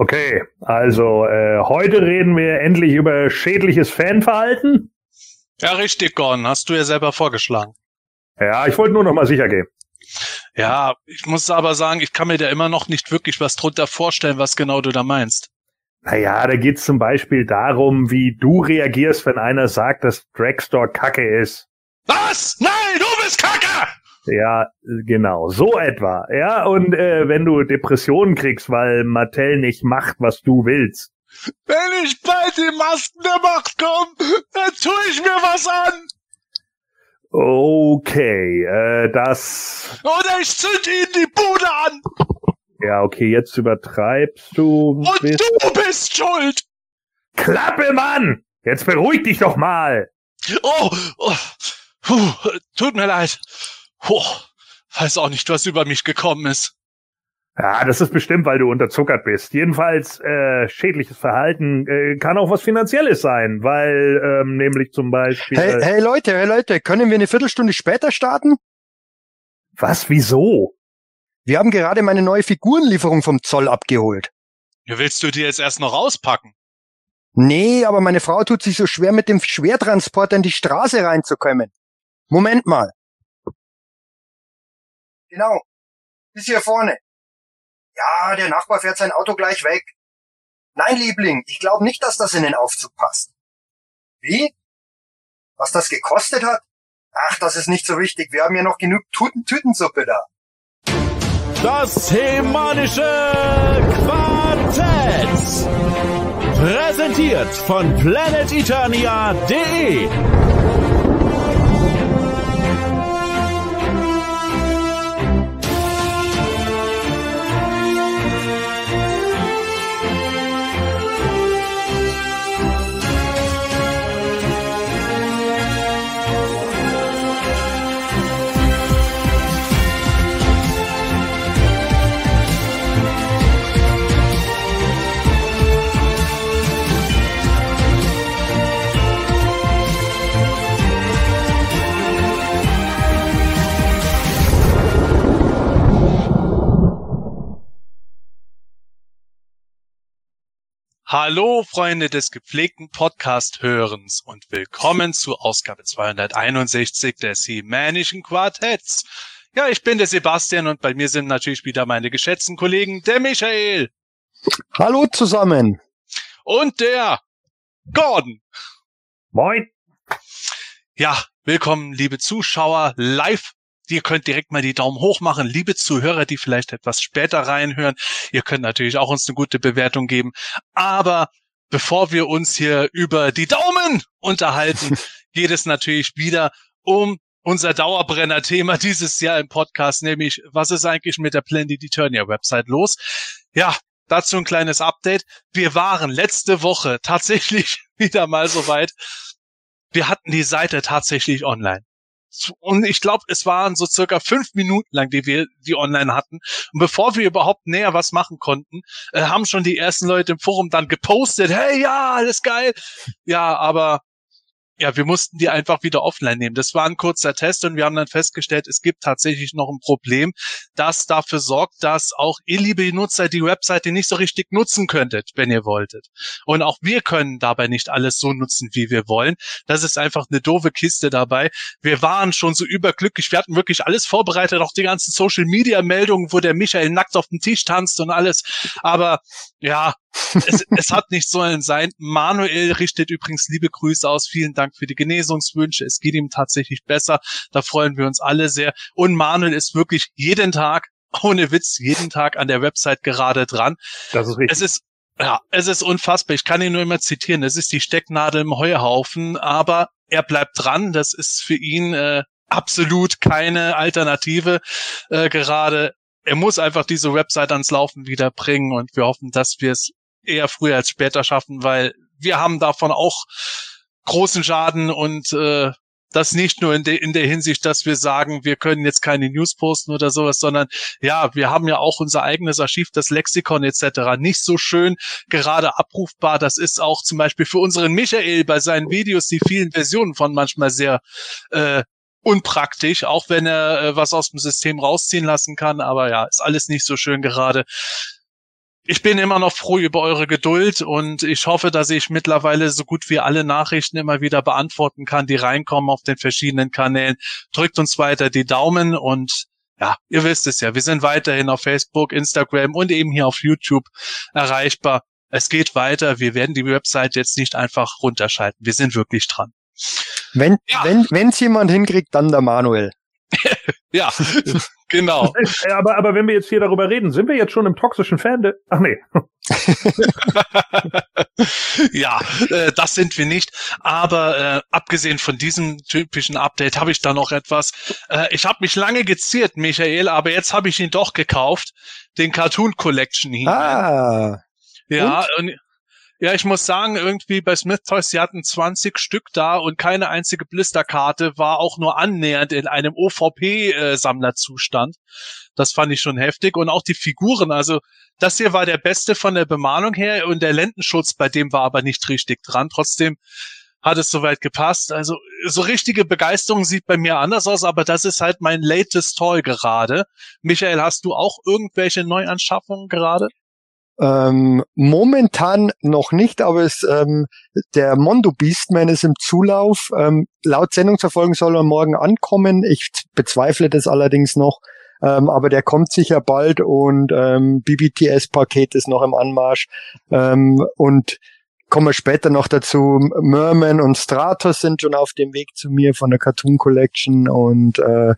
Okay, also äh, heute reden wir endlich über schädliches Fanverhalten. Ja, richtig, Gordon. Hast du ja selber vorgeschlagen. Ja, ich wollte nur noch mal sicher gehen. Ja, ich muss aber sagen, ich kann mir da immer noch nicht wirklich was drunter vorstellen, was genau du da meinst. Naja, da geht's zum Beispiel darum, wie du reagierst, wenn einer sagt, dass Dragstore Kacke ist. Was? Nein, du bist Kacke! Ja, genau, so etwa. Ja, und äh, wenn du Depressionen kriegst, weil Mattel nicht macht, was du willst. Wenn ich bei den Masken der Macht komme, dann tue ich mir was an. Okay, äh, das. Oder ich zünd ihnen die Bude an. Ja, okay, jetzt übertreibst du. Und du bist schuld. Klappe, Mann! Jetzt beruhig dich doch mal. Oh, oh puh, tut mir leid. Puh, weiß auch nicht, was über mich gekommen ist. Ja, das ist bestimmt, weil du unterzuckert bist. Jedenfalls äh, schädliches Verhalten äh, kann auch was Finanzielles sein, weil ähm, nämlich zum Beispiel. Hey, hey Leute, hey Leute, können wir eine Viertelstunde später starten? Was? Wieso? Wir haben gerade meine neue Figurenlieferung vom Zoll abgeholt. Ja, willst du die jetzt erst noch rauspacken? Nee, aber meine Frau tut sich so schwer, mit dem Schwertransporter in die Straße reinzukommen. Moment mal. Genau. Bis hier vorne. Ja, der Nachbar fährt sein Auto gleich weg. Nein, Liebling, ich glaube nicht, dass das in den Aufzug passt. Wie? Was das gekostet hat? Ach, das ist nicht so wichtig. Wir haben ja noch genug Tütensuppe da. Das hemanische Quartett. Präsentiert von planeteternia.de. Hallo, Freunde des gepflegten Podcast-Hörens und willkommen zu Ausgabe 261 des Hemänischen Quartetts. Ja, ich bin der Sebastian und bei mir sind natürlich wieder meine geschätzten Kollegen, der Michael Hallo zusammen. und der Gordon. Moin. Ja, willkommen, liebe Zuschauer, live. Ihr könnt direkt mal die Daumen hoch machen, liebe Zuhörer, die vielleicht etwas später reinhören. Ihr könnt natürlich auch uns eine gute Bewertung geben. Aber bevor wir uns hier über die Daumen unterhalten, geht es natürlich wieder um unser Dauerbrenner-Thema dieses Jahr im Podcast, nämlich was ist eigentlich mit der Planet Eternia Website los? Ja, dazu ein kleines Update. Wir waren letzte Woche tatsächlich wieder mal soweit. Wir hatten die Seite tatsächlich online. Und ich glaube, es waren so circa fünf Minuten lang, die wir die online hatten. Und bevor wir überhaupt näher was machen konnten, äh, haben schon die ersten Leute im Forum dann gepostet, hey, ja, alles geil. Ja, aber ja, wir mussten die einfach wieder offline nehmen. Das war ein kurzer Test und wir haben dann festgestellt, es gibt tatsächlich noch ein Problem, das dafür sorgt, dass auch ihr liebe Nutzer die Webseite nicht so richtig nutzen könntet, wenn ihr wolltet. Und auch wir können dabei nicht alles so nutzen, wie wir wollen. Das ist einfach eine doofe Kiste dabei. Wir waren schon so überglücklich. Wir hatten wirklich alles vorbereitet, auch die ganzen Social Media Meldungen, wo der Michael nackt auf dem Tisch tanzt und alles. Aber ja, es, es hat nicht sollen sein. Manuel richtet übrigens liebe Grüße aus. Vielen Dank für die Genesungswünsche. Es geht ihm tatsächlich besser. Da freuen wir uns alle sehr. Und Manuel ist wirklich jeden Tag, ohne Witz, jeden Tag an der Website gerade dran. Das ist richtig. Es ist ja, es ist unfassbar. Ich kann ihn nur immer zitieren. Es ist die Stecknadel im Heuhaufen, aber er bleibt dran. Das ist für ihn äh, absolut keine Alternative äh, gerade. Er muss einfach diese Website ans Laufen wieder bringen und wir hoffen, dass wir es eher früher als später schaffen, weil wir haben davon auch großen Schaden und äh, das nicht nur in, de in der Hinsicht, dass wir sagen, wir können jetzt keine News posten oder sowas, sondern ja, wir haben ja auch unser eigenes Archiv, das Lexikon etc. nicht so schön gerade abrufbar. Das ist auch zum Beispiel für unseren Michael bei seinen Videos die vielen Versionen von manchmal sehr äh, unpraktisch, auch wenn er äh, was aus dem System rausziehen lassen kann. Aber ja, ist alles nicht so schön gerade. Ich bin immer noch froh über eure Geduld und ich hoffe, dass ich mittlerweile so gut wie alle Nachrichten immer wieder beantworten kann, die reinkommen auf den verschiedenen Kanälen. Drückt uns weiter die Daumen und ja, ihr wisst es ja, wir sind weiterhin auf Facebook, Instagram und eben hier auf YouTube erreichbar. Es geht weiter. Wir werden die Website jetzt nicht einfach runterschalten. Wir sind wirklich dran. Wenn ja. wenn wenn's jemand hinkriegt, dann der Manuel. ja, genau. Aber, aber wenn wir jetzt hier darüber reden, sind wir jetzt schon im toxischen Fan? Ach nee. ja, äh, das sind wir nicht. Aber äh, abgesehen von diesem typischen Update habe ich da noch etwas. Äh, ich habe mich lange geziert, Michael, aber jetzt habe ich ihn doch gekauft. Den Cartoon Collection hier. Ah. Ja, und? und ja, ich muss sagen, irgendwie bei Smith Toys, sie hatten 20 Stück da und keine einzige Blisterkarte war auch nur annähernd in einem OVP-Sammlerzustand. Das fand ich schon heftig. Und auch die Figuren, also das hier war der beste von der Bemalung her und der Lendenschutz, bei dem war aber nicht richtig dran. Trotzdem hat es soweit gepasst. Also so richtige Begeisterung sieht bei mir anders aus, aber das ist halt mein latest Toy gerade. Michael, hast du auch irgendwelche Neuanschaffungen gerade? Ähm, momentan noch nicht, aber es, ähm, der Mondo Beastman ist im Zulauf. Ähm, laut Sendungsverfolgung soll er morgen ankommen. Ich bezweifle das allerdings noch. Ähm, aber der kommt sicher bald und ähm, BBTS-Paket ist noch im Anmarsch. Ähm, und kommen wir später noch dazu. Merman und Stratos sind schon auf dem Weg zu mir von der Cartoon Collection und äh,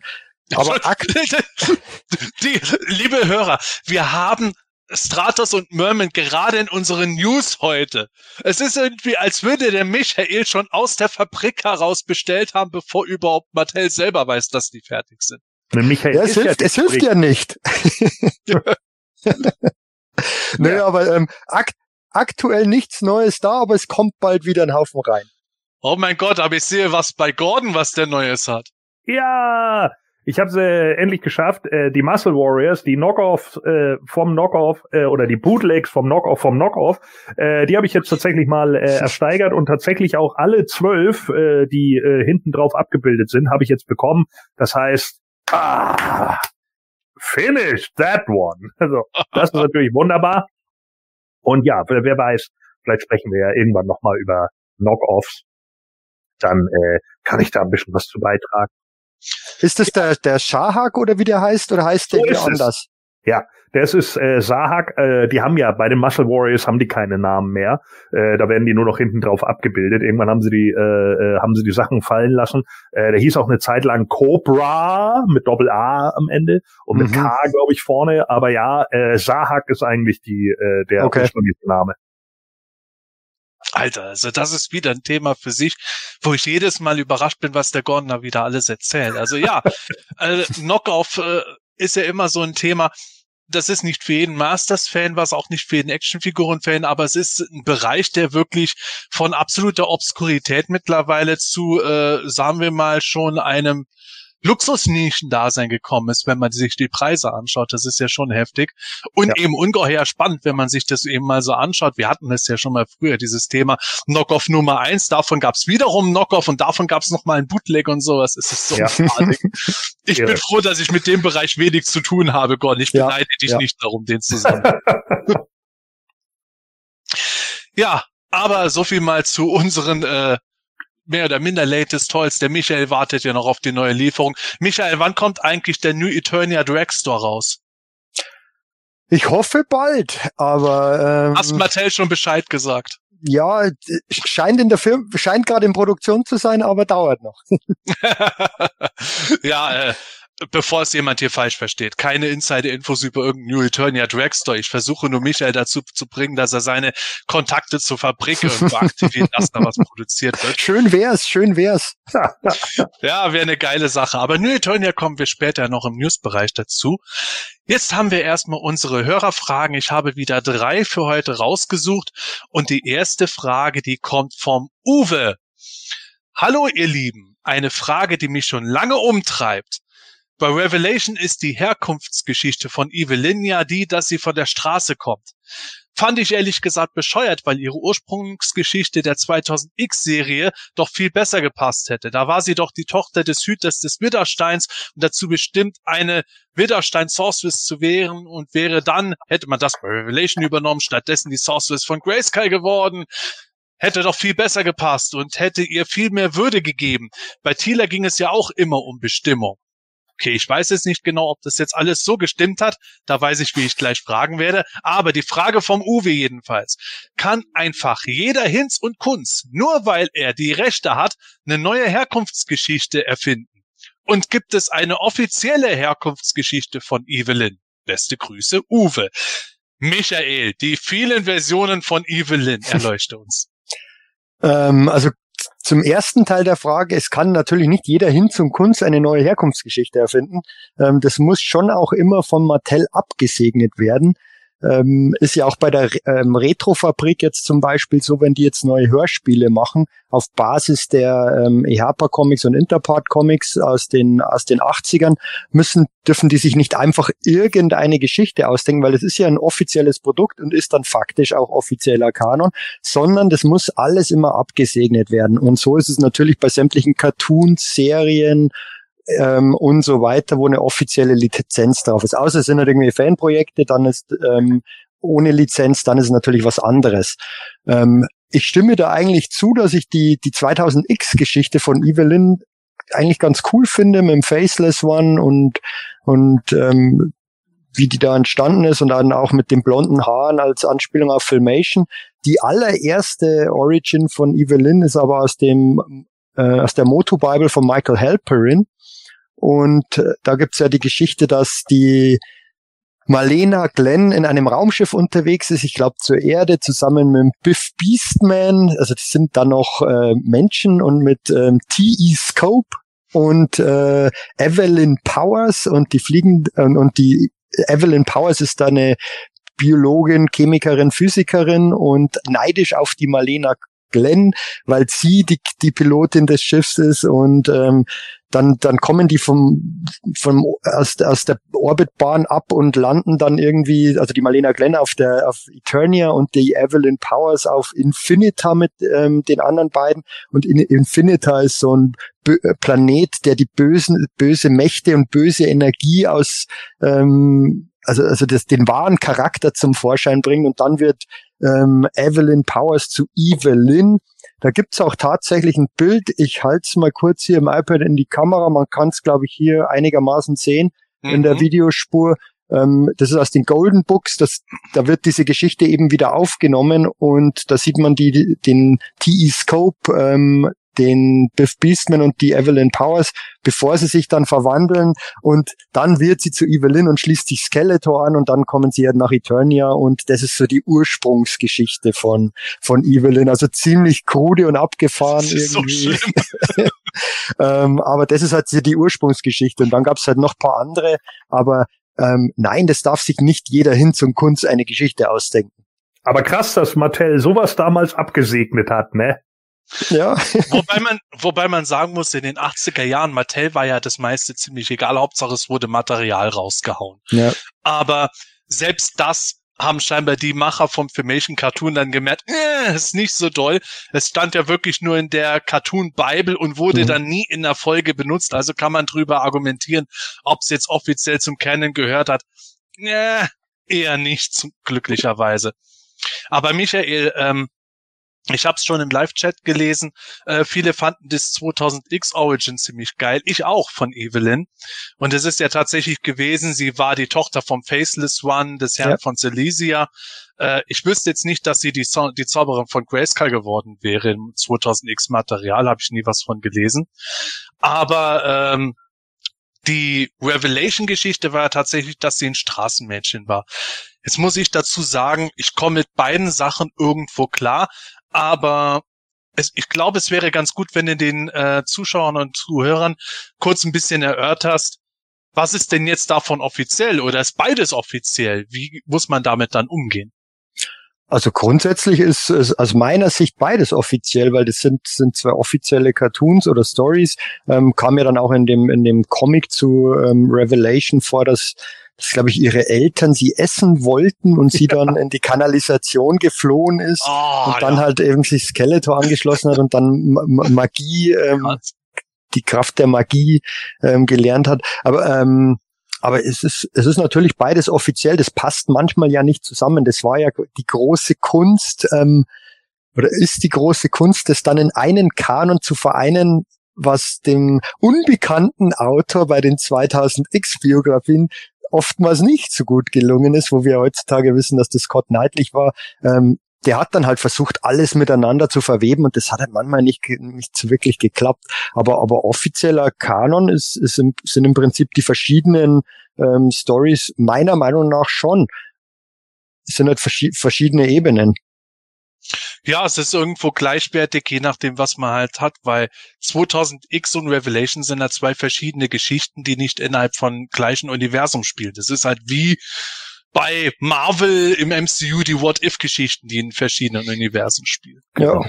aber die, liebe Hörer, wir haben Stratos und Merman gerade in unseren News heute. Es ist irgendwie, als würde der Michael schon aus der Fabrik heraus bestellt haben, bevor überhaupt Mattel selber weiß, dass die fertig sind. Michael ja, es hilft, ja es hilft ja nicht. naja, ja. aber ähm, akt aktuell nichts Neues da, aber es kommt bald wieder ein Haufen rein. Oh mein Gott, aber ich sehe was bei Gordon, was der Neues hat. Ja, ich habe sie äh, endlich geschafft. Äh, die Muscle Warriors, die Knockoff äh, vom Knockoff äh, oder die Bootlegs vom Knockoff vom Knockoff, äh, die habe ich jetzt tatsächlich mal äh, ersteigert und tatsächlich auch alle zwölf, äh, die äh, hinten drauf abgebildet sind, habe ich jetzt bekommen. Das heißt, ah, finish that one. Also das ist natürlich wunderbar. Und ja, wer, wer weiß, vielleicht sprechen wir ja irgendwann nochmal über Knockoffs. Dann äh, kann ich da ein bisschen was zu beitragen. Ist das der, der Shahak oder wie der heißt oder heißt der so anders? Ja, das ist äh, Sahak. Äh, die haben ja bei den Muscle Warriors haben die keine Namen mehr. Äh, da werden die nur noch hinten drauf abgebildet. Irgendwann haben sie die äh, äh, haben sie die Sachen fallen lassen. Äh, der hieß auch eine Zeit lang Cobra mit Doppel A am Ende und mit mhm. K glaube ich vorne. Aber ja, äh, Sahak ist eigentlich die äh, der okay. Name. Alter, also das ist wieder ein Thema für sich, wo ich jedes Mal überrascht bin, was der Gordon wieder alles erzählt. Also ja, äh, Knockoff äh, ist ja immer so ein Thema. Das ist nicht für jeden Masters-Fan, was auch nicht für jeden Actionfiguren-Fan, aber es ist ein Bereich, der wirklich von absoluter Obskurität mittlerweile zu, äh, sagen wir mal, schon einem Luxusnischen-Dasein gekommen ist, wenn man sich die Preise anschaut. Das ist ja schon heftig. Und ja. eben ungeheuer spannend, wenn man sich das eben mal so anschaut. Wir hatten das ja schon mal früher, dieses Thema Knockoff Nummer eins. Davon gab es wiederum Knockoff und davon gab es noch mal ein Bootleg und sowas. Es ist so ja. Ich ja. bin froh, dass ich mit dem Bereich wenig zu tun habe, Gordon. Ich beneide dich nicht darum, den zu sammeln. ja, aber so viel mal zu unseren äh, mehr oder minder latest Toys. Der Michael wartet ja noch auf die neue Lieferung. Michael, wann kommt eigentlich der New Eternia Dragstore raus? Ich hoffe bald, aber ähm, hast Mattel schon Bescheid gesagt? Ja, scheint in der Firma, scheint gerade in Produktion zu sein, aber dauert noch. ja, äh, bevor es jemand hier falsch versteht, keine Insider-Infos über irgendeinen New Eternia Dragstore. Ich versuche nur Michael dazu zu bringen, dass er seine Kontakte zur Fabrik irgendwo aktiviert, dass da was produziert wird. Schön wär's, schön wär's. ja, wäre eine geile Sache. Aber New Eternia kommen wir später noch im Newsbereich dazu. Jetzt haben wir erstmal unsere Hörerfragen. Ich habe wieder drei für heute rausgesucht. Und die erste Frage, die kommt vom Uwe. Hallo, ihr Lieben. Eine Frage, die mich schon lange umtreibt. Bei Revelation ist die Herkunftsgeschichte von Evelyn ja die, dass sie von der Straße kommt. Fand ich ehrlich gesagt bescheuert, weil ihre Ursprungsgeschichte der 2000X-Serie doch viel besser gepasst hätte. Da war sie doch die Tochter des Hüters des Widersteins und dazu bestimmt, eine Widerstein Sorceress zu wehren und wäre dann, hätte man das bei Revelation übernommen, stattdessen die Sorceress von Grayskull geworden hätte doch viel besser gepasst und hätte ihr viel mehr Würde gegeben. Bei Thieler ging es ja auch immer um Bestimmung. Okay, ich weiß jetzt nicht genau, ob das jetzt alles so gestimmt hat. Da weiß ich, wie ich gleich fragen werde. Aber die Frage vom Uwe jedenfalls. Kann einfach jeder Hinz und Kunz, nur weil er die Rechte hat, eine neue Herkunftsgeschichte erfinden? Und gibt es eine offizielle Herkunftsgeschichte von Evelyn? Beste Grüße, Uwe. Michael, die vielen Versionen von Evelyn, erleuchte uns. Ähm, also zum ersten Teil der Frage, es kann natürlich nicht jeder hin zum Kunst eine neue Herkunftsgeschichte erfinden. Ähm, das muss schon auch immer von Mattel abgesegnet werden. Ähm, ist ja auch bei der ähm, Retrofabrik jetzt zum Beispiel so, wenn die jetzt neue Hörspiele machen, auf Basis der ähm, EHPA Comics und Interpart Comics aus den, aus den 80ern, müssen, dürfen die sich nicht einfach irgendeine Geschichte ausdenken, weil es ist ja ein offizielles Produkt und ist dann faktisch auch offizieller Kanon, sondern das muss alles immer abgesegnet werden. Und so ist es natürlich bei sämtlichen Cartoons, Serien, ähm, und so weiter, wo eine offizielle Lizenz drauf ist. Außer es sind halt irgendwie Fanprojekte, dann ist ähm, ohne Lizenz, dann ist natürlich was anderes. Ähm, ich stimme da eigentlich zu, dass ich die, die 2000X-Geschichte von Evelyn eigentlich ganz cool finde mit dem Faceless One und, und ähm, wie die da entstanden ist und dann auch mit den blonden Haaren als Anspielung auf Filmation. Die allererste Origin von Evelyn ist aber aus dem äh, aus der Moto Bible von Michael Halperin. Und äh, da gibt's ja die Geschichte, dass die Marlena Glenn in einem Raumschiff unterwegs ist, ich glaube zur Erde, zusammen mit Biff Beastman, also die sind dann noch äh, Menschen und mit ähm, T.E. Scope und äh, Evelyn Powers und die fliegen äh, und die Evelyn Powers ist da eine Biologin, Chemikerin, Physikerin und neidisch auf die Marlena Glenn, weil sie die, die Pilotin des Schiffs ist und ähm, dann, dann kommen die vom, vom aus, aus der Orbitbahn ab und landen dann irgendwie, also die Marlena Glenn auf der auf Eternia und die Evelyn Powers auf Infinita mit ähm, den anderen beiden. Und in, Infinita ist so ein Bö Planet, der die bösen, böse Mächte und böse Energie aus ähm, also, also das, den wahren Charakter zum Vorschein bringt und dann wird ähm, Evelyn Powers zu Evelyn da gibt's auch tatsächlich ein Bild. Ich halte es mal kurz hier im iPad in die Kamera. Man kann es, glaube ich, hier einigermaßen sehen mhm. in der mhm. Videospur. Ähm, das ist aus den Golden Books. Das, da wird diese Geschichte eben wieder aufgenommen und da sieht man die, den TE Scope, ähm, den Biff Beastman und die Evelyn Powers, bevor sie sich dann verwandeln und dann wird sie zu Evelyn und schließt sich Skeletor an und dann kommen sie ja nach Eternia und das ist so die Ursprungsgeschichte von, von Evelyn, also ziemlich krude und abgefahren irgendwie. So ähm, aber das ist halt die Ursprungsgeschichte und dann gab's halt noch paar andere, aber ähm, nein, das darf sich nicht jeder hin zum Kunst eine Geschichte ausdenken. Aber krass, dass Mattel sowas damals abgesegnet hat, ne? Ja. wobei man, wobei man sagen muss, in den 80er Jahren, Mattel war ja das meiste ziemlich egal. Hauptsache es wurde Material rausgehauen. Ja. Aber selbst das haben scheinbar die Macher vom Filmation Cartoon dann gemerkt, äh, ist nicht so doll. Es stand ja wirklich nur in der Cartoon Bible und wurde mhm. dann nie in der Folge benutzt. Also kann man drüber argumentieren, ob es jetzt offiziell zum Canon gehört hat. Äh, eher nicht, glücklicherweise. Aber Michael, ähm, ich habe es schon im Live-Chat gelesen. Äh, viele fanden das 2000X Origin ziemlich geil. Ich auch von Evelyn. Und es ist ja tatsächlich gewesen, sie war die Tochter vom Faceless One, des Herrn ja. von Silesia. Äh, ich wüsste jetzt nicht, dass sie die, so die Zauberin von Grayskull geworden wäre im 2000X Material. Habe ich nie was von gelesen. Aber ähm, die Revelation-Geschichte war ja tatsächlich, dass sie ein Straßenmädchen war. Jetzt muss ich dazu sagen, ich komme mit beiden Sachen irgendwo klar, aber es, ich glaube, es wäre ganz gut, wenn du den äh, Zuschauern und Zuhörern kurz ein bisschen erörterst, was ist denn jetzt davon offiziell oder ist beides offiziell? Wie muss man damit dann umgehen? Also grundsätzlich ist es aus meiner Sicht beides offiziell, weil das sind, sind zwei offizielle Cartoons oder Stories. Ähm, kam ja dann auch in dem, in dem Comic zu ähm, Revelation vor, dass, dass glaube ich, ihre Eltern sie essen wollten und sie dann in die Kanalisation geflohen ist Oh, und dann ja. halt eben sich Skeletor angeschlossen hat und dann Ma- Ma- Magie, ähm, die Kraft der Magie ähm, gelernt hat. Aber ähm, aber es ist es ist natürlich beides offiziell. Das passt manchmal ja nicht zusammen. Das war ja die große Kunst ähm, oder ist die große Kunst, das dann in einen Kanon zu vereinen, was dem unbekannten Autor bei den 2000X Biografien oftmals nicht so gut gelungen ist, wo wir heutzutage wissen, dass das Scott Knightley war. Ähm, der hat dann halt versucht, alles miteinander zu verweben und das hat halt manchmal nicht, nicht so wirklich geklappt. Aber, aber offizieller Kanon ist, ist im, sind im Prinzip die verschiedenen ähm, Stories meiner Meinung nach schon. Es sind halt verschi verschiedene Ebenen. Ja, es ist irgendwo gleichwertig, je nachdem, was man halt hat, weil 2000X und Revelation sind ja zwei verschiedene Geschichten, die nicht innerhalb von gleichen Universum spielen. Das ist halt wie bei Marvel im MCU die What-If-Geschichten, die in verschiedenen Universen spielen. Ja.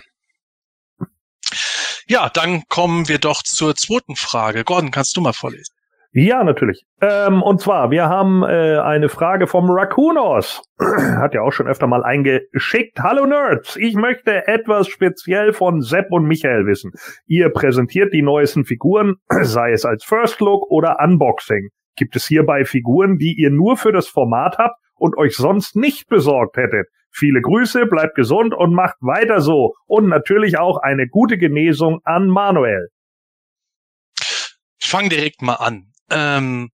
Ja, dann kommen wir doch zur zweiten Frage. Gordon, kannst du mal vorlesen? Ja, natürlich. Ähm, und zwar, wir haben äh, eine Frage vom Racoonos. Hat ja auch schon öfter mal eingeschickt. Hallo Nerds, ich möchte etwas speziell von Sepp und Michael wissen. Ihr präsentiert die neuesten Figuren, sei es als First Look oder Unboxing. Gibt es hierbei Figuren, die ihr nur für das Format habt und euch sonst nicht besorgt hättet? Viele Grüße, bleibt gesund und macht weiter so. Und natürlich auch eine gute Genesung an Manuel. Ich fange direkt mal an. Ähm,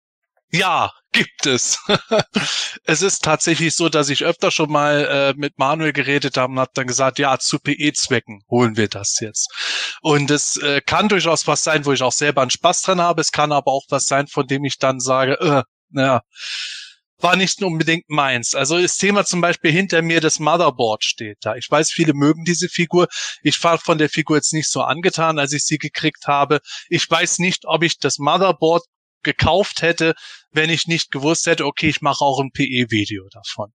ja, gibt es. es ist tatsächlich so, dass ich öfter schon mal äh, mit Manuel geredet habe und habe dann gesagt, ja, zu PE-Zwecken holen wir das jetzt. Und es äh, kann durchaus was sein, wo ich auch selber einen Spaß dran habe. Es kann aber auch was sein, von dem ich dann sage, äh, naja, war nicht unbedingt meins. Also das Thema zum Beispiel hinter mir, das Motherboard steht da. Ich weiß, viele mögen diese Figur. Ich war von der Figur jetzt nicht so angetan, als ich sie gekriegt habe. Ich weiß nicht, ob ich das Motherboard gekauft hätte, wenn ich nicht gewusst hätte, okay, ich mache auch ein PE-Video davon.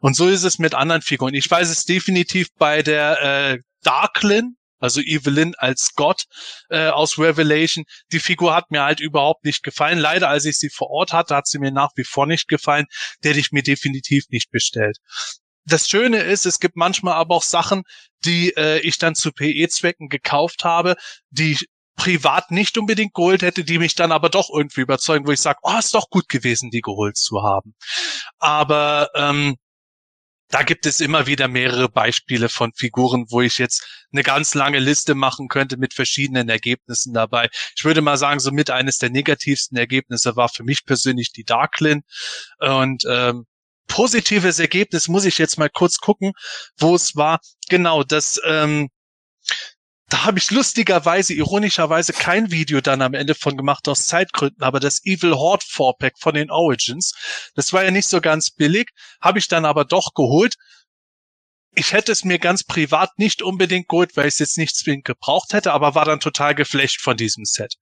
Und so ist es mit anderen Figuren. Ich weiß es definitiv bei der äh, Darklin, also Evelyn als Gott äh, aus Revelation. Die Figur hat mir halt überhaupt nicht gefallen. Leider, als ich sie vor Ort hatte, hat sie mir nach wie vor nicht gefallen. Die hätte ich mir definitiv nicht bestellt. Das Schöne ist, es gibt manchmal aber auch Sachen, die äh, ich dann zu PE-Zwecken gekauft habe, die privat nicht unbedingt geholt hätte, die mich dann aber doch irgendwie überzeugen, wo ich sage, oh, ist doch gut gewesen, die geholt zu haben. Aber ähm, da gibt es immer wieder mehrere Beispiele von Figuren, wo ich jetzt eine ganz lange Liste machen könnte mit verschiedenen Ergebnissen dabei. Ich würde mal sagen, somit eines der negativsten Ergebnisse war für mich persönlich die Darklin. Und ähm, positives Ergebnis muss ich jetzt mal kurz gucken, wo es war. Genau, das ähm, da habe ich lustigerweise, ironischerweise kein Video dann am Ende von gemacht aus Zeitgründen, aber das Evil Horde 4-Pack von den Origins, das war ja nicht so ganz billig, habe ich dann aber doch geholt. Ich hätte es mir ganz privat nicht unbedingt geholt, weil ich es jetzt nicht zwingend gebraucht hätte, aber war dann total geflasht von diesem Set.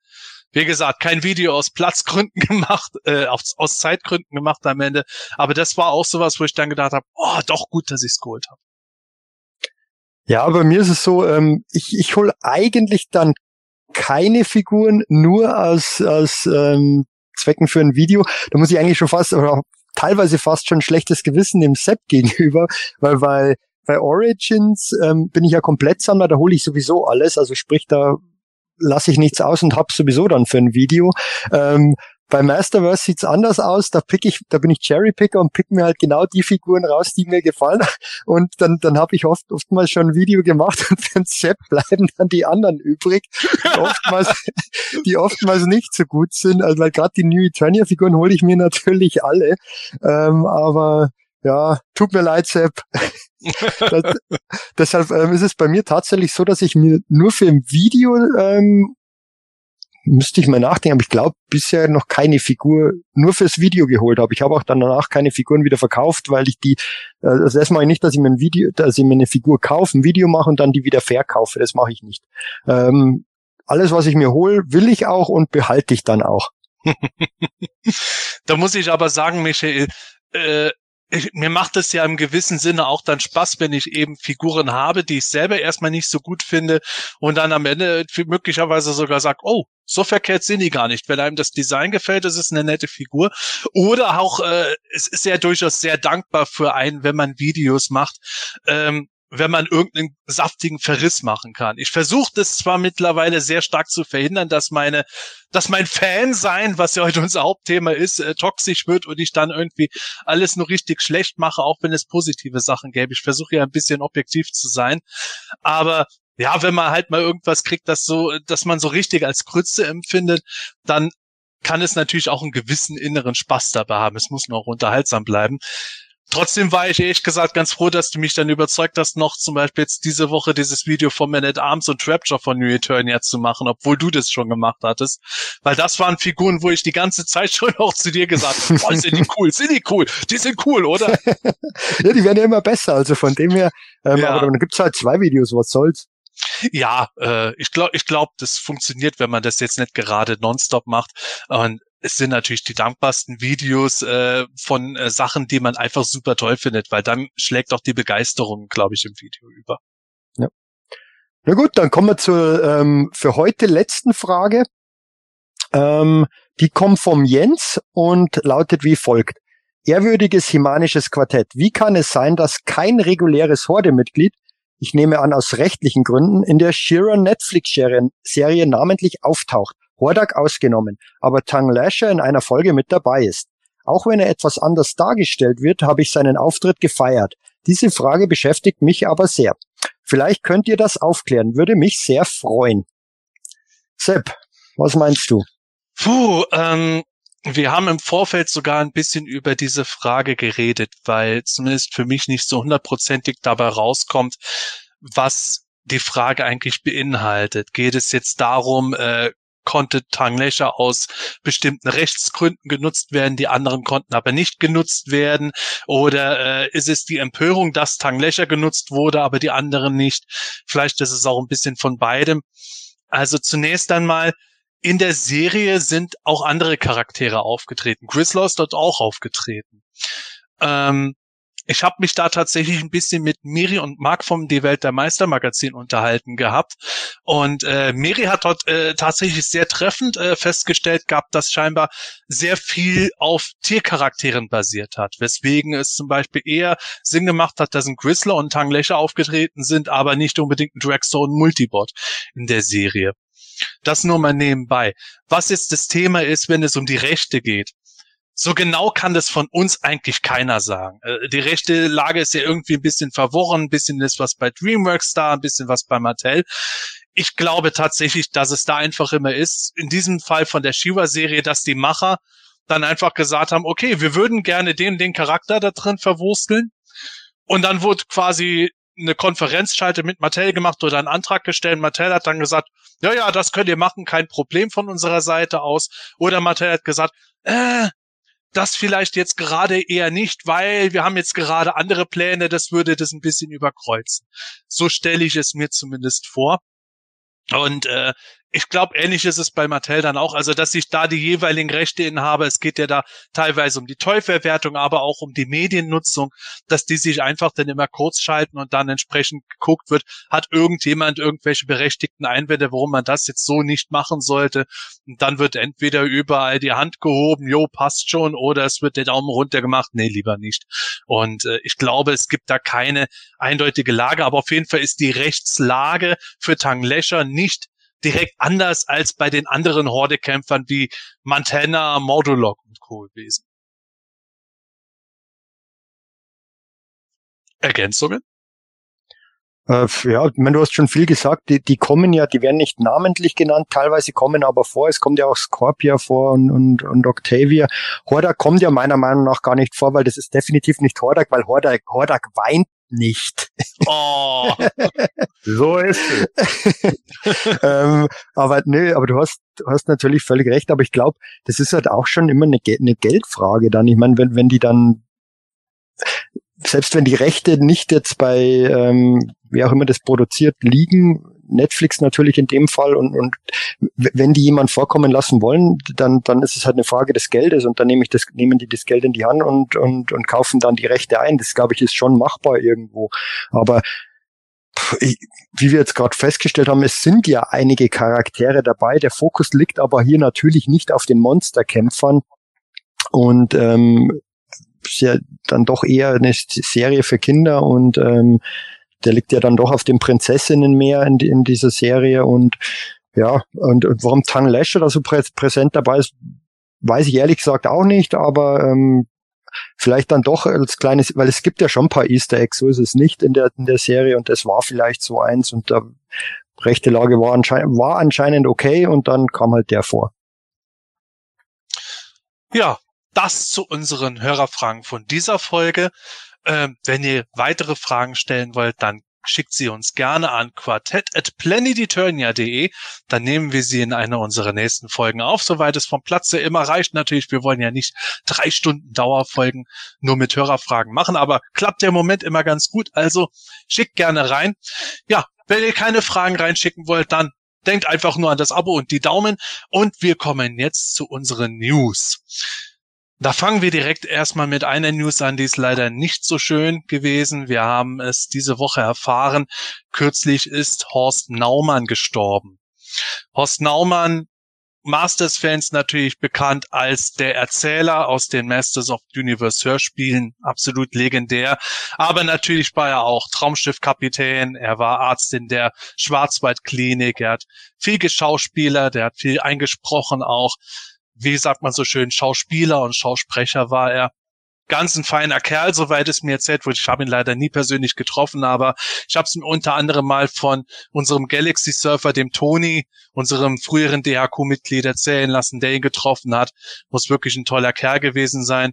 Wie gesagt, kein Video aus Platzgründen gemacht, äh, aus, aus Zeitgründen gemacht am Ende, aber das war auch sowas, wo ich dann gedacht habe, oh, doch gut, dass ich es geholt habe. Ja, bei mir ist es so, ähm, ich, ich hole eigentlich dann keine Figuren nur aus, aus ähm, Zwecken für ein Video. Da muss ich eigentlich schon fast, oder teilweise fast schon schlechtes Gewissen dem Sepp gegenüber, weil, weil bei Origins ähm, bin ich ja Komplettsammler, da hole ich sowieso alles, also sprich, da lasse ich nichts aus und hab's sowieso dann für ein Video. Ähm, bei Masterverse sieht's anders aus. Da pick ich, da bin ich Cherrypicker und pick mir halt genau die Figuren raus, die mir gefallen. Und dann, dann habe ich oft, oftmals schon ein Video gemacht und den Sepp bleiben dann die anderen übrig, die oftmals, die oftmals nicht so gut sind. Also weil gerade die New Eternia Figuren hole ich mir natürlich alle. Ähm, aber ja, tut mir leid, Sepp. das, deshalb ähm, ist es bei mir tatsächlich so, dass ich mir nur für ein Video ähm, müsste ich mal nachdenken, aber ich glaube bisher noch keine Figur nur fürs Video geholt habe. Ich habe auch dann danach keine Figuren wieder verkauft, weil ich die, äh, also das mache ich nicht, dass ich mir ein Video, dass ich mir eine Figur kaufe, ein Video mache und dann die wieder verkaufe. Das mache ich nicht. Ähm, alles, was ich mir hole, will ich auch und behalte ich dann auch. da muss ich aber sagen, Michael, äh, ich, mir macht es ja im gewissen Sinne auch dann Spaß, wenn ich eben Figuren habe, die ich selber erstmal nicht so gut finde und dann am Ende möglicherweise sogar sage, oh, so verkehrt sind die gar nicht. Wenn einem das Design gefällt, ist es eine nette Figur. Oder auch, äh, es ist ja durchaus sehr dankbar für einen, wenn man Videos macht, ähm, wenn man irgendeinen saftigen Verriss machen kann. Ich versuche das zwar mittlerweile sehr stark zu verhindern, dass meine, dass mein Fan sein, was ja heute unser Hauptthema ist, äh, toxisch wird und ich dann irgendwie alles nur richtig schlecht mache, auch wenn es positive Sachen gäbe. Ich versuche ja ein bisschen objektiv zu sein, aber ja, wenn man halt mal irgendwas kriegt, das so, dass man so richtig als Krütze empfindet, dann kann es natürlich auch einen gewissen inneren Spaß dabei haben. Es muss auch unterhaltsam bleiben. Trotzdem war ich ehrlich gesagt ganz froh, dass du mich dann überzeugt hast, noch zum Beispiel jetzt diese Woche dieses Video von Man at Arms und Trapjaw von New Eternia zu machen, obwohl du das schon gemacht hattest. Weil das waren Figuren, wo ich die ganze Zeit schon auch zu dir gesagt habe, boah, sind die cool, sind die cool, die sind cool, oder? ja, die werden ja immer besser, also von dem her, ähm, ja. aber dann gibt's halt zwei Videos, was soll's. Ja, äh, ich glaube, ich glaube, das funktioniert, wenn man das jetzt nicht gerade nonstop macht. Und es sind natürlich die dankbarsten Videos äh, von äh, Sachen, die man einfach super toll findet, weil dann schlägt auch die Begeisterung, glaube ich, im Video über. Ja. Na gut, dann kommen wir zur ähm, für heute letzten Frage. Ähm, die kommt vom Jens und lautet wie folgt. Ehrwürdiges himanisches Quartett. Wie kann es sein, dass kein reguläres Horde-Mitglied, ich nehme an aus rechtlichen Gründen, in der Shearer Netflix-Serie namentlich auftaucht? Hordak ausgenommen, aber Tang Lasher in einer Folge mit dabei ist. Auch wenn er etwas anders dargestellt wird, habe ich seinen Auftritt gefeiert. Diese Frage beschäftigt mich aber sehr. Vielleicht könnt ihr das aufklären, würde mich sehr freuen. Sepp, was meinst du? Puh, ähm, wir haben im Vorfeld sogar ein bisschen über diese Frage geredet, weil zumindest für mich nicht so hundertprozentig dabei rauskommt, was die Frage eigentlich beinhaltet. Geht es jetzt darum, äh, konnte Tanglecher aus bestimmten Rechtsgründen genutzt werden, die anderen konnten aber nicht genutzt werden? Oder äh, ist es die Empörung, dass Tanglecher genutzt wurde, aber die anderen nicht? Vielleicht ist es auch ein bisschen von beidem. Also zunächst einmal, in der Serie sind auch andere Charaktere aufgetreten. Grislaw ist dort auch aufgetreten. Ähm, ich habe mich da tatsächlich ein bisschen mit Miri und Marc vom Die Welt der Meister Magazin unterhalten gehabt. Und äh, Miri hat dort äh, tatsächlich sehr treffend äh, festgestellt gehabt, dass scheinbar sehr viel auf Tiercharakteren basiert hat. Weswegen es zum Beispiel eher Sinn gemacht hat, dass ein Grizzler und Tanglecher aufgetreten sind, aber nicht unbedingt ein Dragstore und Multibot in der Serie. Das nur mal nebenbei. Was jetzt das Thema ist, wenn es um die Rechte geht so genau kann das von uns eigentlich keiner sagen. Äh, die rechte Lage ist ja irgendwie ein bisschen verworren, ein bisschen ist was bei DreamWorks da, ein bisschen was bei Mattel. Ich glaube tatsächlich, dass es da einfach immer ist, in diesem Fall von der Shiva-Serie, dass die Macher dann einfach gesagt haben, okay, wir würden gerne den, den Charakter da drin verwursteln. Und dann wurde quasi eine Konferenzschalte mit Mattel gemacht oder einen Antrag gestellt. Mattel hat dann gesagt, ja, ja, das könnt ihr machen, kein Problem von unserer Seite aus. Oder Mattel hat gesagt, äh, das vielleicht jetzt gerade eher nicht, weil wir haben jetzt gerade andere Pläne, das würde das ein bisschen überkreuzen. So stelle ich es mir zumindest vor. Und äh, ich glaube, ähnlich ist es bei Mattel dann auch. Also, dass sich da die jeweiligen Rechteinhaber, es geht ja da teilweise um die Tollverwertung, aber auch um die Mediennutzung, dass die sich einfach dann immer kurz schalten und dann entsprechend geguckt wird, hat irgendjemand irgendwelche berechtigten Einwände, warum man das jetzt so nicht machen sollte. Und dann wird entweder überall die Hand gehoben, jo, passt schon, oder es wird der Daumen runter gemacht, nee, lieber nicht. Und äh, ich glaube, es gibt da keine eindeutige Lage, aber auf jeden Fall ist die Rechtslage für Tang Lescher nicht direkt anders als bei den anderen Horde-Kämpfern wie Montana, Modulok und Co. gewesen. Ergänzungen? Äh, ja, meine, du hast schon viel gesagt, die, die kommen ja, die werden nicht namentlich genannt, teilweise kommen aber vor, es kommt ja auch Scorpia vor und, und, und Octavia. Hordak kommt ja meiner Meinung nach gar nicht vor, weil das ist definitiv nicht Hordak, weil Hordak, Hordak weint nicht. Oh. so ist es. ähm, aber nö, aber du hast, du hast natürlich völlig recht, aber ich glaube, das ist halt auch schon immer eine, eine Geldfrage dann. Ich meine, wenn, wenn die dann selbst wenn die Rechte nicht jetzt bei ähm, wie auch immer das produziert liegen, Netflix natürlich in dem Fall und, und wenn die jemand vorkommen lassen wollen, dann, dann ist es halt eine Frage des Geldes und dann nehme ich das, nehmen die das Geld in die Hand und, und, und kaufen dann die Rechte ein. Das glaube ich ist schon machbar irgendwo. Aber wie wir jetzt gerade festgestellt haben, es sind ja einige Charaktere dabei. Der Fokus liegt aber hier natürlich nicht auf den Monsterkämpfern und ähm, ist ja dann doch eher eine Serie für Kinder und ähm, der liegt ja dann doch auf den Prinzessinnen mehr in, in dieser Serie und ja, und, und warum Tang Lasher da so prä präsent dabei ist, weiß ich ehrlich gesagt auch nicht, aber ähm, vielleicht dann doch als kleines, weil es gibt ja schon ein paar Easter Eggs, so ist es nicht in der, in der Serie und das war vielleicht so eins und der rechte Lage war anscheinend, war anscheinend okay und dann kam halt der vor. Ja, das zu unseren Hörerfragen von dieser Folge. Ähm, wenn ihr weitere Fragen stellen wollt, dann schickt sie uns gerne an quartett.planeteturnia.de. Dann nehmen wir sie in einer unserer nächsten Folgen auf, soweit es vom Platze immer reicht. Natürlich, wir wollen ja nicht drei Stunden Dauerfolgen nur mit Hörerfragen machen, aber klappt im Moment immer ganz gut. Also schickt gerne rein. Ja, wenn ihr keine Fragen reinschicken wollt, dann denkt einfach nur an das Abo und die Daumen. Und wir kommen jetzt zu unseren News. Da fangen wir direkt erstmal mit einer News an, die ist leider nicht so schön gewesen. Wir haben es diese Woche erfahren. Kürzlich ist Horst Naumann gestorben. Horst Naumann, Masters-Fans natürlich bekannt als der Erzähler aus den Masters of Universe Hörspielen, absolut legendär. Aber natürlich war er auch Traumschiffkapitän, er war Arzt in der Schwarzwaldklinik, er hat viel Geschauspieler, der hat viel eingesprochen auch wie sagt man so schön, Schauspieler und Schausprecher war er. Ganz ein feiner Kerl, soweit es mir erzählt wurde. Ich habe ihn leider nie persönlich getroffen, aber ich habe es unter anderem mal von unserem Galaxy Surfer, dem Tony, unserem früheren DHQ-Mitglied erzählen lassen, der ihn getroffen hat. Muss wirklich ein toller Kerl gewesen sein.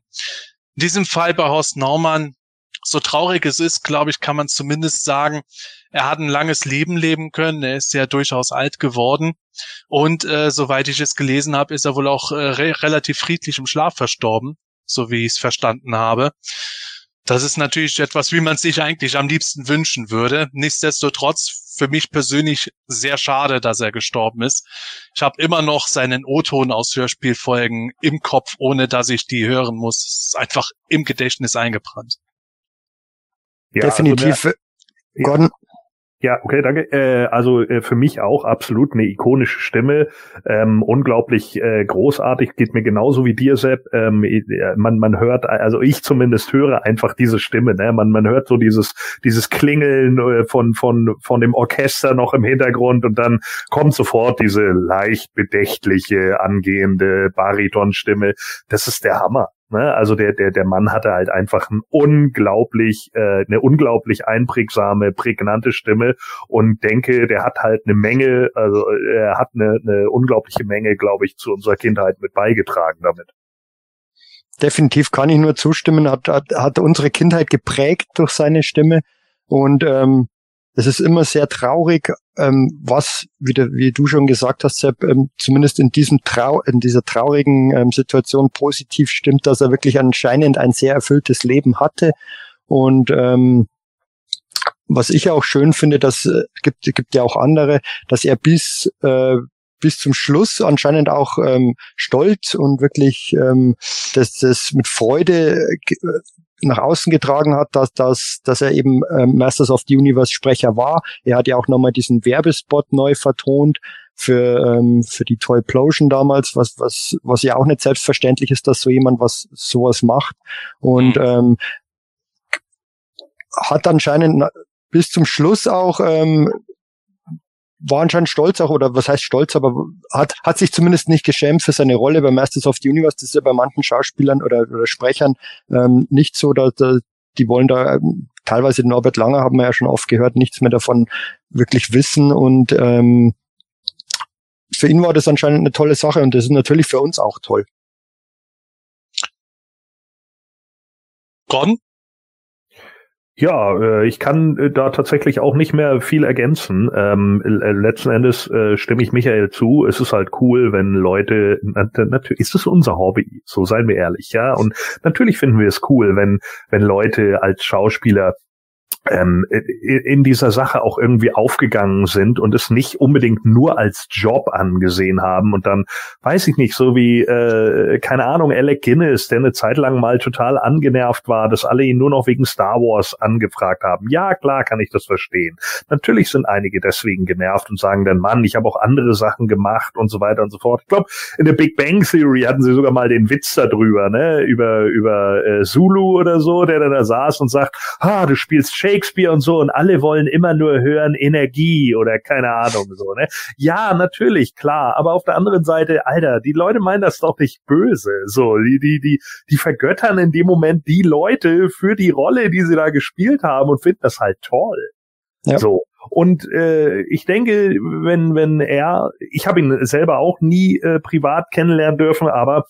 In diesem Fall bei Horst Naumann, so traurig es ist, glaube ich, kann man zumindest sagen, er hat ein langes Leben leben können. Er ist ja durchaus alt geworden. Und äh, soweit ich es gelesen habe, ist er wohl auch äh, re relativ friedlich im Schlaf verstorben, so wie ich es verstanden habe. Das ist natürlich etwas, wie man sich eigentlich am liebsten wünschen würde. Nichtsdestotrotz für mich persönlich sehr schade, dass er gestorben ist. Ich habe immer noch seinen O-Ton aus Hörspielfolgen im Kopf, ohne dass ich die hören muss. Es ist einfach im Gedächtnis eingebrannt. Ja, Definitiv. Also der, Gordon, ja, okay, danke. Äh, also äh, für mich auch absolut eine ikonische Stimme, ähm, unglaublich äh, großartig, geht mir genauso wie dir, Sepp. Ähm, äh, man, man hört, also ich zumindest höre einfach diese Stimme. Ne? Man, man hört so dieses, dieses Klingeln äh, von, von, von dem Orchester noch im Hintergrund und dann kommt sofort diese leicht bedächtliche, angehende Baritonstimme. Das ist der Hammer. Ne? Also der, der, der Mann hatte halt einfach ein unglaublich, äh, eine unglaublich einprägsame, prägnante Stimme und denke, der hat halt eine Menge, also er hat eine, eine unglaubliche Menge, glaube ich, zu unserer Kindheit mit beigetragen damit. Definitiv kann ich nur zustimmen, hat, hat, hat unsere Kindheit geprägt durch seine Stimme und ähm, es ist immer sehr traurig, ähm, was, wie, du, wie du schon gesagt hast, Sepp, ähm, zumindest in diesem Trau in dieser traurigen ähm, Situation positiv stimmt, dass er wirklich anscheinend ein sehr erfülltes Leben hatte. Und ähm, was ich auch schön finde, das äh, gibt, gibt ja auch andere, dass er bis äh, bis zum Schluss anscheinend auch ähm, stolz und wirklich ähm, das, das mit Freude äh, nach außen getragen hat, dass, dass, dass er eben ähm, Masters of the Universe Sprecher war. Er hat ja auch nochmal diesen Werbespot neu vertont für, ähm, für die Toy Plosion damals, was, was, was ja auch nicht selbstverständlich ist, dass so jemand was sowas macht. Und mhm. ähm, hat anscheinend bis zum Schluss auch ähm, war anscheinend stolz auch, oder was heißt stolz, aber hat, hat sich zumindest nicht geschämt für seine Rolle bei Masters of the Universe. Das ist ja bei manchen Schauspielern oder, oder Sprechern ähm, nicht so, dass, dass die wollen da ähm, teilweise Norbert Langer haben wir ja schon oft gehört, nichts mehr davon wirklich wissen und ähm, für ihn war das anscheinend eine tolle Sache und das ist natürlich für uns auch toll. Gordon? Ja, äh, ich kann äh, da tatsächlich auch nicht mehr viel ergänzen. Ähm, äh, letzten Endes stimme ich Michael zu. Es ist halt cool, wenn Leute, natürlich ist es unser Hobby, so seien wir ehrlich, ja. Und natürlich finden wir es cool, wenn wenn Leute als Schauspieler ähm, in dieser Sache auch irgendwie aufgegangen sind und es nicht unbedingt nur als Job angesehen haben. Und dann weiß ich nicht so wie äh, keine Ahnung Alec Guinness der eine Zeit lang mal total angenervt war dass alle ihn nur noch wegen Star Wars angefragt haben. Ja klar kann ich das verstehen. Natürlich sind einige deswegen genervt und sagen dann Mann ich habe auch andere Sachen gemacht und so weiter und so fort. Ich glaube in der Big Bang Theory hatten sie sogar mal den Witz darüber ne über über äh, Zulu oder so der dann da saß und sagt ah du spielst Shakespeare und so und alle wollen immer nur hören Energie oder keine Ahnung so, ne? Ja, natürlich, klar, aber auf der anderen Seite, Alter, die Leute meinen das doch nicht böse, so, die die die die vergöttern in dem Moment die Leute für die Rolle, die sie da gespielt haben und finden das halt toll. Ja. So. Und äh, ich denke, wenn wenn er, ich habe ihn selber auch nie äh, privat kennenlernen dürfen, aber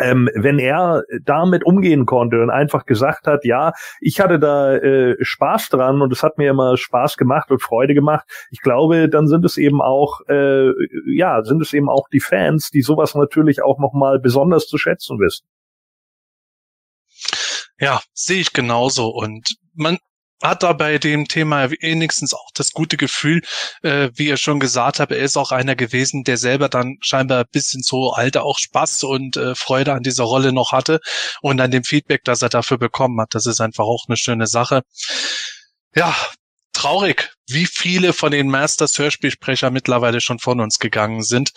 ähm, wenn er damit umgehen konnte und einfach gesagt hat, ja, ich hatte da äh, Spaß dran und es hat mir immer Spaß gemacht und Freude gemacht, ich glaube, dann sind es eben auch, äh, ja, sind es eben auch die Fans, die sowas natürlich auch nochmal besonders zu schätzen wissen. Ja, sehe ich genauso. Und man, hat da bei dem Thema wenigstens auch das gute Gefühl, äh, wie ihr schon gesagt habt, er ist auch einer gewesen, der selber dann scheinbar bis ins hohe Alter auch Spaß und äh, Freude an dieser Rolle noch hatte und an dem Feedback, das er dafür bekommen hat. Das ist einfach auch eine schöne Sache. Ja, traurig, wie viele von den Masters Hörspielsprecher mittlerweile schon von uns gegangen sind.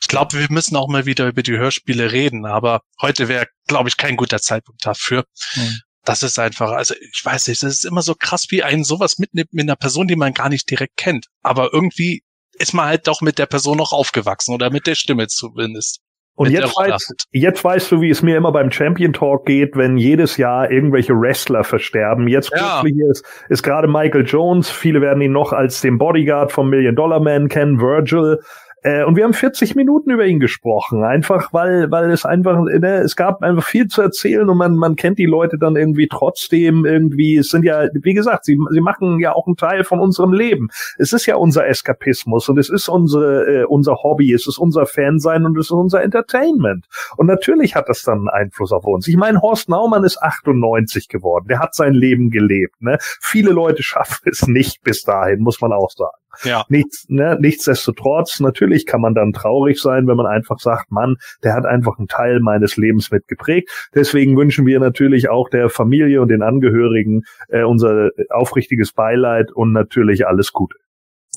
Ich glaube, wir müssen auch mal wieder über die Hörspiele reden, aber heute wäre, glaube ich, kein guter Zeitpunkt dafür. Mhm das ist einfach, also ich weiß nicht, das ist immer so krass, wie einen sowas mitnimmt mit einer Person, die man gar nicht direkt kennt. Aber irgendwie ist man halt doch mit der Person noch aufgewachsen oder mit der Stimme zumindest. Und jetzt, weiß, jetzt weißt du, wie es mir immer beim Champion Talk geht, wenn jedes Jahr irgendwelche Wrestler versterben. Jetzt ja. plötzlich ist, ist gerade Michael Jones, viele werden ihn noch als den Bodyguard vom Million Dollar Man kennen, Virgil. Äh, und wir haben 40 Minuten über ihn gesprochen, einfach weil, weil es einfach, ne, es gab einfach viel zu erzählen und man, man kennt die Leute dann irgendwie trotzdem irgendwie. Es sind ja, wie gesagt, sie, sie machen ja auch einen Teil von unserem Leben. Es ist ja unser Eskapismus und es ist unsere, äh, unser Hobby, es ist unser Fansein und es ist unser Entertainment. Und natürlich hat das dann einen Einfluss auf uns. Ich meine, Horst Naumann ist 98 geworden, der hat sein Leben gelebt. Ne? Viele Leute schaffen es nicht bis dahin, muss man auch sagen. Ja. Nichts, ne, nichtsdestotrotz, natürlich kann man dann traurig sein, wenn man einfach sagt, Mann, der hat einfach einen Teil meines Lebens mitgeprägt. Deswegen wünschen wir natürlich auch der Familie und den Angehörigen äh, unser aufrichtiges Beileid und natürlich alles Gute.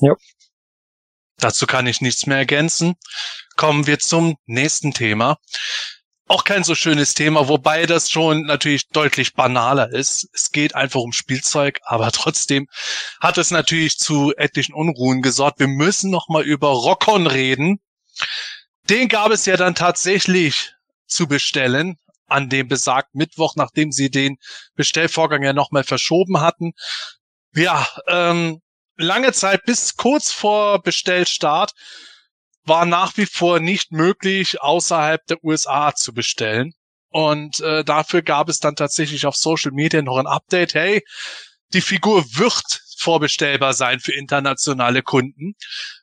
Ja. Dazu kann ich nichts mehr ergänzen. Kommen wir zum nächsten Thema auch kein so schönes Thema, wobei das schon natürlich deutlich banaler ist. Es geht einfach um Spielzeug, aber trotzdem hat es natürlich zu etlichen Unruhen gesorgt. Wir müssen noch mal über Rockon reden. Den gab es ja dann tatsächlich zu bestellen an dem besagten Mittwoch, nachdem sie den Bestellvorgang ja noch mal verschoben hatten. Ja, ähm, lange Zeit bis kurz vor Bestellstart war nach wie vor nicht möglich, außerhalb der USA zu bestellen. Und äh, dafür gab es dann tatsächlich auf Social Media noch ein Update. Hey, die Figur wird vorbestellbar sein für internationale Kunden.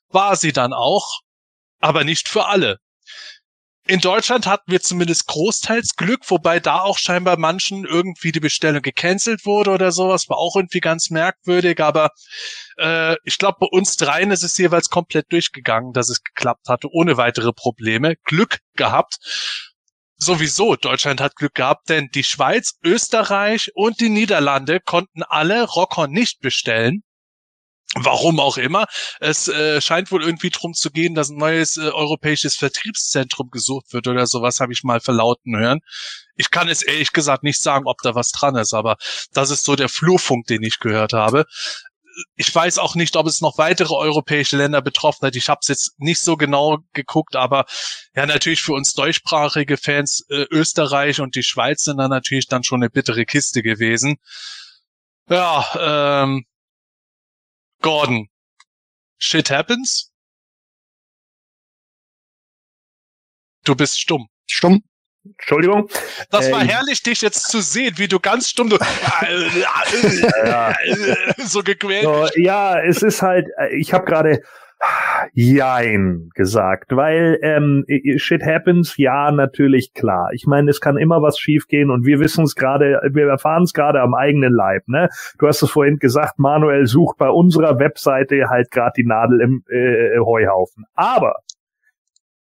War sie dann auch, aber nicht für alle. In Deutschland hatten wir zumindest großteils Glück, wobei da auch scheinbar manchen irgendwie die Bestellung gecancelt wurde oder sowas, war auch irgendwie ganz merkwürdig, aber äh, ich glaube, bei uns dreien ist es jeweils komplett durchgegangen, dass es geklappt hatte, ohne weitere Probleme. Glück gehabt. Sowieso, Deutschland hat Glück gehabt, denn die Schweiz, Österreich und die Niederlande konnten alle Rockon nicht bestellen. Warum auch immer. Es äh, scheint wohl irgendwie drum zu gehen, dass ein neues äh, europäisches Vertriebszentrum gesucht wird oder sowas, habe ich mal verlauten hören. Ich kann es ehrlich gesagt nicht sagen, ob da was dran ist, aber das ist so der Flurfunk, den ich gehört habe. Ich weiß auch nicht, ob es noch weitere europäische Länder betroffen hat. Ich habe es jetzt nicht so genau geguckt, aber ja, natürlich für uns deutschsprachige Fans äh, Österreich und die Schweiz sind dann natürlich dann schon eine bittere Kiste gewesen. Ja, ähm, Gordon. Shit happens? Du bist stumm. Stumm. Entschuldigung. Das war äh, herrlich, dich jetzt zu sehen, wie du ganz stumm du, ja. so gequält. So, ja, es ist halt, ich habe gerade jein gesagt, weil ähm, shit happens, ja, natürlich klar. Ich meine, es kann immer was schiefgehen und wir wissen es gerade, wir erfahren es gerade am eigenen Leib, ne? Du hast es vorhin gesagt, Manuel sucht bei unserer Webseite halt gerade die Nadel im äh, Heuhaufen. Aber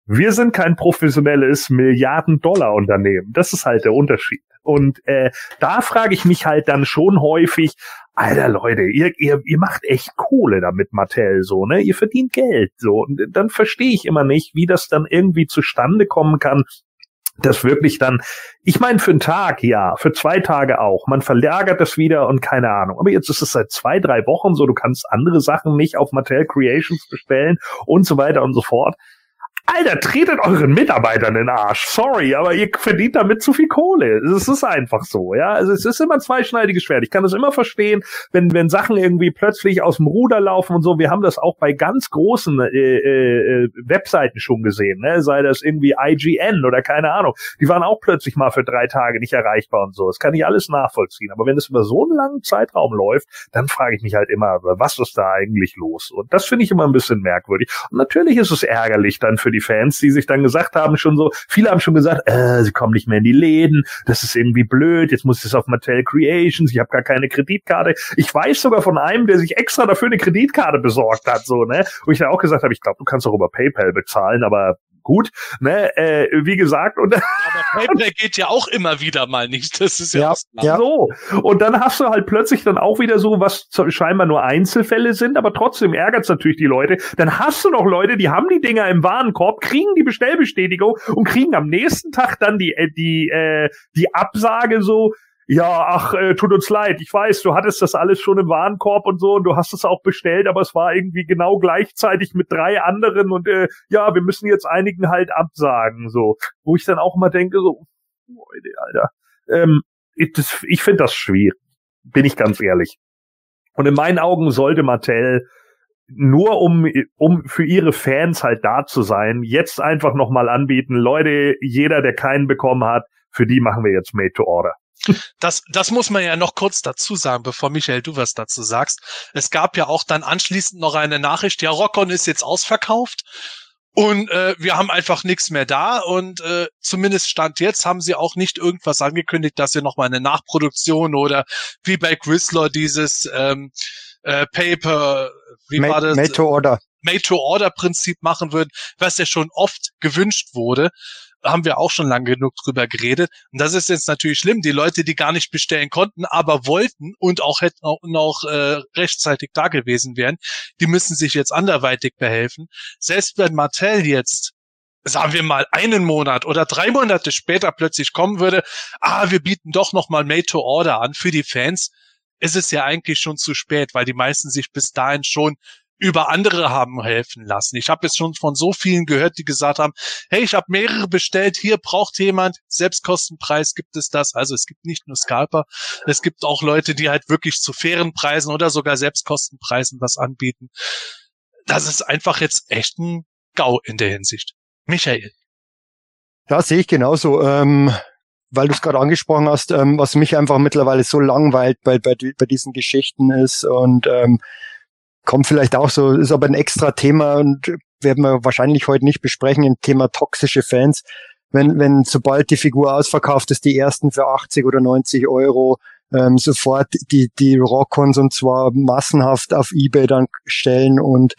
wir sind kein professionelles Milliarden-Dollar-Unternehmen. Das ist halt der Unterschied. Und äh, da frage ich mich halt dann schon häufig, Alter Leute, ihr, ihr, ihr macht echt Kohle damit, Mattel, so, ne? Ihr verdient Geld, so. Und dann verstehe ich immer nicht, wie das dann irgendwie zustande kommen kann, dass wirklich dann, ich meine, für einen Tag, ja, für zwei Tage auch. Man verlagert das wieder und keine Ahnung. Aber jetzt ist es seit zwei, drei Wochen so, du kannst andere Sachen nicht auf Mattel Creations bestellen und so weiter und so fort. Alter, tretet euren Mitarbeitern in den Arsch. Sorry, aber ihr verdient damit zu viel Kohle. Es ist einfach so, ja. Also es ist immer ein zweischneidiges Schwert. Ich kann das immer verstehen, wenn, wenn Sachen irgendwie plötzlich aus dem Ruder laufen und so. Wir haben das auch bei ganz großen äh, äh, Webseiten schon gesehen, ne? Sei das irgendwie IGN oder keine Ahnung. Die waren auch plötzlich mal für drei Tage nicht erreichbar und so. Das kann ich alles nachvollziehen. Aber wenn es über so einen langen Zeitraum läuft, dann frage ich mich halt immer, was ist da eigentlich los? Und das finde ich immer ein bisschen merkwürdig. Und natürlich ist es ärgerlich dann für die die Fans, die sich dann gesagt haben, schon so, viele haben schon gesagt, äh, sie kommen nicht mehr in die Läden, das ist irgendwie blöd, jetzt muss es auf Mattel Creations, ich habe gar keine Kreditkarte. Ich weiß sogar von einem, der sich extra dafür eine Kreditkarte besorgt hat, so, ne? Wo ich dann auch gesagt habe, ich glaube, du kannst auch über PayPal bezahlen, aber gut, ne, äh, wie gesagt. Und Aber PayPal geht ja auch immer wieder mal nicht. Das ist ja, ja, ja. so. Und dann hast du halt plötzlich dann auch wieder so, was scheinbar nur Einzelfälle sind, aber trotzdem ärgert es natürlich die Leute. Dann hast du noch Leute, die haben die Dinger im Warenkorb, kriegen die Bestellbestätigung und kriegen am nächsten Tag dann die, äh, die, äh, die Absage so, ja, ach, äh, tut uns leid, ich weiß, du hattest das alles schon im Warenkorb und so und du hast es auch bestellt, aber es war irgendwie genau gleichzeitig mit drei anderen und äh, ja, wir müssen jetzt einigen halt absagen, so. Wo ich dann auch immer denke, so, Leute, Alter, ähm, ich, das, ich finde das schwierig, bin ich ganz ehrlich. Und in meinen Augen sollte Mattel nur um, um für ihre Fans halt da zu sein, jetzt einfach nochmal anbieten, Leute, jeder, der keinen bekommen hat, für die machen wir jetzt Made to Order. Das, das muss man ja noch kurz dazu sagen, bevor Michael du was dazu sagst. Es gab ja auch dann anschließend noch eine Nachricht, ja, Rockon ist jetzt ausverkauft und äh, wir haben einfach nichts mehr da und äh, zumindest Stand jetzt haben sie auch nicht irgendwas angekündigt, dass sie nochmal eine Nachproduktion oder wie bei Chrysler dieses ähm, äh, Paper, wie Made, war das? Made to Order. Made-to-Order-Prinzip machen würden, was ja schon oft gewünscht wurde haben wir auch schon lange genug drüber geredet. Und das ist jetzt natürlich schlimm. Die Leute, die gar nicht bestellen konnten, aber wollten und auch hätten auch noch äh, rechtzeitig da gewesen wären, die müssen sich jetzt anderweitig behelfen. Selbst wenn Martell jetzt sagen wir mal einen Monat oder drei Monate später plötzlich kommen würde, ah, wir bieten doch noch mal Made to Order an für die Fans, ist es ja eigentlich schon zu spät, weil die meisten sich bis dahin schon über andere haben helfen lassen. Ich habe jetzt schon von so vielen gehört, die gesagt haben, hey, ich habe mehrere bestellt, hier braucht jemand, Selbstkostenpreis gibt es das. Also es gibt nicht nur Scalper, es gibt auch Leute, die halt wirklich zu fairen Preisen oder sogar Selbstkostenpreisen was anbieten. Das ist einfach jetzt echt ein GAU in der Hinsicht. Michael. Ja, sehe ich genauso. Ähm, weil du es gerade angesprochen hast, ähm, was mich einfach mittlerweile so langweilt bei, bei, bei diesen Geschichten ist und ähm, kommt vielleicht auch so, ist aber ein extra Thema und werden wir wahrscheinlich heute nicht besprechen, ein Thema toxische Fans. Wenn, wenn sobald die Figur ausverkauft ist, die ersten für 80 oder 90 Euro, ähm, sofort die, die Rockons und zwar massenhaft auf Ebay dann stellen und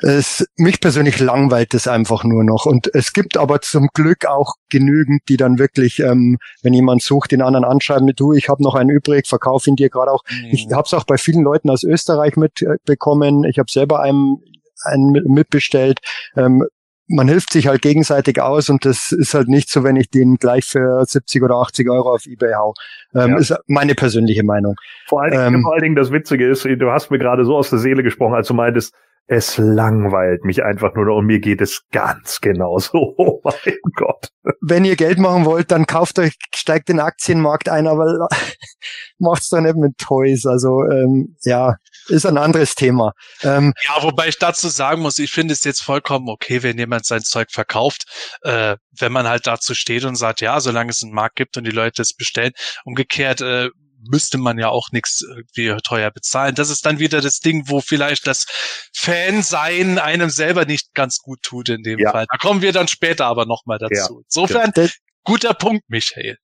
es, mich persönlich langweilt es einfach nur noch. Und es gibt aber zum Glück auch genügend, die dann wirklich, ähm, wenn jemand sucht, den anderen anschreiben mit, du, ich habe noch einen übrig, verkauf ihn dir gerade auch. Mhm. Ich habe es auch bei vielen Leuten aus Österreich mitbekommen. Ich habe selber einen, einen mitbestellt. Ähm, man hilft sich halt gegenseitig aus und das ist halt nicht so, wenn ich den gleich für 70 oder 80 Euro auf Ebay hau. Ähm, ja. Ist meine persönliche Meinung. Vor allen, Dingen, ähm, vor allen Dingen das Witzige ist, du hast mir gerade so aus der Seele gesprochen, als du meintest, es langweilt mich einfach nur und mir geht es ganz genauso. Oh mein Gott. Wenn ihr Geld machen wollt, dann kauft euch, steigt den Aktienmarkt ein, aber macht's doch nicht mit Toys. Also ähm, ja, ist ein anderes Thema. Ähm, ja, wobei ich dazu sagen muss, ich finde es jetzt vollkommen okay, wenn jemand sein Zeug verkauft, äh, wenn man halt dazu steht und sagt, ja, solange es einen Markt gibt und die Leute es bestellen. Umgekehrt, äh, müsste man ja auch nichts irgendwie teuer bezahlen. Das ist dann wieder das Ding, wo vielleicht das Fansein einem selber nicht ganz gut tut in dem Ja. Fall. Da kommen wir dann später aber nochmal dazu. Ja. Insofern, Das, guter Punkt, Michael.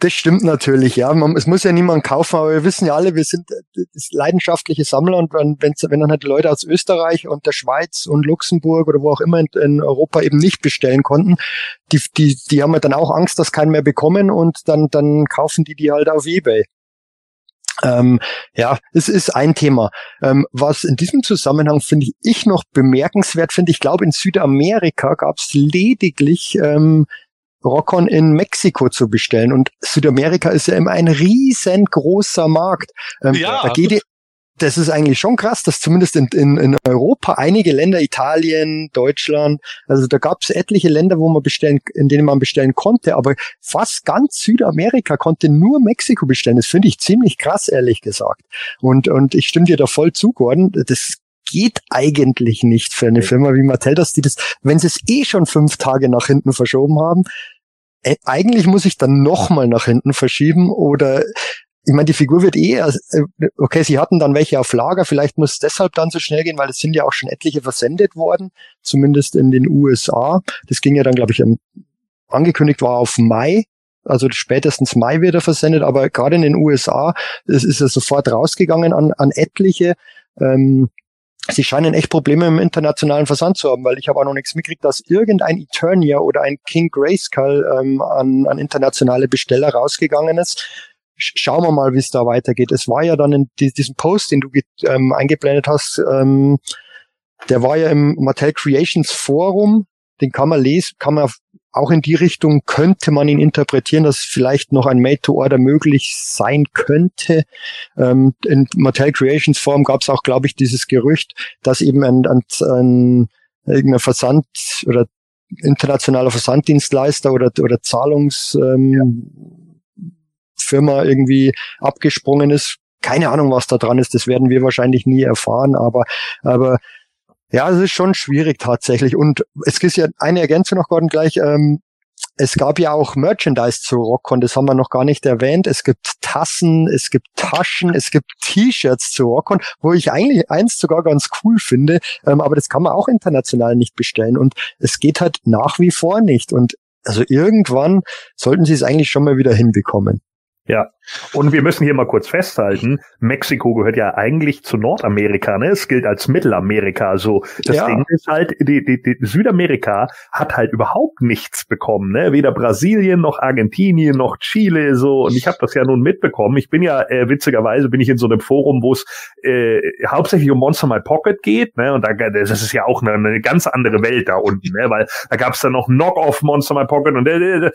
das stimmt natürlich, ja. Man, es muss ja niemand kaufen, aber wir wissen ja alle, wir sind äh, das leidenschaftliche Sammler und wenn, wenn dann halt Leute aus Österreich und der Schweiz und Luxemburg oder wo auch immer in, in Europa eben nicht bestellen konnten, die, die, die haben halt dann auch Angst, dass keinen mehr bekommen und dann, dann kaufen die die halt auf Ebay. Ähm, ja, es ist ein Thema. Ähm, was in diesem Zusammenhang finde ich, ich noch bemerkenswert finde, ich glaube in Südamerika gab es lediglich ähm, Rockon in Mexiko zu bestellen. Und Südamerika ist ja immer ein riesengroßer Markt. Ähm, Ja. Da geht das ist eigentlich schon krass, dass zumindest in, in, in Europa einige Länder, Italien, Deutschland, also da gab es etliche Länder, wo man bestellen, in denen man bestellen konnte, aber fast ganz Südamerika konnte nur Mexiko bestellen. Das finde ich ziemlich krass, ehrlich gesagt. Und, und ich stimme dir da voll zu, Gordon. Das geht eigentlich nicht für eine Firma wie Mattel, dass die das, wenn sie es eh schon fünf Tage nach hinten verschoben haben, äh, eigentlich muss ich dann nochmal nach hinten verschieben oder ich meine, die Figur wird eh, also, äh, okay, sie hatten dann welche auf Lager, vielleicht muss es deshalb dann so schnell gehen, weil es sind ja auch schon etliche versendet worden, zumindest in den USA. Das ging ja dann, glaube ich, am- angekündigt war auf Mai, also spätestens Mai wird er versendet, aber gerade in den USA, es ist ja sofort rausgegangen an, an etliche. Ähm, sie scheinen echt Probleme im internationalen Versand zu haben, weil ich habe auch noch nichts mitgekriegt, dass irgendein Eternia oder ein King Grayskull ähm, an, an internationale Besteller rausgegangen ist. Sch- Schauen wir mal, wie es da weitergeht. Es war ja dann in die, diesem Post, den du ähm, eingeblendet hast, ähm, der war ja im Mattel Creations Forum. Den kann man lesen, kann man auch in die Richtung könnte man ihn interpretieren, dass vielleicht noch ein Made-to-Order möglich sein könnte. Ähm, in Mattel Creations Forum gab es auch, glaube ich, dieses Gerücht, dass eben ein, ein, ein irgendein Versand oder internationaler Versanddienstleister oder, oder Zahlungs, ähm, Firma irgendwie abgesprungen ist. Keine Ahnung, was da dran ist. Das werden wir wahrscheinlich nie erfahren, aber, aber ja, es ist schon schwierig tatsächlich. Und es gibt ja eine Ergänzung noch, Gordon, gleich. Ähm, es gab ja auch Merchandise zu Rockcon, das haben wir noch gar nicht erwähnt. Es gibt Tassen, es gibt Taschen, es gibt T-Shirts zu Rockcon, wo ich eigentlich eins sogar ganz cool finde, ähm, aber das kann man auch international nicht bestellen. Und es geht halt nach wie vor nicht. Und also irgendwann sollten sie es eigentlich schon mal wieder hinbekommen. Ja. Und wir müssen hier mal kurz festhalten, Mexiko gehört ja eigentlich zu Nordamerika, ne? Es gilt als Mittelamerika. Also das Ja. Ding ist halt, die, die, die Südamerika hat halt überhaupt nichts bekommen, ne? Weder Brasilien noch Argentinien noch Chile so. Und ich habe das ja nun mitbekommen. Ich bin ja äh, witzigerweise bin ich in so einem Forum, wo es äh, hauptsächlich um Monster My Pocket geht, ne? Und da das ist ja auch eine, eine ganz andere Welt da unten, ne? Weil da gab's dann noch Knock-off Monster My Pocket und äh, äh,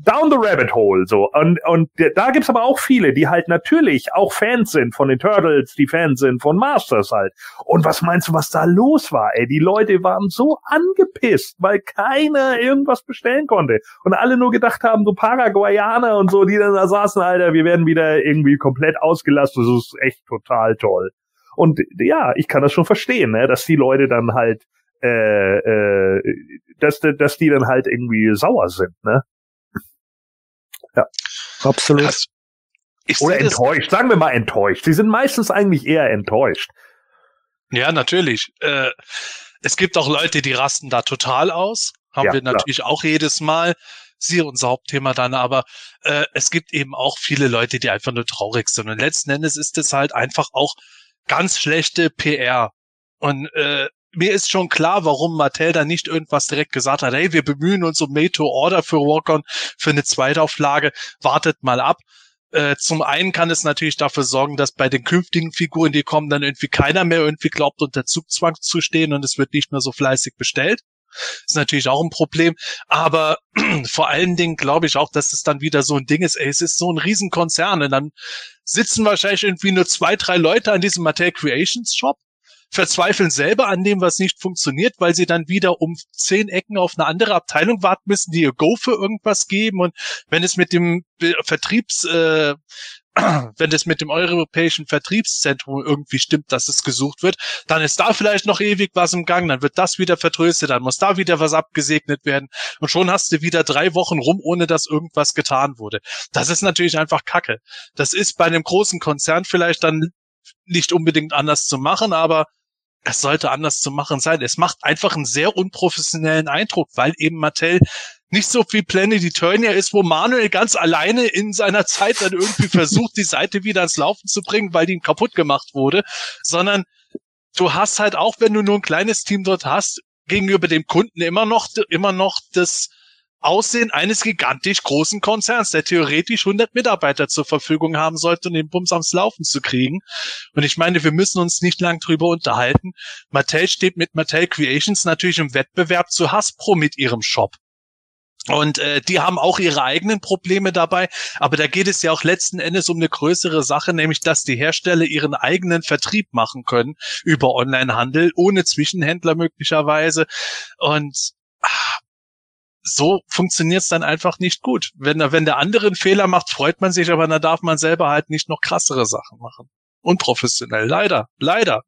down the rabbit hole so. Und und da gibt's aber auch viele, die halt natürlich auch Fans sind von den Turtles, die Fans sind von Masters halt. Und was meinst du, was da los war? Ey, die Leute waren so angepisst, weil keiner irgendwas bestellen konnte. Und alle nur gedacht haben, so Paraguayaner und so, die dann da saßen, Alter, wir werden wieder irgendwie komplett ausgelastet. Das ist echt total toll. Und ja, ich kann das schon verstehen, ne, dass die Leute dann halt, äh, äh, dass, dass die dann halt irgendwie sauer sind, ne? Absolut. Das, ich Oder enttäuscht, sagen wir mal enttäuscht. Sie sind meistens eigentlich eher enttäuscht. ja, natürlich. Äh, es gibt auch Leute, die rasten da total aus. Haben Ja, wir klar. natürlich auch jedes Mal. Sie unser Hauptthema dann, aber äh, es gibt eben auch viele Leute, die einfach nur traurig sind. Und letzten Endes ist es halt einfach auch ganz schlechte PR. Und äh, mir ist schon klar, warum Mattel da nicht irgendwas direkt gesagt hat, hey, wir bemühen uns um Made to Order für Walk-On für eine Zweitauflage, wartet mal ab. Äh, zum einen kann es natürlich dafür sorgen, dass bei den künftigen Figuren, die kommen, dann irgendwie keiner mehr irgendwie glaubt, unter Zugzwang zu stehen und es wird nicht mehr so fleißig bestellt. Ist natürlich auch ein Problem. Aber vor allen Dingen glaube ich auch, dass es dann wieder so ein Ding ist, ey, es ist so ein Riesenkonzern und dann sitzen wahrscheinlich irgendwie nur zwei, drei Leute an diesem Mattel Creations Shop, verzweifeln selber an dem, was nicht funktioniert, weil sie dann wieder um zehn Ecken auf eine andere Abteilung warten müssen, die ihr Go für irgendwas geben. Und wenn es mit dem Vertriebs, äh, wenn es mit dem europäischen Vertriebszentrum irgendwie stimmt, dass es gesucht wird, dann ist da vielleicht noch ewig was im Gang, dann wird das wieder vertröstet, dann muss da wieder was abgesegnet werden und schon hast du wieder drei Wochen rum, ohne dass irgendwas getan wurde. Das ist natürlich einfach Kacke. Das ist bei einem großen Konzern vielleicht dann nicht unbedingt anders zu machen, aber es sollte anders zu machen sein. Es macht einfach einen sehr unprofessionellen Eindruck, weil eben Mattel nicht so viel Planet Eternia ist, wo Manuel ganz alleine in seiner Zeit dann irgendwie versucht, die Seite wieder ans Laufen zu bringen, weil die ihm kaputt gemacht wurde, sondern du hast halt auch, wenn du nur ein kleines Team dort hast, gegenüber dem Kunden immer noch, immer noch das Aussehen eines gigantisch großen Konzerns, der theoretisch 100 Mitarbeiter zur Verfügung haben sollte, um den Bums ans Laufen zu kriegen. Und ich meine, wir müssen uns nicht lang drüber unterhalten. Mattel steht mit Mattel Creations natürlich im Wettbewerb zu Hasbro mit ihrem Shop. Und äh, die haben auch ihre eigenen Probleme dabei, aber da geht es ja auch letzten Endes um eine größere Sache, nämlich dass die Hersteller ihren eigenen Vertrieb machen können über Onlinehandel, ohne Zwischenhändler möglicherweise. Und so funktioniert es dann einfach nicht gut. Wenn, wenn der andere einen Fehler macht, freut man sich, aber dann darf man selber halt nicht noch krassere Sachen machen. Unprofessionell, leider, leider.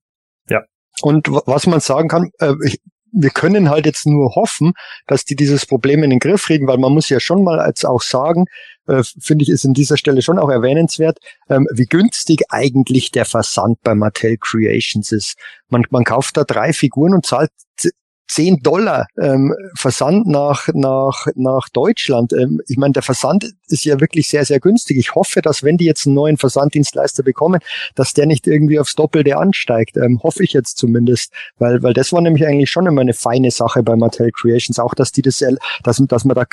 Ja. Und was man sagen kann, äh, ich, wir können halt jetzt nur hoffen, dass die dieses Problem in den Griff kriegen, weil man muss ja schon mal als auch sagen, äh, finde ich, ist an dieser Stelle schon auch erwähnenswert, ähm, wie günstig eigentlich der Versand bei Mattel Creations ist. Man, man kauft da drei Figuren und zahlt 10 Dollar ähm, Versand nach, nach, nach Deutschland. Ähm, ich meine, der Versand ist ja wirklich sehr, sehr günstig. Ich hoffe, dass wenn die jetzt einen neuen Versanddienstleister bekommen, dass der nicht irgendwie aufs Doppelte ansteigt. Ähm, hoffe ich jetzt zumindest. Weil, weil das war nämlich eigentlich schon immer eine feine Sache bei Mattel Creations. Auch, dass die das, dass, dass man da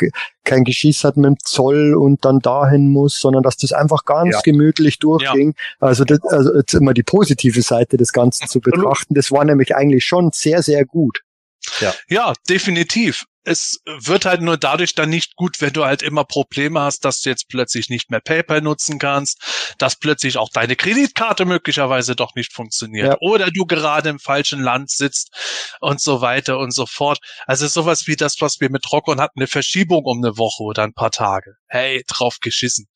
kein Geschiss hat mit dem Zoll und dann dahin muss, sondern dass das einfach ganz ja. gemütlich durchging. Ja. Also, das, also jetzt immer die positive Seite des Ganzen zu betrachten. Das war nämlich eigentlich schon sehr, sehr gut. Ja. ja, definitiv. Es wird halt nur dadurch dann nicht gut, wenn du halt immer Probleme hast, dass du jetzt plötzlich nicht mehr PayPal nutzen kannst, dass plötzlich auch deine Kreditkarte möglicherweise doch nicht funktioniert ja. oder du gerade im falschen Land sitzt und so weiter und so fort. Also sowas wie das, was wir mit Rockon hatten, eine Verschiebung um eine Woche oder ein paar Tage. Hey, drauf geschissen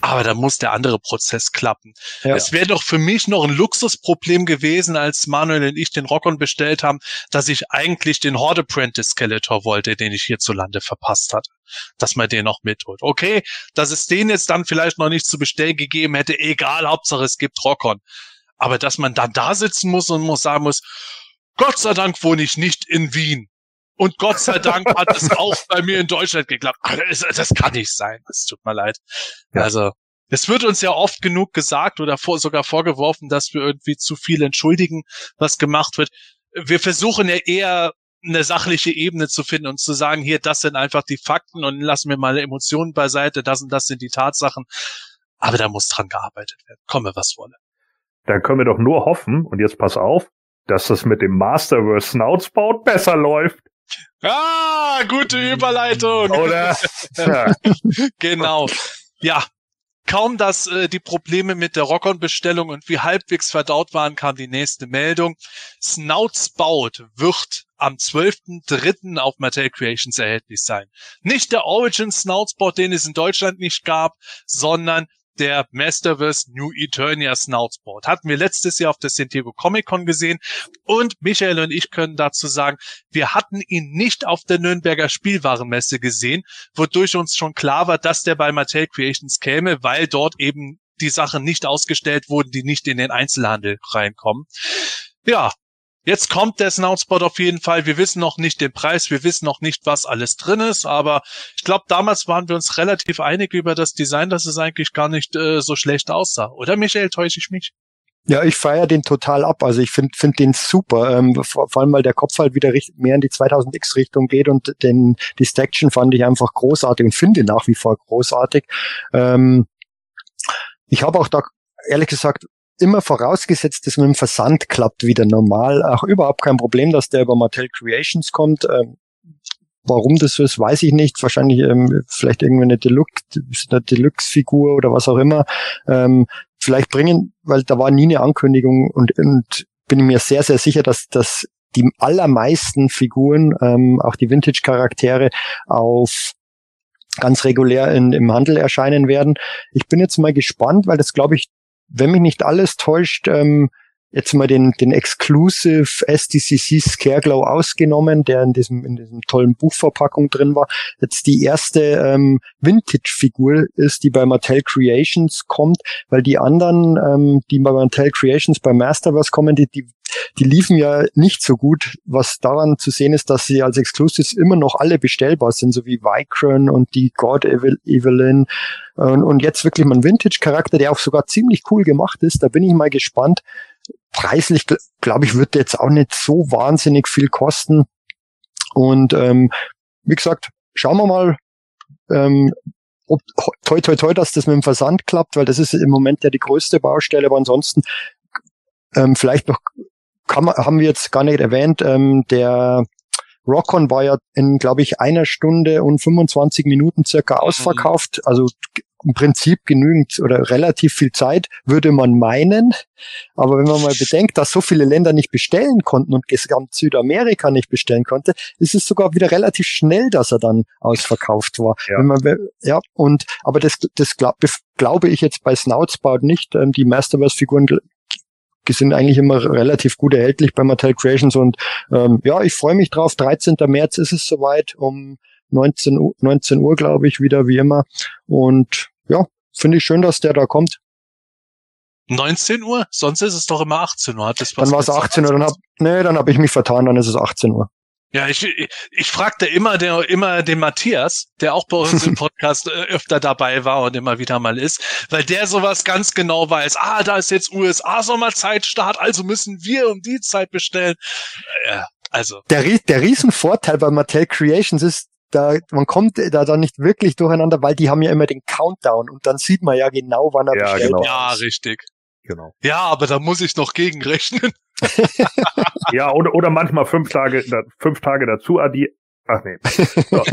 aber da muss der andere Prozess klappen. Ja. Es wäre doch für mich noch ein Luxusproblem gewesen, als Manuel und ich den Rockon bestellt haben, dass ich eigentlich den Horde Apprentice Skeletor wollte, den ich hierzulande verpasst hatte. Dass man den noch mitholt. Okay, dass es den jetzt dann vielleicht noch nicht zu bestellen gegeben hätte, egal, Hauptsache es gibt Rockon. Aber dass man dann da sitzen muss und muss sagen muss, Gott sei Dank wohne ich nicht in Wien. Und Gott sei Dank hat es auch bei mir in Deutschland geklappt. Das, das kann nicht sein. Es tut mir leid. Ja. Also, es wird uns ja oft genug gesagt oder vor, sogar vorgeworfen, dass wir irgendwie zu viel entschuldigen, was gemacht wird. Wir versuchen ja eher eine sachliche Ebene zu finden und zu sagen, hier, das sind einfach die Fakten und lassen wir mal Emotionen beiseite, das und das sind die Tatsachen. Aber da muss dran gearbeitet werden. Komme, was wolle. Dann können wir doch nur hoffen, und jetzt pass auf, dass das mit dem Masterverse Snoutspout besser läuft. Ah, gute Überleitung. Oder? Ja. genau. Ja, kaum dass äh, die Probleme mit der Rockon-Bestellung irgendwie halbwegs verdaut waren, kam die nächste Meldung. Snoutspout wird am 12.03. auf Mattel Creations erhältlich sein. Nicht der Origin Snoutspout, den es in Deutschland nicht gab, sondern der Masterverse New Eternia Snoutsport. Hatten wir letztes Jahr auf der San Diego Comic Con gesehen und Michael und ich können dazu sagen, wir hatten ihn nicht auf der Nürnberger Spielwarenmesse gesehen, wodurch uns schon klar war, dass der bei Mattel Creations käme, weil dort eben die Sachen nicht ausgestellt wurden, die nicht in den Einzelhandel reinkommen. Ja, Jetzt kommt der Snoutspot auf jeden Fall. Wir wissen noch nicht den Preis, wir wissen noch nicht, was alles drin ist, aber ich glaube, damals waren wir uns relativ einig über das Design, dass es eigentlich gar nicht äh, so schlecht aussah. Oder Michael, täusche ich mich? Ja, ich feiere den total ab. Also ich finde find den super. Ähm, vor, vor, allem, weil der Kopf halt wieder mehr in die 2000X-Richtung geht und den, die Staction fand ich einfach großartig und finde nach wie vor großartig. Ähm, ich habe auch da ehrlich gesagt immer vorausgesetzt, dass mit dem Versand klappt wieder normal. Auch überhaupt kein Problem, dass der über Mattel Creations kommt. Ähm, warum das so ist, weiß ich nicht. Wahrscheinlich ähm, vielleicht irgendwie eine Deluxe, eine Deluxe-Figur oder was auch immer. Ähm, vielleicht bringen, weil da war nie eine Ankündigung und, und bin mir sehr, sehr sicher, dass, dass die allermeisten Figuren, ähm, auch die Vintage-Charaktere, auf ganz regulär in, im Handel erscheinen werden. Ich bin jetzt mal gespannt, weil das glaube ich, wenn mich nicht alles täuscht, ähm, jetzt mal den, den Exclusive SDCC Scareglow ausgenommen, der in diesem, in diesem tollen Buchverpackung drin war, jetzt die erste ähm, Vintage-Figur ist, die bei Mattel Creations kommt, weil die anderen, ähm, die bei Mattel Creations bei Masterverse kommen, die, die, die liefen ja nicht so gut, was daran zu sehen ist, dass sie als Exclusives immer noch alle bestellbar sind, so wie Vicron und die God Evelyn und, und jetzt wirklich mal ein Vintage-Charakter, der auch sogar ziemlich cool gemacht ist. Da bin ich mal gespannt, preislich, glaube ich, wird jetzt auch nicht so wahnsinnig viel kosten. Und ähm, wie gesagt, schauen wir mal, ähm, ob toi toi toi, dass das mit dem Versand klappt, weil das ist im Moment ja die größte Baustelle, aber ansonsten ähm, vielleicht noch kann haben wir jetzt gar nicht erwähnt, ähm, der Rockon war ja in, glaube ich, einer Stunde und 25 Minuten circa ausverkauft. Also im Prinzip genügend oder relativ viel Zeit, würde man meinen. Aber wenn man mal bedenkt, dass so viele Länder nicht bestellen konnten und gesamt Südamerika nicht bestellen konnte, ist es sogar wieder relativ schnell, dass er dann ausverkauft war. Ja. Man, ja und aber das, das glaub, glaube ich jetzt bei Snoutsbout nicht. Ähm, die Masterverse-Figuren sind eigentlich immer relativ gut erhältlich bei Mattel Creations und ähm, ja, ich freue mich drauf. 13. März ist es soweit um 19 Uhr, 19 Uhr glaube ich, wieder wie immer. Und ja, finde ich schön, dass der da kommt. 19 Uhr? Sonst ist es doch immer 18 Uhr. Hat das dann war es 18 Uhr, dann hab, nee, dann habe ich mich vertan, dann ist es 18 Uhr. Ja, ich, ich, ich fragte immer, der, immer den Matthias, der auch bei uns im Podcast äh, öfter dabei war und immer wieder mal ist, weil der sowas ganz genau weiß. Ah, da ist jetzt USA-Sommerzeitstart, also müssen wir um die Zeit bestellen. Ja, also. Der, der Riesenvorteil bei Mattel Creations ist, da, man kommt da dann nicht wirklich durcheinander, weil die haben ja immer den Countdown und dann sieht man ja genau, wann er Ja, bestellt genau. Ja, richtig. Genau. Ja, aber da muss ich noch gegenrechnen. Ja, oder, oder manchmal fünf Tage, fünf Tage dazu addi Ach nee. So.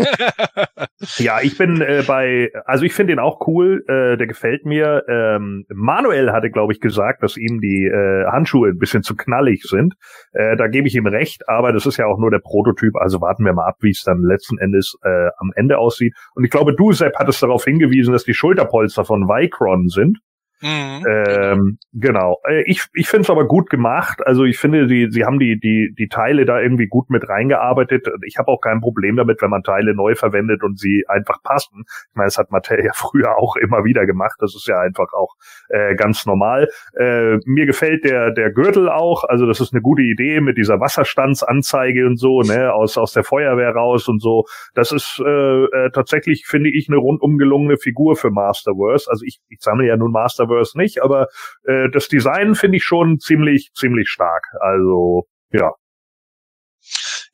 Ja, ich bin äh, bei, also ich finde ihn auch cool, äh, der gefällt mir. Ähm, Manuel hatte, glaube ich, gesagt, dass ihm die äh, Handschuhe ein bisschen zu knallig sind. Äh, da gebe ich ihm recht, aber das ist ja auch nur der Prototyp, also warten wir mal ab, wie es dann letzten Endes äh, am Ende aussieht. Und ich glaube, du, Sepp, hattest darauf hingewiesen, dass die Schulterpolster von Vicron sind. Mhm. Ähm, genau. Äh, Ich, ich finde es aber gut gemacht. Also ich finde, sie, sie haben die, die, die Teile da irgendwie gut mit reingearbeitet. Ich habe auch kein Problem damit, wenn man Teile neu verwendet und sie einfach passen. Ich meine, das hat Mattel ja früher auch immer wieder gemacht. Das ist ja einfach auch äh, ganz normal. Äh, mir gefällt der, der Gürtel auch. Also das ist eine gute Idee mit dieser Wasserstandsanzeige und so, ne, aus, aus der Feuerwehr raus und so. Das ist äh, äh, tatsächlich, finde ich, eine rundum gelungene Figur für Masterverse. Also ich, ich sammle ja nun Masterverse nicht, aber äh, das Design finde ich schon ziemlich, ziemlich stark. Also, ja.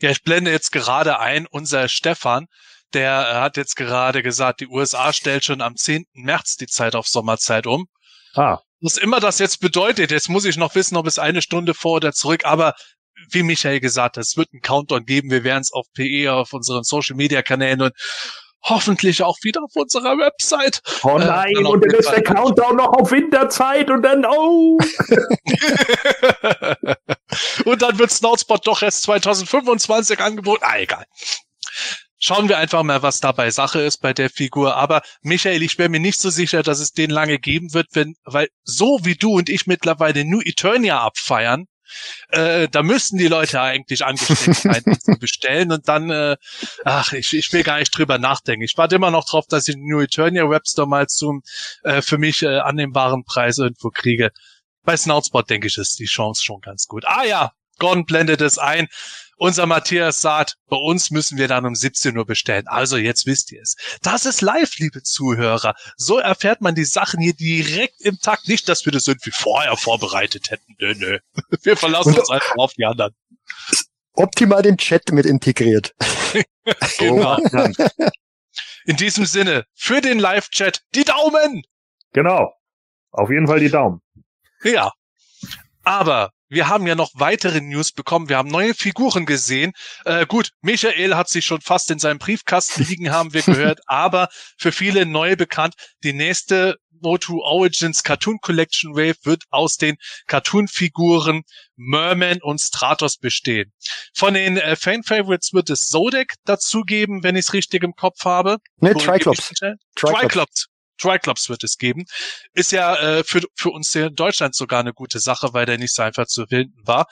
Ja, ich blende jetzt gerade ein, unser Stefan, der äh, hat jetzt gerade gesagt, die USA stellt schon am 10. März die Zeit auf Sommerzeit um. Ah, Was immer das jetzt bedeutet, jetzt muss ich noch wissen, ob es eine Stunde vor oder zurück, aber wie Michael gesagt hat, es wird einen Countdown geben. Wir werden es auf PE, auf unseren Social Media Kanälen und hoffentlich auch wieder auf unserer Website. Oh Äh, nein, auf und dann ist der. Countdown noch auf Winterzeit und dann, oh. und dann wird Snoutspot doch erst 2025 angeboten. Ah, egal. Schauen wir einfach mal, was da bei Sache ist bei der Figur. Aber Michael, ich wäre mir nicht so sicher, dass es den lange geben wird, wenn, weil so wie du und ich mittlerweile New Eternia abfeiern, äh, da müssten die Leute eigentlich zu bestellen und dann, äh, ach, ich, ich will gar nicht drüber nachdenken. Ich warte immer noch drauf, dass ich New Eternia Webstore mal zum äh, für mich äh, annehmbaren Preis irgendwo kriege. Bei Snoutspot denke ich, ist die Chance schon ganz gut. Ah ja, Gordon blendet es ein. Unser Matthias sagt, bei uns müssen wir dann um 17 Uhr bestellen. Also jetzt wisst ihr es. Das ist live, liebe Zuhörer. So erfährt man die Sachen hier direkt im Takt. Nicht, dass wir das irgendwie vorher vorbereitet hätten. Nö, nö. Wir verlassen Und- uns einfach auf die anderen. Optimal den Chat mit integriert. Genau. In diesem Sinne, für den Live-Chat die Daumen! genau. Auf jeden Fall die Daumen. Ja. Aber wir haben ja noch weitere News bekommen. Wir haben neue Figuren gesehen. Äh, gut, Michael hat sich schon fast in seinem Briefkasten liegen, haben wir gehört. Aber für viele neu bekannt, die nächste Motu Origins Cartoon Collection Wave wird aus den Cartoon-Figuren Merman und Stratos bestehen. Von den äh, Fan-Favorites wird es Zodek dazugeben, wenn ich es richtig im Kopf habe. Ne, Triclops. Triclops. Triclops wird es geben. Ist ja äh, für, für uns hier in Deutschland sogar eine gute Sache, weil der nicht so einfach zu finden war.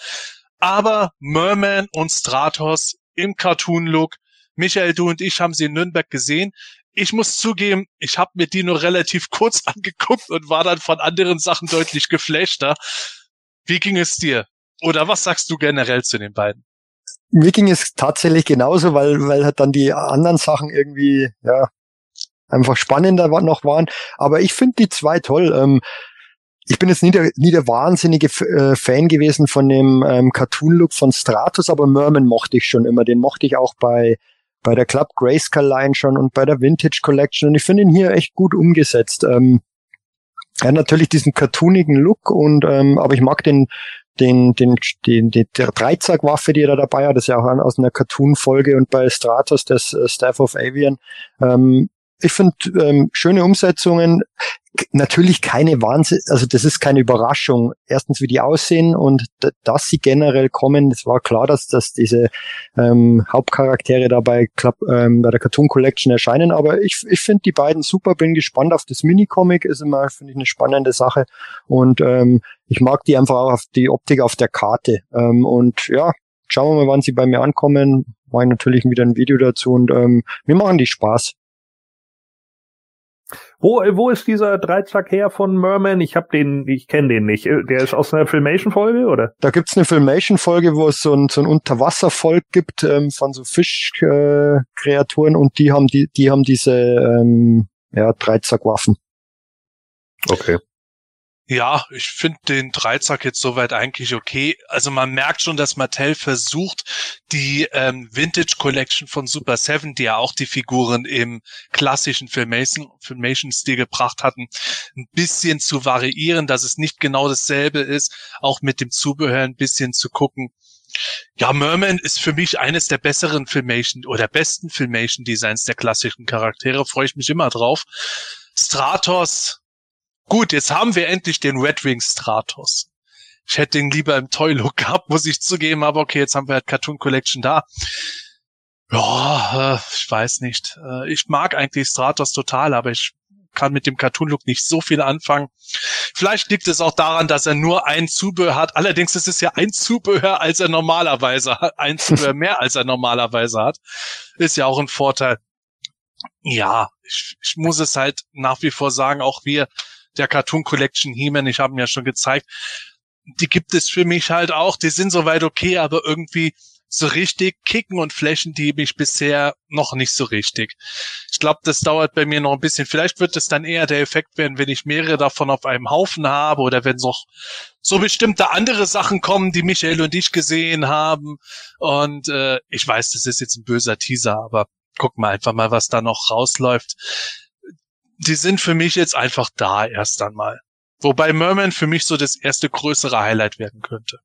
Aber Merman und Stratos im Cartoon-Look. Michael, du und ich haben sie in Nürnberg gesehen ich muss zugeben, ich habe mir die nur relativ kurz angeguckt und war dann von anderen Sachen deutlich geflashter. Wie ging es dir? Oder was sagst du generell zu den beiden? Mir ging es tatsächlich genauso, weil, weil halt dann die anderen Sachen irgendwie, ja, einfach spannender noch waren. Aber ich finde die zwei toll. Ähm, ich bin jetzt nie der, nie der wahnsinnige äh, Fan gewesen von dem ähm, Cartoon-Look von Stratus, aber Merman mochte ich schon immer. Den mochte ich auch bei bei der Club Grayscale Line schon und bei der Vintage Collection und ich finde ihn hier echt gut umgesetzt. Ähm, er hat natürlich diesen cartoonigen Look und ähm, aber ich mag den den den den, den der Dreizack-Waffe, die er da dabei hat, das ist ja auch aus einer Cartoon-Folge und bei Stratos das äh, Staff of Avian. Ähm, ich finde ähm, schöne Umsetzungen natürlich keine Wahnsinn, also das ist keine Überraschung. Erstens, wie die aussehen und dass sie generell kommen. Es war klar, dass, dass diese ähm, Hauptcharaktere da bei, Club, ähm, bei der Cartoon Collection erscheinen. Aber ich, ich finde die beiden super, bin gespannt auf das Minicomic, ist immer, finde ich, eine spannende Sache. Und ähm, ich mag die einfach auch auf die Optik auf der Karte. Ähm, und ja, schauen wir mal, wann sie bei mir ankommen. Mache ich natürlich wieder ein Video dazu und ähm, mir machen die Spaß. Wo, wo ist dieser Dreizack her von Merman? Ich hab den, ich kenne den nicht. Der ist aus einer Filmation-Folge, oder? Da gibt's eine Filmation-Folge, wo es so ein, so ein Unterwasservolk gibt ähm, von so Fischkreaturen äh, und die haben die, die haben diese ähm, ja, Dreizackwaffen. Okay. Ja, ich finde den Dreizack jetzt soweit eigentlich okay. Also man merkt schon, dass Mattel versucht, die ähm, Vintage Collection von Super Seven, die ja auch die Figuren im klassischen Filmation, Filmation-Stil gebracht hatten, ein bisschen zu variieren, dass es nicht genau dasselbe ist, auch mit dem Zubehör ein bisschen zu gucken. Ja, Merman ist für mich eines der besseren Filmation oder besten Filmation Designs der klassischen Charaktere, freue ich mich immer drauf. Stratos, Gut, jetzt haben wir endlich den Red Wing Stratos. Ich hätte den lieber im Toy Look gehabt, muss ich zugeben, aber okay, jetzt haben wir halt Cartoon Collection da. Ja, äh, ich weiß nicht. Äh, ich mag eigentlich Stratos total, aber ich kann mit dem Cartoon-Look nicht so viel anfangen. Vielleicht liegt es auch daran, dass er nur ein Zubehör hat. Allerdings ist es ja ein Zubehör, als er normalerweise hat. Ein Zubehör mehr, als er normalerweise hat. Ist ja auch ein Vorteil. Ja, ich, ich muss es halt nach wie vor sagen, auch wir der Cartoon Collection He-Man, ich habe ihn ja schon gezeigt, die gibt es für mich halt auch, die sind soweit okay, aber irgendwie so richtig kicken und flashen die mich bisher noch nicht so richtig. Ich glaube, das dauert bei mir noch ein bisschen. Vielleicht wird es dann eher der Effekt werden, wenn ich mehrere davon auf einem Haufen habe oder wenn noch so bestimmte andere Sachen kommen, die Michael und ich gesehen haben. Und äh, ich weiß, das ist jetzt ein böser Teaser, aber guck mal einfach mal, was da noch rausläuft die sind für mich jetzt einfach da erst einmal. Wobei Merman für mich so das erste größere Highlight werden könnte.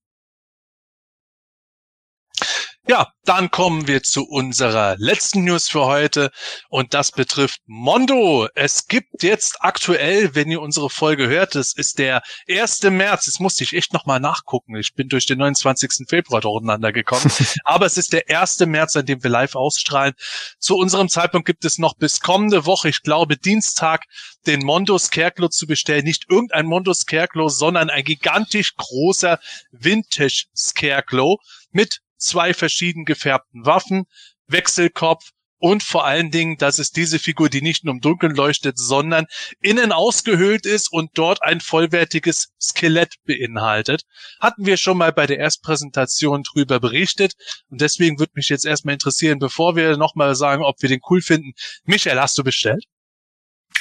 Ja, dann kommen wir zu unserer letzten News für heute und das betrifft Mondo. Es gibt jetzt aktuell, wenn ihr unsere Folge hört, es ist der 1. März. Jetzt musste ich echt nochmal nachgucken. Ich bin durch den 29. Februar durcheinander gekommen. Aber es ist der 1. März, an dem wir live ausstrahlen. Zu unserem Zeitpunkt gibt es noch bis kommende Woche, ich glaube Dienstag, den Mondo Scarecrow zu bestellen. Nicht irgendein Mondo Scarecrow, sondern ein gigantisch großer Vintage Scarecrow mit zwei verschieden gefärbten Waffen, Wechselkopf und vor allen Dingen, dass es diese Figur, die nicht nur im Dunkeln leuchtet, sondern innen ausgehöhlt ist und dort ein vollwertiges Skelett beinhaltet. Hatten wir schon mal bei der Erstpräsentation drüber berichtet und deswegen würde mich jetzt erstmal interessieren, bevor wir nochmal sagen, ob wir den cool finden. Michael, hast du bestellt?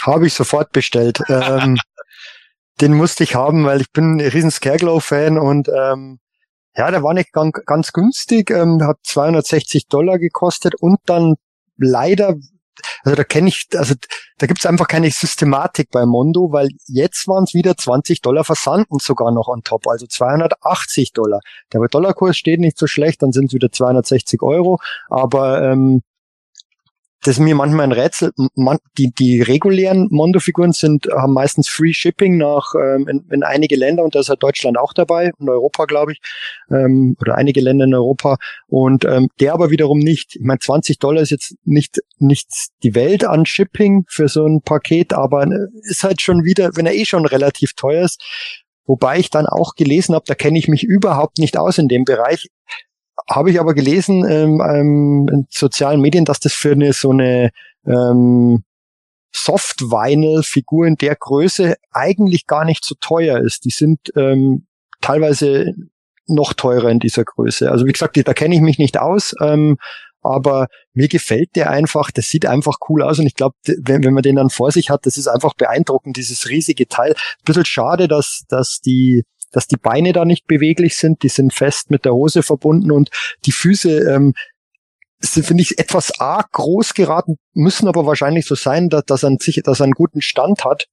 Habe ich sofort bestellt. ähm, den musste ich haben, weil ich bin ein riesen Scareglow-Fan und ähm, ja, der war nicht ganz, ganz günstig, ähm, hat 260 Dollar gekostet und dann leider, also da kenne ich, also da gibt's einfach keine Systematik bei Mondo, weil jetzt waren es wieder 20 Dollar versanden sogar noch on top, also 280 Dollar. Der Dollarkurs steht nicht so schlecht, dann sind es wieder 260 Euro, aber ähm, das ist mir manchmal ein Rätsel. Man, die, die regulären Mondo-Figuren sind, haben meistens Free Shipping nach ähm, in, in einige Länder und da ist halt Deutschland auch dabei, in Europa, glaube ich, ähm, oder einige Länder in Europa. Und ähm, der aber wiederum nicht. Ich meine, 20 Dollar ist jetzt nicht, nicht die Welt an Shipping für so ein Paket, aber äh, ist halt schon wieder, wenn er eh schon relativ teuer ist. Wobei ich dann auch gelesen habe, da kenne ich mich überhaupt nicht aus in dem Bereich, habe ich aber gelesen ähm, ähm, in sozialen Medien, dass das für eine so eine ähm, Soft-Vinyl-Figur in der Größe eigentlich gar nicht so teuer ist. Die sind ähm, teilweise noch teurer in dieser Größe. Also wie gesagt, da kenne ich mich nicht aus, ähm, aber mir gefällt der einfach, das sieht einfach cool aus und ich glaube, wenn, wenn man den dann vor sich hat, das ist einfach beeindruckend, dieses riesige Teil. Ein bisschen schade, dass, dass die dass die Beine da nicht beweglich sind, die sind fest mit der Hose verbunden und die Füße ähm, sind, finde ich, etwas arg groß geraten, müssen aber wahrscheinlich so sein, dass, dass, er, einen, dass er einen guten Stand hat.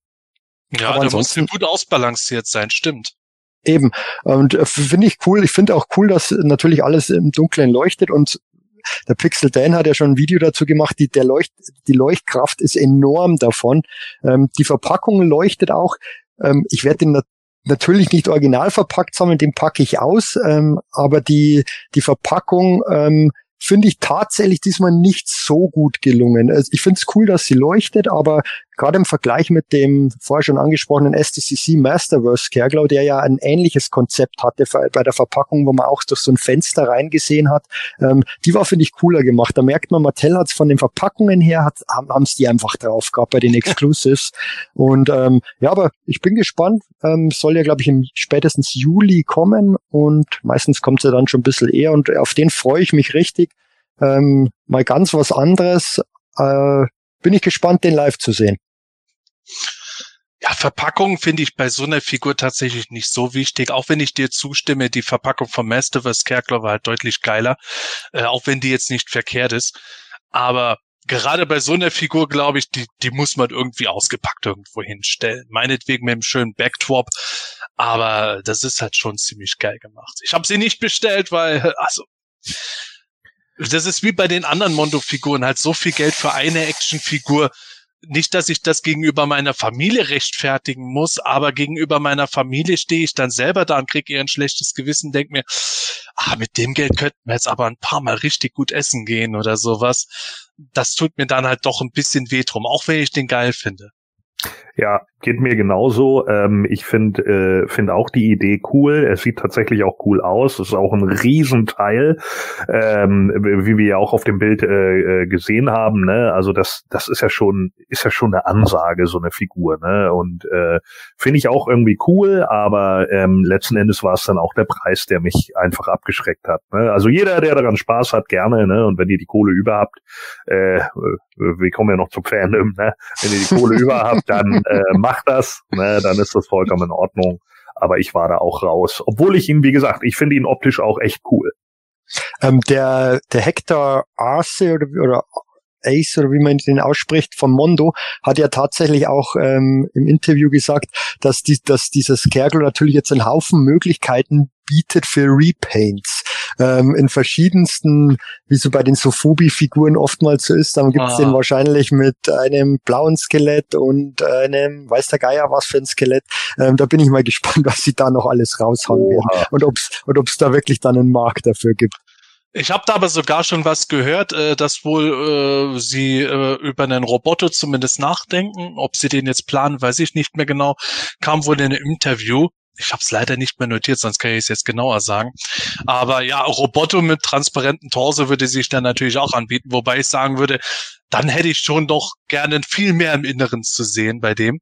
Ja, aber der muss gut ausbalanciert sein, stimmt. Eben. Und äh, finde ich cool. Ich finde auch cool, dass natürlich alles im Dunkeln leuchtet und der Pixel Dan hat ja schon ein Video dazu gemacht, die, der Leucht, die Leuchtkraft ist enorm davon. Ähm, die Verpackung leuchtet auch. Ähm, ich werde den natürlich nicht original verpackt sammeln, den packe ich aus, ähm, aber die, die Verpackung ähm, finde ich tatsächlich diesmal nicht so gut gelungen. Also ich finde es cool, dass sie leuchtet, aber gerade im Vergleich mit dem vorher schon angesprochenen STCC Masterverse Scareglow, der ja ein ähnliches Konzept hatte bei der Verpackung, wo man auch durch so ein Fenster reingesehen hat, ähm, die war, finde ich, cooler gemacht. Da merkt man, Mattel hat es von den Verpackungen her, hat, haben es die einfach drauf gehabt bei den Exclusives. und ähm, ja, aber ich bin gespannt. Ähm, soll ja, glaube ich, im spätestens Juli kommen und meistens kommt sie dann schon ein bisschen eher und auf den freue ich mich richtig. Ähm, mal ganz was anderes. Äh, bin ich gespannt, den live zu sehen. Ja, Verpackung finde ich bei so einer Figur tatsächlich nicht so wichtig. Auch wenn ich dir zustimme, die Verpackung von Masterverse Scarecrow war halt deutlich geiler, äh, auch wenn die jetzt nicht verkehrt ist. Aber gerade bei so einer Figur, glaube ich, die, die muss man irgendwie ausgepackt irgendwo hinstellen. Meinetwegen mit einem schönen Backdrop. Aber das ist halt schon ziemlich geil gemacht. Ich habe sie nicht bestellt, weil, also, das ist wie bei den anderen Mondo-Figuren, halt so viel Geld für eine Actionfigur nicht, dass ich das gegenüber meiner Familie rechtfertigen muss, aber gegenüber meiner Familie stehe ich dann selber da und kriege eher ein schlechtes Gewissen, denke mir, ah, mit dem Geld könnten wir jetzt aber ein paar Mal richtig gut essen gehen oder sowas. Das tut mir dann halt doch ein bisschen weh drum, auch wenn ich den geil finde. Ja, geht mir genauso. Ähm, ich finde äh, find auch die Idee cool. Es sieht tatsächlich auch cool aus. Es ist auch ein Riesenteil, ähm, wie wir ja auch auf dem Bild äh, äh, gesehen haben. Ne? Also das, das ist ja schon, ist ja schon eine Ansage, so eine Figur. Ne? Und äh, finde ich auch irgendwie cool, aber ähm, letzten Endes war es dann auch der Preis, der mich einfach abgeschreckt hat. Ne? Also jeder, der daran Spaß hat, gerne. Ne? Und wenn ihr die Kohle über habt, äh, wir kommen ja noch zum Fandom, ne? wenn ihr die Kohle über habt, dann äh, macht das, ne, dann ist das vollkommen in Ordnung. Aber ich war da auch raus. Obwohl ich ihn, wie gesagt, ich finde ihn optisch auch echt cool. Ähm, der, der Hector Arce oder, oder Ace oder wie man den ausspricht von Mondo hat ja tatsächlich auch ähm, im Interview gesagt, dass, die, dass dieses Scarecrow natürlich jetzt einen Haufen Möglichkeiten bietet für Repaints ähm, in verschiedensten, wie so bei den Sofubi-Figuren oftmals so ist, dann gibt's ah. den wahrscheinlich mit einem blauen Skelett und einem, weiß der Geier was für ein Skelett. Ähm, da bin ich mal gespannt, was sie da noch alles raushauen Oha. werden und ob's und ob's da wirklich dann einen Markt dafür gibt. Ich habe da aber sogar schon was gehört, äh, dass wohl äh, sie äh, über einen Roboter zumindest nachdenken. Ob sie den jetzt planen, weiß ich nicht mehr genau. Kam wohl in einem Interview. Ich habe es leider nicht mehr notiert, sonst kann ich es jetzt genauer sagen. Aber ja, Roboter mit transparenten Torso würde sich dann natürlich auch anbieten, wobei ich sagen würde, dann hätte ich schon doch gerne viel mehr im Inneren zu sehen bei dem.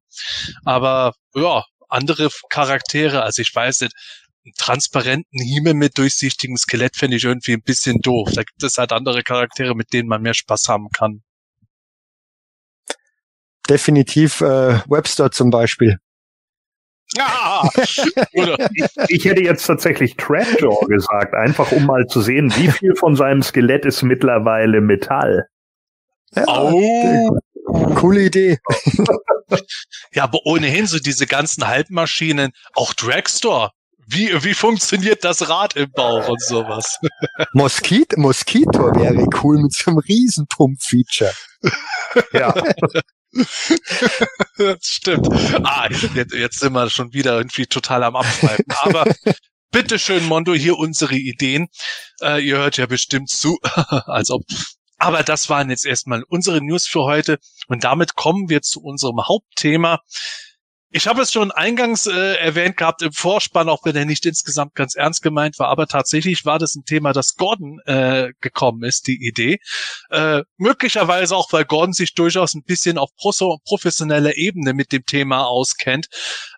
Aber ja, andere Charaktere, also ich weiß nicht, transparenten Himmel mit durchsichtigem Skelett finde ich irgendwie ein bisschen doof. Da gibt es halt andere Charaktere, mit denen man mehr Spaß haben kann. Definitiv äh, Webster zum Beispiel. Ah, ich, ich, hätte jetzt tatsächlich Trapjaw gesagt, einfach um mal zu sehen, wie viel von seinem Skelett ist mittlerweile Metall. Ja, oh. Coole Idee. ja, aber ohnehin so diese ganzen Halbmaschinen, auch Dragstore wie, wie funktioniert das Rad im Bauch und sowas. Moskito, Moskito wäre cool mit so einem riesen Pump-Feature. Ja. das stimmt. Ah, jetzt, jetzt sind wir schon wieder irgendwie total am Abschreiben. Aber bitteschön, Mondo, hier unsere Ideen. Äh, ihr hört ja bestimmt zu, als ob. Aber das waren jetzt erstmal unsere News für heute. Und damit kommen wir zu unserem Hauptthema. Ich habe es schon eingangs äh, erwähnt gehabt im Vorspann, auch wenn er nicht insgesamt ganz ernst gemeint war, aber tatsächlich war das ein Thema, das Gordon äh, gekommen ist, die Idee. Äh, möglicherweise auch, weil Gordon sich durchaus ein bisschen auf professioneller Ebene mit dem Thema auskennt.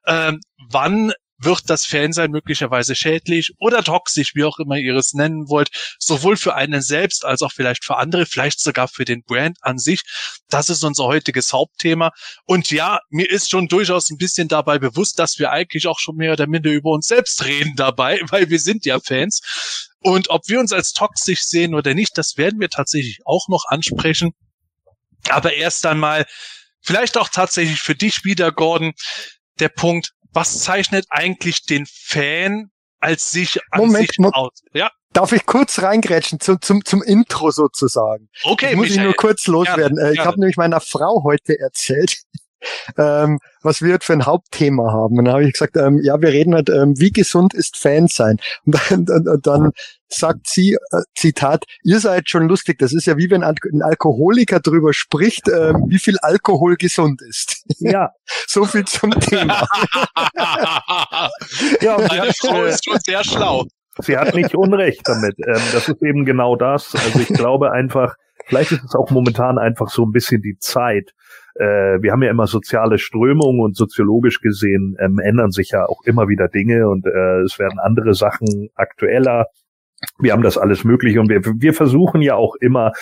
Ähm, wann wird das Fansein möglicherweise schädlich oder toxisch, wie auch immer ihr es nennen wollt, sowohl für einen selbst als auch vielleicht für andere, vielleicht sogar für den Brand an sich. Das ist unser heutiges Hauptthema. Und ja, mir ist schon durchaus ein bisschen dabei bewusst, dass wir eigentlich auch schon mehr oder minder über uns selbst reden dabei, weil wir sind ja Fans. Und ob wir uns als toxisch sehen oder nicht, das werden wir tatsächlich auch noch ansprechen. Aber erst einmal, vielleicht auch tatsächlich für dich wieder, Gordon, der Punkt, was zeichnet eigentlich den Fan als sich an Moment, sich aus? Ja. Darf ich kurz reingrätschen zum, zum, zum Intro sozusagen? Okay, das muss Michael. ich nur kurz loswerden. Gerne, Äh, ich gerne. habe nämlich meiner Frau heute erzählt, ähm, was wir für ein Hauptthema haben. Und dann habe ich gesagt, ähm, ja, wir reden halt, ähm, wie gesund ist Fan sein? Und dann, und, und dann sagt sie, äh, Zitat, ihr seid schon lustig. Das ist ja wie wenn ein ein Alkoholiker drüber spricht, ähm, wie viel Alkohol gesund ist. Ja, so viel zum Thema. ja Meine hat, Frau äh, ist schon sehr schlau. sie hat nicht Unrecht damit. Ähm, das ist eben genau das. Also ich glaube einfach, vielleicht ist es auch momentan einfach so ein bisschen die Zeit. Äh, wir haben ja immer soziale Strömungen und soziologisch gesehen ähm, ändern sich ja auch immer wieder Dinge und äh, es werden andere Sachen aktueller. Wir haben das alles mögliche und wir, wir versuchen ja auch immer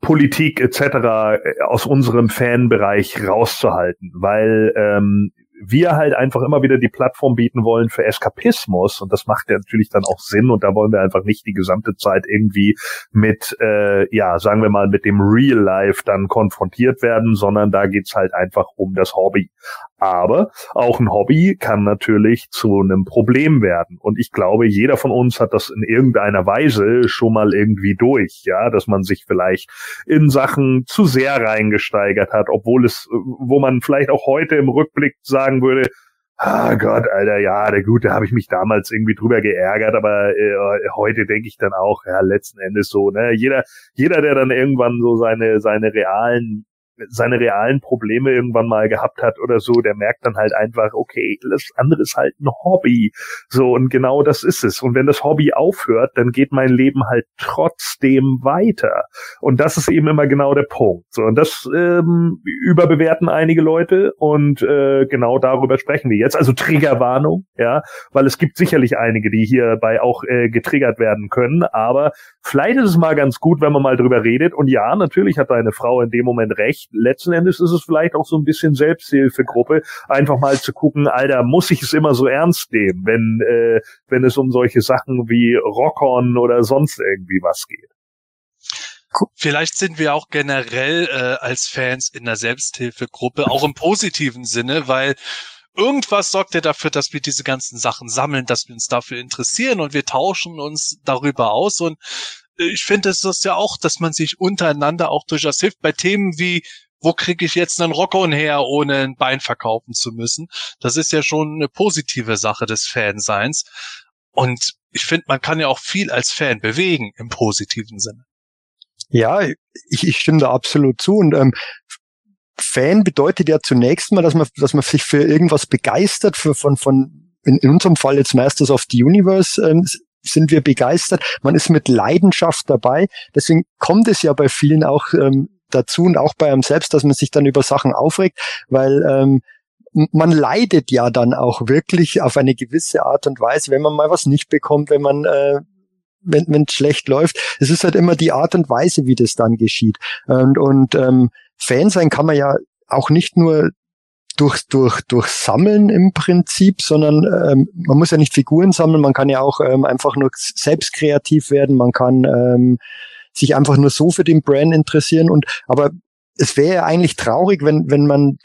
Politik etc. aus unserem Fanbereich rauszuhalten, weil ähm, wir halt einfach immer wieder die Plattform bieten wollen für Eskapismus und das macht ja natürlich dann auch Sinn und da wollen wir einfach nicht die gesamte Zeit irgendwie mit, äh, ja, sagen wir mal, mit dem Real Life dann konfrontiert werden, sondern da geht's halt einfach um das Hobby. Aber auch ein Hobby kann natürlich zu einem Problem werden. Und ich glaube, jeder von uns hat das in irgendeiner Weise schon mal irgendwie durch, ja, dass man sich vielleicht in Sachen zu sehr reingesteigert hat, obwohl es, wo man vielleicht auch heute im Rückblick sagen würde, Ah Gott, Alter, ja, der Gute, habe ich mich damals irgendwie drüber geärgert, aber äh, heute denke ich dann auch, ja, letzten Endes so, ne, jeder, jeder, der dann irgendwann so seine, seine realen seine realen Probleme irgendwann mal gehabt hat oder so, der merkt dann halt einfach, okay, das andere ist halt ein Hobby. So, und genau das ist es. Und wenn das Hobby aufhört, dann geht mein Leben halt trotzdem weiter. Und das ist eben immer genau der Punkt. So, und das ähm, überbewerten einige Leute und äh, genau darüber sprechen wir jetzt. Also Triggerwarnung, ja, weil es gibt sicherlich einige, die hierbei auch äh, getriggert werden können, aber vielleicht ist es mal ganz gut, wenn man mal drüber redet. Und ja, natürlich hat deine Frau in dem Moment recht. Letzten Endes ist es vielleicht auch so ein bisschen Selbsthilfegruppe, einfach mal zu gucken, Alter, muss ich es immer so ernst nehmen, wenn, äh, wenn es um solche Sachen wie Rockon oder sonst irgendwie was geht. Vielleicht sind wir auch generell äh, als Fans in der Selbsthilfegruppe, auch im positiven Sinne, weil irgendwas sorgt ja dafür, dass wir diese ganzen Sachen sammeln, dass wir uns dafür interessieren und wir tauschen uns darüber aus. Und ich finde, es ist ja auch, dass man sich untereinander auch durchaus hilft bei Themen wie wo kriege ich jetzt einen Rockon her, ohne ein Bein verkaufen zu müssen? Das ist ja schon eine positive Sache des Fanseins. Und ich finde, man kann ja auch viel als Fan bewegen im positiven Sinne. Ja, ich, ich stimme da absolut zu. Und ähm, Fan bedeutet ja zunächst mal, dass man, dass man sich für irgendwas begeistert, für, von, von in, in unserem Fall jetzt Masters of the Universe ähm, sind wir begeistert. Man ist mit Leidenschaft dabei. Deswegen kommt es ja bei vielen auch ähm, dazu und auch bei einem selbst, dass man sich dann über Sachen aufregt, weil ähm, man leidet ja dann auch wirklich auf eine gewisse Art und Weise, wenn man mal was nicht bekommt, wenn man äh, wenn es schlecht läuft. Es ist halt immer die Art und Weise, wie das dann geschieht. Und, und ähm, Fan sein kann man ja auch nicht nur durch, durch, durch Sammeln im Prinzip, sondern ähm, man muss ja nicht Figuren sammeln, man kann ja auch ähm, einfach nur selbst kreativ werden, man kann ähm, sich einfach nur so für den Brand interessieren und aber es wäre ja eigentlich traurig, wenn, wenn man,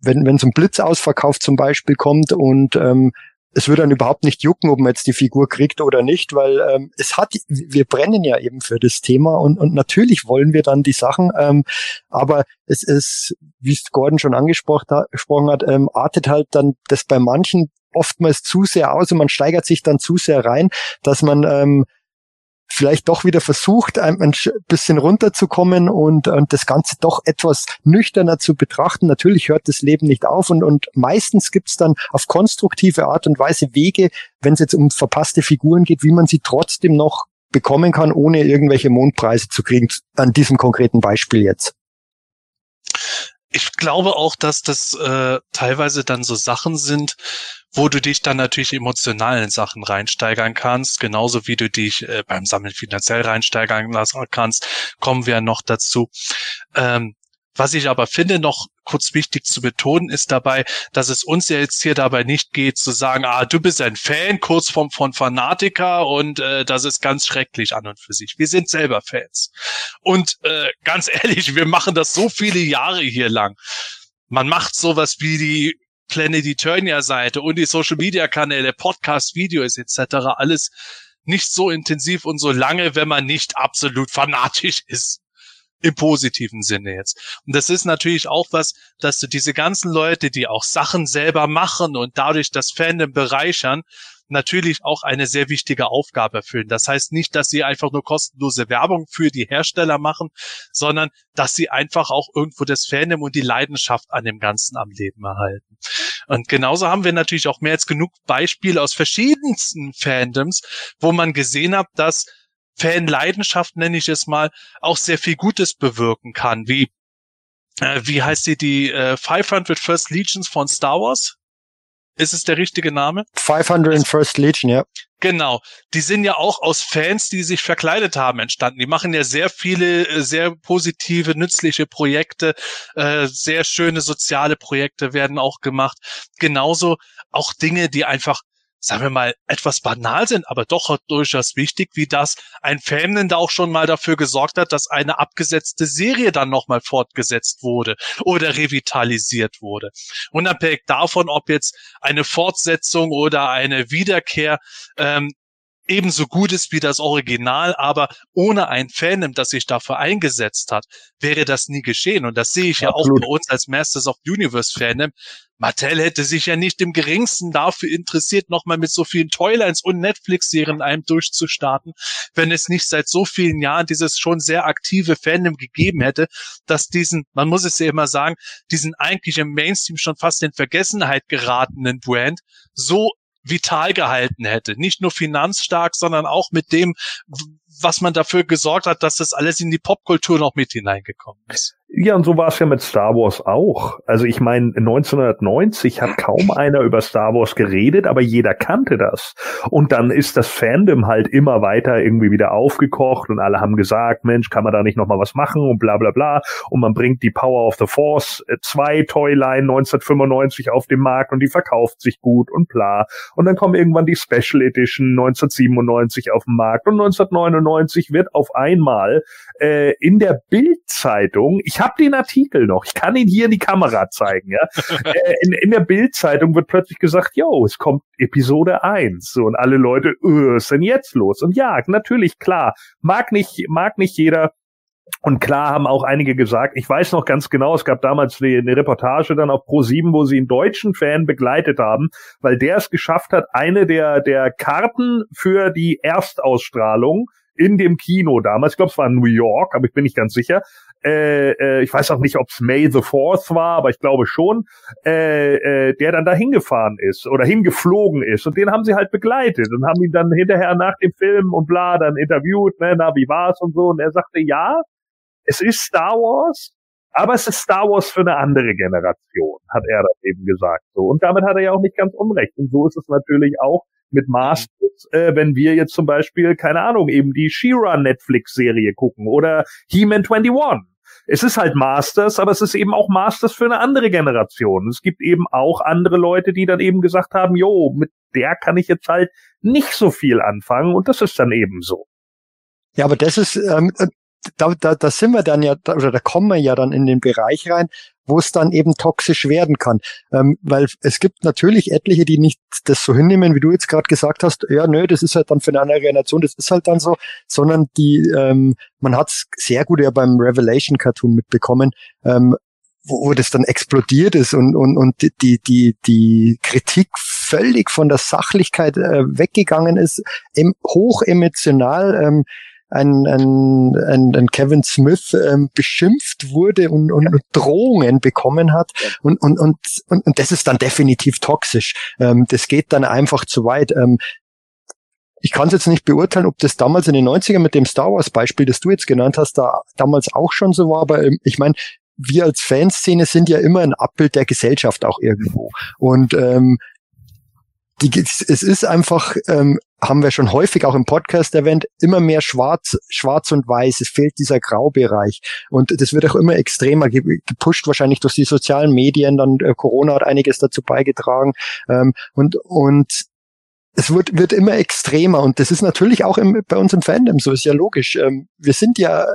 wenn, wenn so ein Blitzausverkauf zum Beispiel kommt und ähm, es würde dann überhaupt nicht jucken, ob man jetzt die Figur kriegt oder nicht, weil ähm, es hat, wir brennen ja eben für das Thema und, und natürlich wollen wir dann die Sachen, ähm, aber es ist, wie es Gordon schon angesprochen hat, ähm, artet halt dann das bei manchen oftmals zu sehr aus und man steigert sich dann zu sehr rein, dass man ähm, vielleicht doch wieder versucht, ein, bisschen runterzukommen und, und das Ganze doch etwas nüchterner zu betrachten. Natürlich hört das Leben nicht auf und, und meistens gibt's dann auf konstruktive Art und Weise Wege, wenn es jetzt um verpasste Figuren geht, wie man sie trotzdem noch bekommen kann, ohne irgendwelche Mondpreise zu kriegen, an diesem konkreten Beispiel jetzt ich glaube auch, dass das äh, teilweise dann so Sachen sind, wo du dich dann natürlich emotional in Sachen reinsteigern kannst, genauso wie du dich äh, beim Sammeln finanziell reinsteigern lassen kannst, kommen wir noch dazu. Ähm, was ich aber finde, noch kurz wichtig zu betonen, ist dabei, dass es uns ja jetzt hier dabei nicht geht, zu sagen, ah, du bist ein Fan, kurz vom, von Fanatiker und äh, das ist ganz schrecklich an und für sich. Wir sind selber Fans. Und äh, ganz ehrlich, wir machen das so viele Jahre hier lang. Man macht sowas wie die Planet Eternia Seite und die Social Media Kanäle, Podcast, Videos etc. alles nicht so intensiv und so lange, wenn man nicht absolut fanatisch ist im positiven Sinne jetzt. Und das ist natürlich auch was, dass du diese ganzen Leute, die auch Sachen selber machen und dadurch das Fandom bereichern, natürlich auch eine sehr wichtige Aufgabe erfüllen. Das heißt nicht, dass sie einfach nur kostenlose Werbung für die Hersteller machen, sondern dass sie einfach auch irgendwo das Fandom und die Leidenschaft an dem Ganzen am Leben erhalten. Und genauso haben wir natürlich auch mehr als genug Beispiele aus verschiedensten Fandoms, wo man gesehen hat, dass Fanleidenschaft, nenne ich es mal, auch sehr viel Gutes bewirken kann, wie äh, wie heißt sie, die äh, 500 First Legions von Star Wars? Ist es der richtige Name? 500 First Legion, ja. Genau. Die sind ja auch aus Fans, die sich verkleidet haben, entstanden. Die machen ja sehr viele, äh, sehr positive, nützliche Projekte. Äh, sehr schöne soziale Projekte werden auch gemacht. Genauso auch Dinge, die einfach sagen wir mal, etwas banal sind, aber doch durchaus wichtig, wie das ein Fan da auch schon mal dafür gesorgt hat, dass eine abgesetzte Serie dann nochmal fortgesetzt wurde oder revitalisiert wurde. Unabhängig davon, ob jetzt eine Fortsetzung oder eine Wiederkehr ähm, ebenso gut ist wie das Original, aber ohne ein Fandom, das sich dafür eingesetzt hat, wäre das nie geschehen. Und das sehe ich Absolut. ja auch bei uns als Masters of Universe Fandom. Mattel hätte sich ja nicht im geringsten dafür interessiert, nochmal mit so vielen Toylines und Netflix-Serien einem durchzustarten, wenn es nicht seit so vielen Jahren dieses schon sehr aktive Fandom gegeben hätte, dass diesen, man muss es ja immer sagen, diesen eigentlich im Mainstream schon fast in Vergessenheit geratenen Brand so vital gehalten hätte. Nicht nur finanzstark, sondern auch mit dem, was man dafür gesorgt hat, dass das alles in die Popkultur noch mit hineingekommen ist. Ja, und so war es ja mit Star Wars auch. Also ich meine, 1990 hat kaum einer über Star Wars geredet, aber jeder kannte das. Und dann ist das Fandom halt immer weiter irgendwie wieder aufgekocht und alle haben gesagt, Mensch, kann man da nicht nochmal was machen und bla bla bla. Und man bringt die Power of the Force 2 äh, Toyline 1995 auf den Markt und die verkauft sich gut und bla. Und dann kommen irgendwann die Special Edition 1997 auf den Markt und 1999 wird auf einmal äh, in der Bildzeitung, ich habe den Artikel noch. Ich kann ihn hier in die Kamera zeigen. Ja, äh, in, in der Bildzeitung wird plötzlich gesagt, yo, es kommt Episode 1. So, und alle Leute, äh, was ist denn jetzt los? Und ja, natürlich, klar, mag nicht, mag nicht jeder. Und klar haben auch einige gesagt, ich weiß noch ganz genau, es gab damals eine Reportage dann auf Pro7, wo sie einen deutschen Fan begleitet haben, weil der es geschafft hat, eine der, der Karten für die Erstausstrahlung in dem Kino damals, ich glaube, es war in New York, aber ich bin nicht ganz sicher, äh, äh, ich weiß auch nicht, ob es May the Fourth war, aber ich glaube schon, äh, äh, der dann da hingefahren ist oder hingeflogen ist. Und den haben sie halt begleitet und haben ihn dann hinterher nach dem Film und bla dann interviewt, ne, na, wie war's und so. Und er sagte, ja, es ist Star Wars, aber es ist Star Wars für eine andere Generation, hat er dann eben gesagt. So. Und damit hat er ja auch nicht ganz unrecht. Und so ist es natürlich auch mit Masters, äh, wenn wir jetzt zum Beispiel, keine Ahnung, eben die She-Ra Netflix-Serie gucken oder He-Man 21 es ist halt Masters, aber es ist eben auch Masters für eine andere Generation. Es gibt eben auch andere Leute, die dann eben gesagt haben, jo, mit der kann ich jetzt halt nicht so viel anfangen und das ist dann eben so. Ja, aber das ist, ähm, da, da, da sind wir dann ja, oder da kommen wir ja dann in den Bereich rein, wo es dann eben toxisch werden kann. Ähm, weil es gibt natürlich etliche, die nicht das so hinnehmen, wie du jetzt gerade gesagt hast, ja, nö, das ist halt dann für eine andere Nation, das ist halt dann so, sondern die, ähm, man hat es sehr gut ja beim Revelation Cartoon mitbekommen, ähm, wo, wo das dann explodiert ist und, und, und die, die, die Kritik völlig von der Sachlichkeit äh, weggegangen ist, em, hoch emotional. Ähm, ein, ein, ein, ein Kevin Smith ähm, beschimpft wurde und, und, und Drohungen bekommen hat. Und, und, und, und, und das ist dann definitiv toxisch. Ähm, das geht dann einfach zu weit. Ähm, ich kann es jetzt nicht beurteilen, ob das damals in den 90ern mit dem Star Wars Beispiel, das du jetzt genannt hast, da damals auch schon so war, aber ähm, ich meine, wir als Fanszene sind ja immer ein Abbild der Gesellschaft auch irgendwo. Und ähm, die, es ist einfach, ähm, haben wir schon häufig auch im Podcast erwähnt, immer mehr schwarz, schwarz und weiß. Es fehlt dieser Graubereich. Und das wird auch immer extremer gepusht, wahrscheinlich durch die sozialen Medien. Dann äh, Corona hat einiges dazu beigetragen. Ähm, und, und es wird, wird immer extremer und das ist natürlich auch im, bei uns im Fandom so, ist ja logisch. Ähm, wir sind ja äh,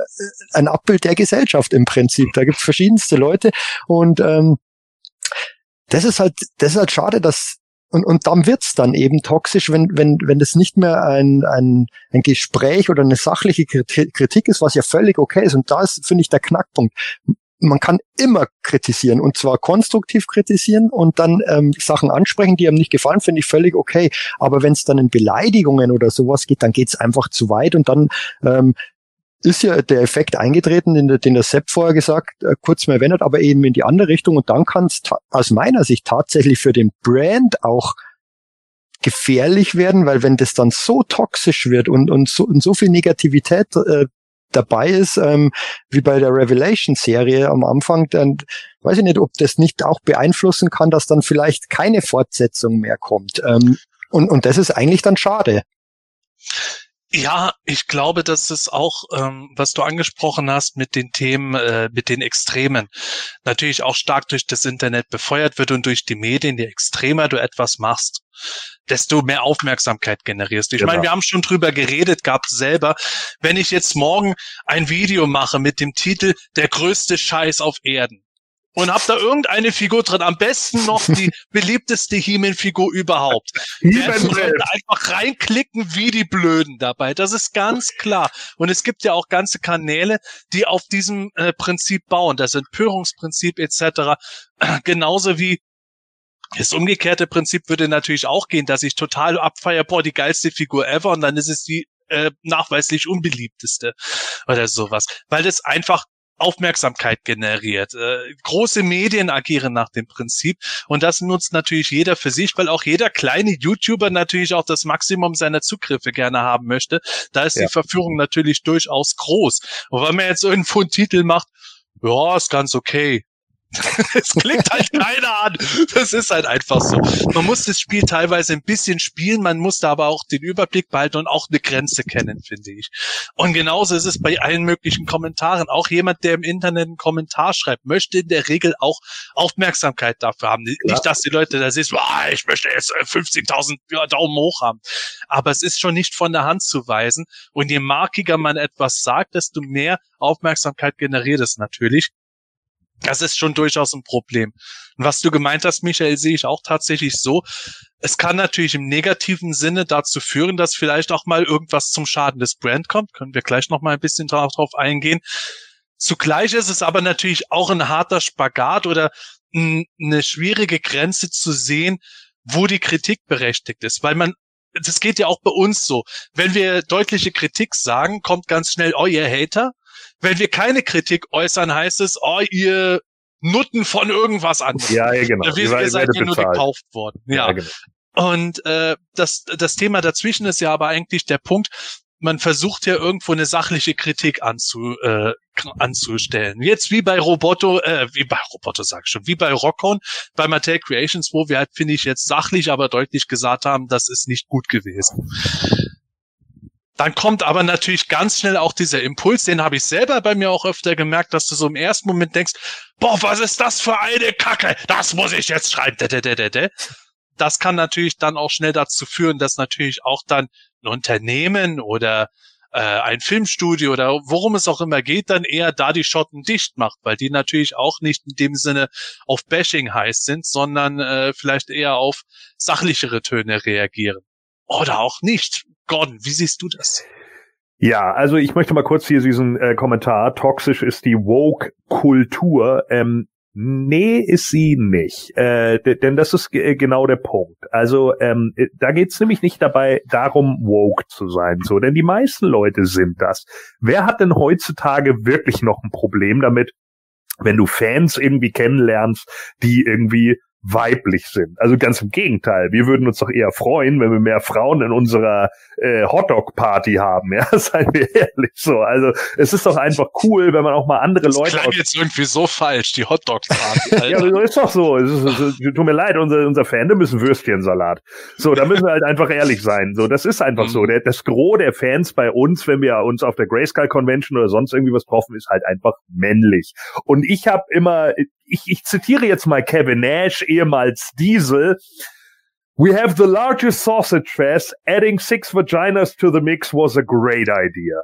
ein Abbild der Gesellschaft im Prinzip. Da gibt's verschiedenste Leute und ähm, das ist halt, das ist halt schade, dass und, und dann wird's dann eben toxisch, wenn, wenn, wenn das nicht mehr ein, ein, ein Gespräch oder eine sachliche Kritik ist, was ja völlig okay ist. Und da ist, finde ich, der Knackpunkt man kann immer kritisieren und zwar konstruktiv kritisieren und dann ähm, Sachen ansprechen, die einem nicht gefallen, finde ich völlig okay. Aber wenn es dann in Beleidigungen oder sowas geht, dann geht es einfach zu weit und dann ähm, ist ja der Effekt eingetreten, den, der, den der Sepp vorher gesagt, äh, kurz mal erwähnt, aber eben in die andere Richtung und dann kann es aus meiner Sicht tatsächlich für den Brand auch gefährlich werden, weil wenn das dann so toxisch wird und, und, so, und so viel Negativität äh, dabei ist, ähm, wie bei der Revelation-Serie am Anfang, dann weiß ich nicht, ob das nicht auch beeinflussen kann, dass dann vielleicht keine Fortsetzung mehr kommt. Ähm, und, und das ist eigentlich dann schade. Ja, ich glaube, dass es auch, ähm, was du angesprochen hast mit den Themen, äh, mit den Extremen, natürlich auch stark durch das Internet befeuert wird und durch die Medien. Je extremer du etwas machst, desto mehr Aufmerksamkeit generierst. Ich genau. meine, wir haben schon drüber geredet gehabt selber. Wenn ich jetzt morgen ein Video mache mit dem Titel Der größte Scheiß auf Erden, und hab da irgendeine Figur drin. Am besten noch die beliebteste He-Man-Figur überhaupt. einfach reinklicken wie die Blöden dabei. Das ist ganz klar. Und es gibt ja auch ganze Kanäle, die auf diesem äh, Prinzip bauen. Das Empörungsprinzip etc. Genauso wie das umgekehrte Prinzip würde natürlich auch gehen, dass ich total abfeier, boah, die geilste Figur ever und dann ist es die äh, nachweislich unbeliebteste oder sowas. Weil das einfach Aufmerksamkeit generiert. Äh, große Medien agieren nach dem Prinzip und das nutzt natürlich jeder für sich, weil auch jeder kleine YouTuber natürlich auch das Maximum seiner Zugriffe gerne haben möchte. Da ist ja. die Verführung natürlich durchaus groß. Und wenn man jetzt irgendwo einen Titel macht, ja, ist ganz okay. es klingt halt keiner an. Das ist halt einfach so. Man muss das Spiel teilweise ein bisschen spielen, man muss da aber auch den Überblick behalten und auch eine Grenze kennen, finde ich. Und genauso ist es bei allen möglichen Kommentaren. Auch jemand, der im Internet einen Kommentar schreibt, möchte in der Regel auch Aufmerksamkeit dafür haben. Ja. Nicht, dass die Leute da siehst, oh, ich möchte jetzt 50.000 ja, Daumen hoch haben. Aber es ist schon nicht von der Hand zu weisen. Und je markiger man etwas sagt, desto mehr Aufmerksamkeit generiert es natürlich. Das ist schon durchaus ein Problem. Und was du gemeint hast, Michael, sehe ich auch tatsächlich so. Es kann natürlich im negativen Sinne dazu führen, dass vielleicht auch mal irgendwas zum Schaden des Brand kommt. Können wir gleich noch mal ein bisschen drauf eingehen. Zugleich ist es aber natürlich auch ein harter Spagat oder eine schwierige Grenze zu sehen, wo die Kritik berechtigt ist, weil man das geht ja auch bei uns so. Wenn wir deutliche Kritik sagen, kommt ganz schnell, oh, ihr Hater. Wenn wir keine Kritik äußern, heißt es, oh, ihr Nutten von irgendwas an. Ja, ja, genau. Wie, ihr seid ja nur gekauft worden. Ja. ja genau. Und äh, das, das Thema dazwischen ist ja aber eigentlich der Punkt, man versucht ja irgendwo eine sachliche Kritik anzu, äh, anzustellen. Jetzt wie bei Roboto, äh, wie bei Roboto sag ich schon, wie bei Rockon, bei Mattel Creations, wo wir halt, finde ich, jetzt sachlich, aber deutlich gesagt haben, das ist nicht gut gewesen. Dann kommt aber natürlich ganz schnell auch dieser Impuls, den habe ich selber bei mir auch öfter gemerkt, dass du so im ersten Moment denkst, boah, was ist das für eine Kacke? Das muss ich jetzt schreiben. Das kann natürlich dann auch schnell dazu führen, dass natürlich auch dann ein Unternehmen oder äh, ein Filmstudio oder worum es auch immer geht, dann eher da die Schotten dicht macht, weil die natürlich auch nicht in dem Sinne auf Bashing heiß sind, sondern äh, vielleicht eher auf sachlichere Töne reagieren. Oder auch nicht. Gordon, wie siehst du das? Ja, also ich möchte mal kurz hier diesen äh, Kommentar. Toxisch ist die Woke-Kultur. Ähm, Nee, ist sie nicht. Äh, denn das ist genau der Punkt. Also ähm, äh, da geht's nämlich nicht dabei darum, woke zu sein, so, denn die meisten Leute sind das. Wer hat denn heutzutage wirklich noch ein Problem damit, wenn du Fans irgendwie kennenlernst, die irgendwie weiblich sind. Also ganz im Gegenteil. Wir würden uns doch eher freuen, wenn wir mehr Frauen in unserer äh, Hotdog-Party haben. Ja, seien wir ehrlich so. Also es ist doch einfach cool, wenn man auch mal andere das Leute. Das jetzt irgendwie so falsch, die Hotdog-Party. ja, so ist doch so. Es ist, es ist, tut mir leid, unser, unser Fandom ist ein Würstchensalat. So, da müssen wir halt einfach ehrlich sein. So, das ist einfach mhm. so. Der, das Gros der Fans bei uns, wenn wir uns auf der Grayscale Convention oder sonst irgendwie was treffen, ist halt einfach männlich. Und ich habe immer, ich, ich zitiere jetzt mal Kevin Nash, ehemals Diesel. We have the largest sausage fest. Adding six vaginas to the mix was a great idea.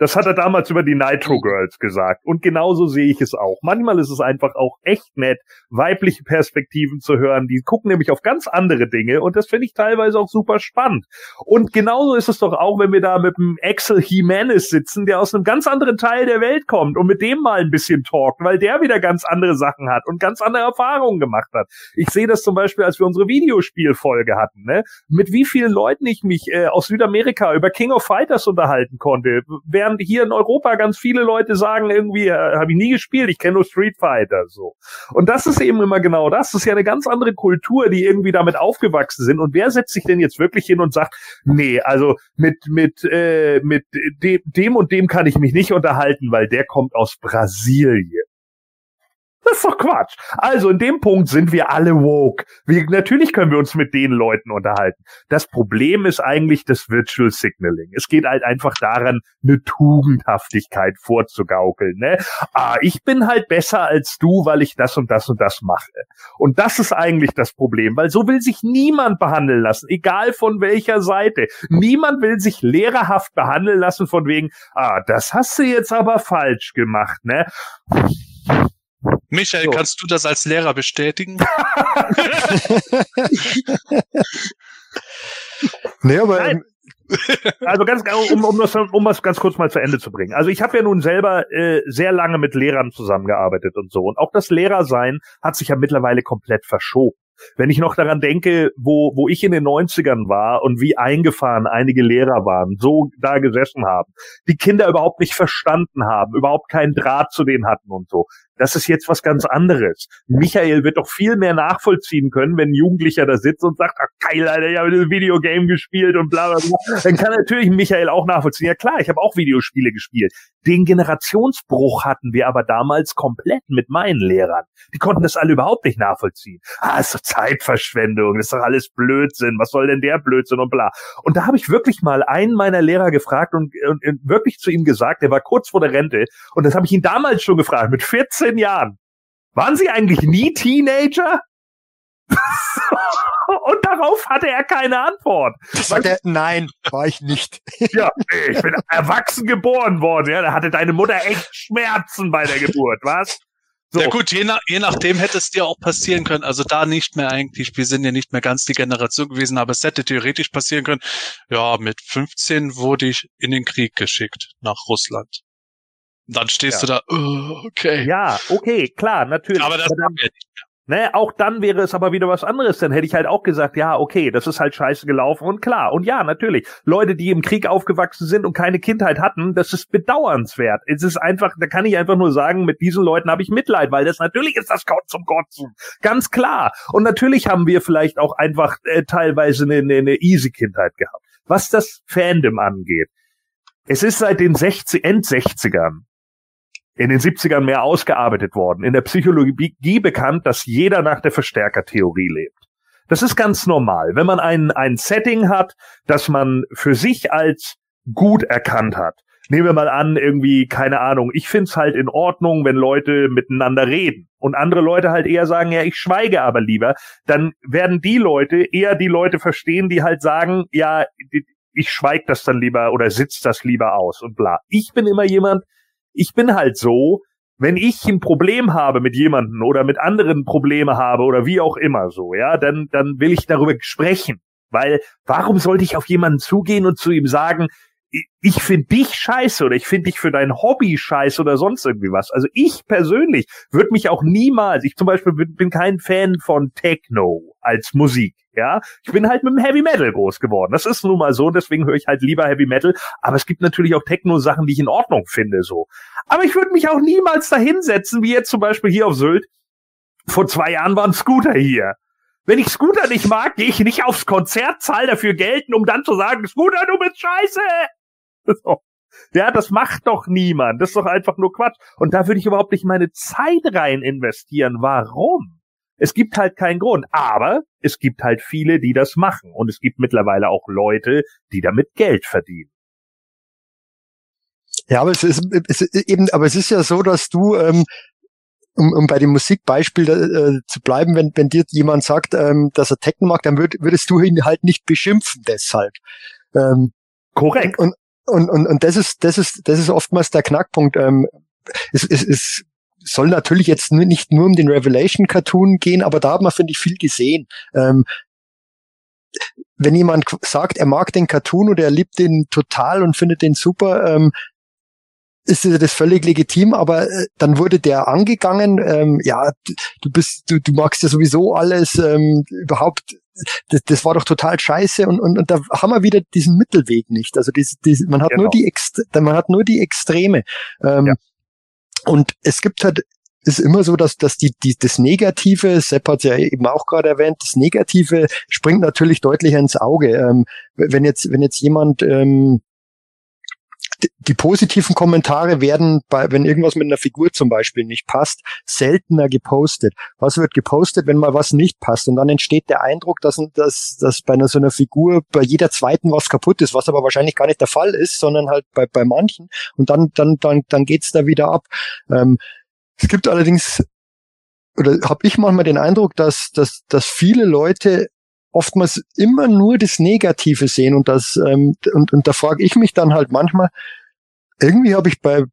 Das hat er damals über die Nitro. Girls gesagt. Und genauso sehe ich es auch. Manchmal ist es einfach auch echt nett, weibliche Perspektiven zu hören. Die gucken nämlich auf ganz andere Dinge und das finde ich teilweise auch super spannend. Und genauso ist es doch auch, wenn wir da mit dem Axel Jimenez sitzen, der aus einem ganz anderen Teil der Welt kommt und mit dem mal ein bisschen talkt, weil der wieder ganz andere Sachen hat und ganz andere Erfahrungen gemacht hat. Ich sehe das zum Beispiel, als wir unsere Videospielfolge hatten, ne? Mit wie vielen Leuten ich mich äh, aus Südamerika über King of Fighters unterhalten konnte, während während hier in Europa ganz viele Leute sagen irgendwie, äh, habe ich nie gespielt, ich kenne nur Street Fighter so. Und das ist eben immer genau das. Das ist ja eine ganz andere Kultur, die irgendwie damit aufgewachsen sind. Und wer setzt sich denn jetzt wirklich hin und sagt, nee, also mit mit äh, mit dem, dem und dem kann ich mich nicht unterhalten, weil der kommt aus Brasilien. Das ist doch Quatsch. Also in dem Punkt sind wir alle woke. Wir, natürlich können wir uns mit den Leuten unterhalten. Das Problem ist eigentlich das Virtual Signaling. Es geht halt einfach daran, eine Tugendhaftigkeit vorzugaukeln. Ne? Ah, ich bin halt besser als du, weil ich das und das und das mache. Und das ist eigentlich das Problem, weil so will sich niemand behandeln lassen, egal von welcher Seite. Niemand will sich lehrerhaft behandeln lassen von wegen, ah, das hast du jetzt aber falsch gemacht, ne? Michael, so. kannst du das als Lehrer bestätigen? nee, aber Nein. also ganz um, um, das, um das ganz kurz mal zu Ende zu bringen. Also ich habe ja nun selber äh, sehr lange mit Lehrern zusammengearbeitet und so. Und auch das Lehrersein hat sich ja mittlerweile komplett verschoben. Wenn ich noch daran denke, wo, wo ich in den 90ern war und wie eingefahren einige Lehrer waren, so da gesessen haben, die Kinder überhaupt nicht verstanden haben, überhaupt keinen Draht zu denen hatten und so. Das ist jetzt was ganz anderes. Michael wird doch viel mehr nachvollziehen können, wenn ein Jugendlicher da sitzt und sagt, ach geil, Alter, ich habe ein Videogame gespielt und bla bla bla. Dann kann natürlich Michael auch nachvollziehen. Ja klar, ich habe auch Videospiele gespielt. Den Generationsbruch hatten wir aber damals komplett mit meinen Lehrern. Die konnten das alle überhaupt nicht nachvollziehen. Ah, ist doch Zeitverschwendung, ist doch alles Blödsinn. Was soll denn der Blödsinn und bla. Und da habe ich wirklich mal einen meiner Lehrer gefragt und, und, und wirklich zu ihm gesagt, der war kurz vor der Rente und das habe ich ihn damals schon gefragt, mit 14 14 Jahren. Waren Sie eigentlich nie Teenager? Und darauf hatte er keine Antwort. Er, nein, war ich nicht. ja, ich bin erwachsen geboren worden. Ja, da hatte deine Mutter echt Schmerzen bei der Geburt, was? So. Ja gut, je, nach, je nachdem hätte es dir auch passieren können. Also da nicht mehr eigentlich, wir sind ja nicht mehr ganz die Generation gewesen, aber es hätte theoretisch passieren können. Ja, mit 15 wurde ich in den Krieg geschickt nach Russland dann stehst ja. du da, uh, okay. Ja, okay, klar, natürlich. Aber das haben wir nicht mehr. Ne, auch dann wäre es aber wieder was anderes. Dann hätte ich halt auch gesagt, ja, okay, das ist halt scheiße gelaufen und klar. Und ja, natürlich. Leute, die im Krieg aufgewachsen sind und keine Kindheit hatten, das ist bedauernswert. Es ist einfach, da kann ich einfach nur sagen, mit diesen Leuten habe ich Mitleid, weil das natürlich ist das Gott zum Kotzen. Ganz klar. Und natürlich haben wir vielleicht auch einfach äh, teilweise eine, eine, eine easy Kindheit gehabt. Was das Fandom angeht. Es ist seit den 60, End-60ern in den 70ern mehr ausgearbeitet worden. In der Psychologie bekannt, dass jeder nach der Verstärkertheorie lebt. Das ist ganz normal. Wenn man ein, ein Setting hat, das man für sich als gut erkannt hat. Nehmen wir mal an, irgendwie, keine Ahnung, ich find's halt in Ordnung, wenn Leute miteinander reden. Und andere Leute halt eher sagen, ja, ich schweige aber lieber. Dann werden die Leute eher die Leute verstehen, die halt sagen, ja, ich schweig das dann lieber oder sitz das lieber aus und bla. Ich bin immer jemand, ich bin halt so, wenn ich ein Problem habe mit jemanden oder mit anderen Probleme habe oder wie auch immer so, ja, dann, dann will ich darüber sprechen. Weil warum sollte ich auf jemanden zugehen und zu ihm sagen, ich finde dich scheiße oder ich finde dich für dein Hobby scheiße oder sonst irgendwie was. Also ich persönlich würde mich auch niemals, ich zum Beispiel bin, kein Fan von Techno als Musik. Ja, ich bin halt mit dem Heavy Metal groß geworden. Das ist nun mal so, deswegen höre ich halt lieber Heavy Metal. Aber es gibt natürlich auch Techno-Sachen, die ich in Ordnung finde, so. Aber ich würde mich auch niemals dahinsetzen, wie jetzt zum Beispiel hier auf Sylt. Vor zwei Jahren war ein Scooter hier. Wenn ich Scooter nicht mag, gehe ich nicht aufs Konzert, zahl dafür Geld, um dann zu sagen, Scooter, du bist scheiße. So. Ja, das macht doch niemand. Das ist doch einfach nur Quatsch. Und da würde ich überhaupt nicht meine Zeit rein investieren. Warum? Es gibt halt keinen Grund. Aber es gibt halt viele, die das machen. Und es gibt mittlerweile auch Leute, die damit Geld verdienen. Ja, aber es ist, es ist eben, aber es ist ja so, dass du, ähm, um, um bei dem Musikbeispiel äh, zu bleiben, wenn, wenn dir jemand sagt, ähm, dass er Techno mag, dann würd, würdest du ihn halt nicht beschimpfen deshalb. Ähm, Korrekt. Und, und, und, und das ist, das ist, das ist oftmals der Knackpunkt. Ähm, es, es, es soll natürlich jetzt nicht nur um den Revelation Cartoon gehen, aber da hat man, finde ich, viel gesehen. Ähm, wenn jemand sagt, er mag den Cartoon oder er liebt den total und findet den super, ähm, ist das völlig legitim, aber äh, dann wurde der angegangen, ähm, ja, du bist, du, du magst ja sowieso alles, ähm, überhaupt, das, das war doch total scheiße und, und, und da haben wir wieder diesen Mittelweg nicht. Also diese, diese, man hat genau. nur die Ext man hat nur die Extreme. Ähm, ja. Und es gibt halt ist immer so, dass, dass die, die, das Negative, Sepp hat ja eben auch gerade erwähnt, das Negative springt natürlich deutlicher ins Auge. Ähm, wenn jetzt, wenn jetzt jemand ähm, die positiven Kommentare werden, bei, wenn irgendwas mit einer Figur zum Beispiel nicht passt, seltener gepostet. Was wird gepostet, wenn mal was nicht passt? Und dann entsteht der Eindruck, dass, dass, dass bei einer, so einer Figur bei jeder zweiten was kaputt ist, was aber wahrscheinlich gar nicht der Fall ist, sondern halt bei, bei manchen. Und dann, dann, dann, dann geht's da wieder ab. Ähm, es gibt allerdings, oder habe ich manchmal den Eindruck, dass, dass, dass viele Leute oftmals immer nur das Negative sehen und das ähm, und, und da frage ich mich dann halt manchmal, irgendwie habe ich bei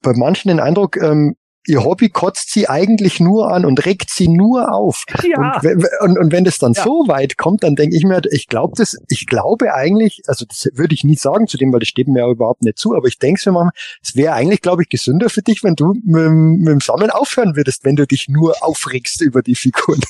bei manchen den Eindruck, ähm, ihr Hobby kotzt sie eigentlich nur an und regt sie nur auf. Ja. Und, und, und wenn das dann ja. so weit kommt, dann denke ich mir, ich glaube das, ich glaube eigentlich, also das würde ich nie sagen zu dem, weil das steht mir ja überhaupt nicht zu, aber ich denke mir mal, es wäre eigentlich, glaube ich, gesünder für dich, wenn du mit, mit dem Sammeln aufhören würdest, wenn du dich nur aufregst über die Figuren.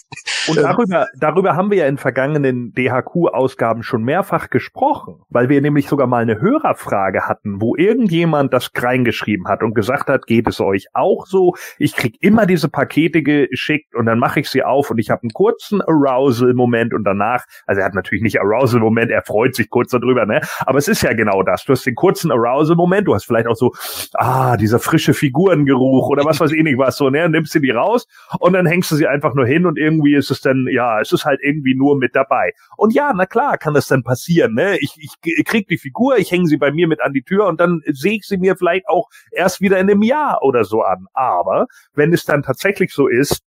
Und ähm. darüber, darüber haben wir ja in vergangenen DHQ-Ausgaben schon mehrfach gesprochen, weil wir nämlich sogar mal eine Hörerfrage hatten, wo irgendjemand das reingeschrieben hat und gesagt hat, geht es euch auch so? Ich krieg immer diese Pakete geschickt und dann mache ich sie auf und ich habe einen kurzen Arousal-Moment und danach, also er hat natürlich nicht Arousal-Moment, er freut sich kurz darüber, ne? Aber es ist ja genau das. Du hast den kurzen Arousal-Moment, du hast vielleicht auch so, ah, dieser frische Figurengeruch oder was weiß ich nicht was, so, ne? Nimmst du die raus und dann hängst du sie einfach nur hin und irgendwie ist es dann, ja, es ist halt irgendwie nur mit dabei. Und ja, na klar, kann das dann passieren, ne? Ich, ich krieg die Figur, ich hänge sie bei mir mit an die Tür und dann sehe ich sie mir vielleicht auch erst wieder in einem Jahr oder so an. Ah, aber wenn es dann tatsächlich so ist,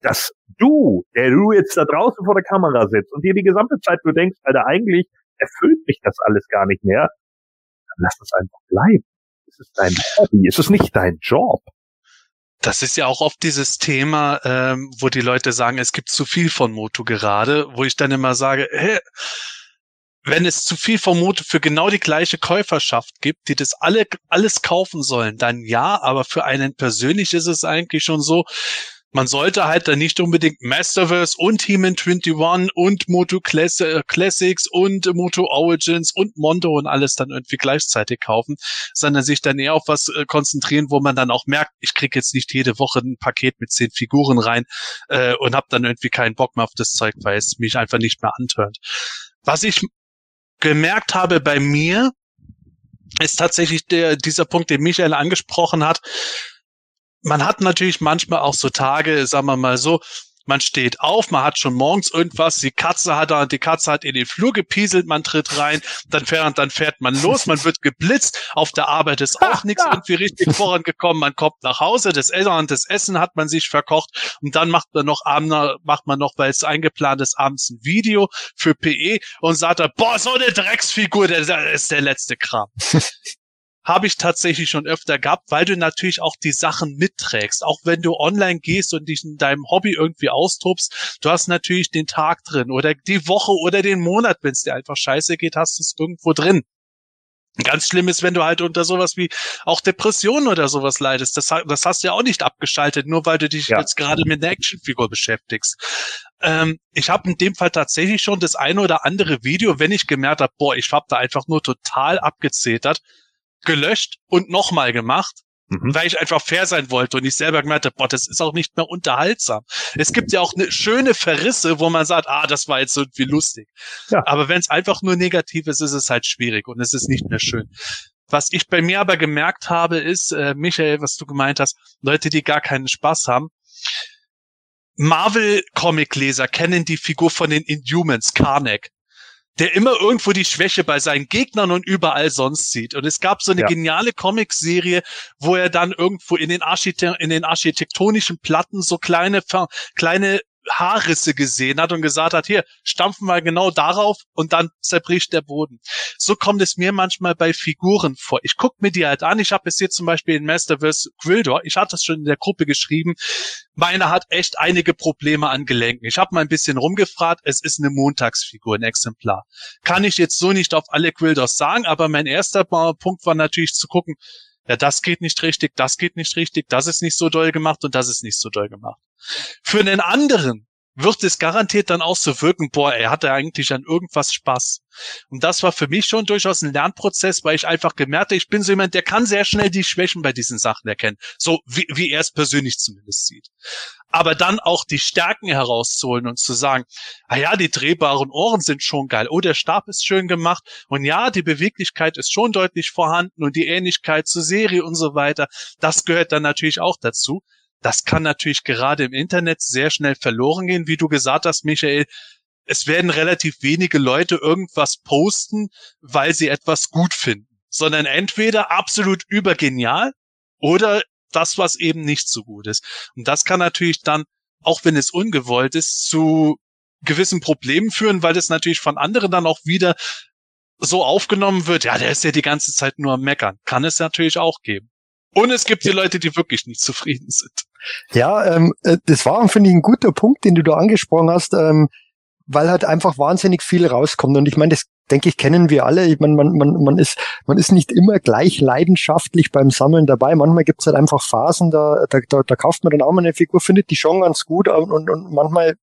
dass du, der du jetzt da draußen vor der Kamera sitzt und dir die gesamte Zeit nur denkst, Alter, eigentlich erfüllt mich das alles gar nicht mehr, dann lass es einfach bleiben. Es ist dein Hobby, es ist nicht dein Job. Das ist ja auch oft dieses Thema, ähm, wo die Leute sagen, es gibt zu viel von Moto gerade, wo ich dann immer sage, hä, wenn es zu viel Vermute für genau die gleiche Käuferschaft gibt, die das alle alles kaufen sollen, dann ja, aber für einen persönlich ist es eigentlich schon so, man sollte halt dann nicht unbedingt Masterverse und He-Man 21 und Moto Classics und Moto Origins und Mondo und alles dann irgendwie gleichzeitig kaufen, sondern sich dann eher auf was äh, konzentrieren, wo man dann auch merkt, ich krieg jetzt nicht jede Woche ein Paket mit zehn Figuren rein äh, und habe dann irgendwie keinen Bock mehr auf das Zeug, weil es mich einfach nicht mehr antört. Was ich gemerkt habe bei mir, ist tatsächlich der, dieser Punkt, den Michael angesprochen hat. Man hat natürlich manchmal auch so Tage, sagen wir mal so, man steht auf, man hat schon morgens irgendwas, die Katze hat da, die Katze hat in den Flur gepieselt, man tritt rein, dann fährt, dann fährt man los, man wird geblitzt, auf der Arbeit ist auch nichts irgendwie richtig vorangekommen, man kommt nach Hause, das Essen, das Essen hat man sich verkocht und dann macht man noch abends, macht man noch, weil es eingeplant ist, abends ein Video für PE und sagt er, boah, so eine Drecksfigur, das ist der letzte Kram. habe ich tatsächlich schon öfter gehabt, weil du natürlich auch die Sachen mitträgst. Auch wenn du online gehst und dich in deinem Hobby irgendwie austobst, du hast natürlich den Tag drin oder die Woche oder den Monat, wenn es dir einfach scheiße geht, hast du es irgendwo drin. Ganz schlimm ist, wenn du halt unter sowas wie auch Depressionen oder sowas leidest. Das, das hast du ja auch nicht abgeschaltet, nur weil du dich ja. jetzt gerade mit einer Actionfigur beschäftigst. Ähm, ich habe in dem Fall tatsächlich schon das eine oder andere Video, wenn ich gemerkt habe, boah, ich habe da einfach nur total abgezetert, gelöscht und nochmal gemacht, mhm. weil ich einfach fair sein wollte und ich selber gemerkt habe, boah, das ist auch nicht mehr unterhaltsam. Es gibt ja auch eine schöne Verrisse, wo man sagt, ah, das war jetzt irgendwie lustig. Ja. Aber wenn es einfach nur negativ ist, ist es halt schwierig und es ist nicht mehr schön. Was ich bei mir aber gemerkt habe, ist, äh, Michael, was du gemeint hast, Leute, die gar keinen Spaß haben. Marvel-Comic-Leser kennen die Figur von den Inhumans, Karnak der immer irgendwo die Schwäche bei seinen Gegnern und überall sonst sieht. Und es gab so eine ja. geniale Comicserie, wo er dann irgendwo in den, Archite in den architektonischen Platten so kleine, kleine Haarrisse gesehen hat und gesagt hat, hier, stampfen wir genau darauf und dann zerbricht der Boden. So kommt es mir manchmal bei Figuren vor. Ich guck mir die halt an. Ich habe es hier zum Beispiel in Masterverse Gwildor, ich hatte es schon in der Gruppe geschrieben, meine hat echt einige Probleme an Gelenken. Ich habe mal ein bisschen rumgefragt, es ist eine Montagsfigur, ein Exemplar. Kann ich jetzt so nicht auf alle Gwildors sagen, aber mein erster Punkt war natürlich zu gucken, ja, das geht nicht richtig, das geht nicht richtig, das ist nicht so doll gemacht und das ist nicht so doll gemacht. Für einen anderen wird es garantiert dann auch so wirken, boah, er hatte eigentlich an irgendwas Spaß. Und das war für mich schon durchaus ein Lernprozess, weil ich einfach gemerkt habe, ich bin so jemand, der kann sehr schnell die Schwächen bei diesen Sachen erkennen. So wie, wie er es persönlich zumindest sieht. Aber dann auch die Stärken herauszuholen und zu sagen, ah ja, die drehbaren Ohren sind schon geil. Oh, der Stab ist schön gemacht. Und ja, die Beweglichkeit ist schon deutlich vorhanden und die Ähnlichkeit zur Serie und so weiter. Das gehört dann natürlich auch dazu. Das kann natürlich gerade im Internet sehr schnell verloren gehen, wie du gesagt hast, Michael. Es werden relativ wenige Leute irgendwas posten, weil sie etwas gut finden, sondern entweder absolut übergenial oder das, was eben nicht so gut ist. Und das kann natürlich dann, auch wenn es ungewollt ist, zu gewissen Problemen führen, weil das natürlich von anderen dann auch wieder so aufgenommen wird, ja, der ist ja die ganze Zeit nur am Meckern. Kann es natürlich auch geben. Und es gibt die Leute, die wirklich nicht zufrieden sind. Ja, ähm, äh, das war, finde ich, ein guter Punkt, den du da angesprochen hast, ähm, weil halt einfach wahnsinnig viel rauskommt. Und ich meine, das denke ich, kennen wir alle. Ich meine, man, man, man, ist, man ist nicht immer gleich leidenschaftlich beim Sammeln dabei. Manchmal gibt es halt einfach Phasen, da, da, da, da kauft man dann auch mal eine Figur, findet die schon ganz gut und, und, und manchmal,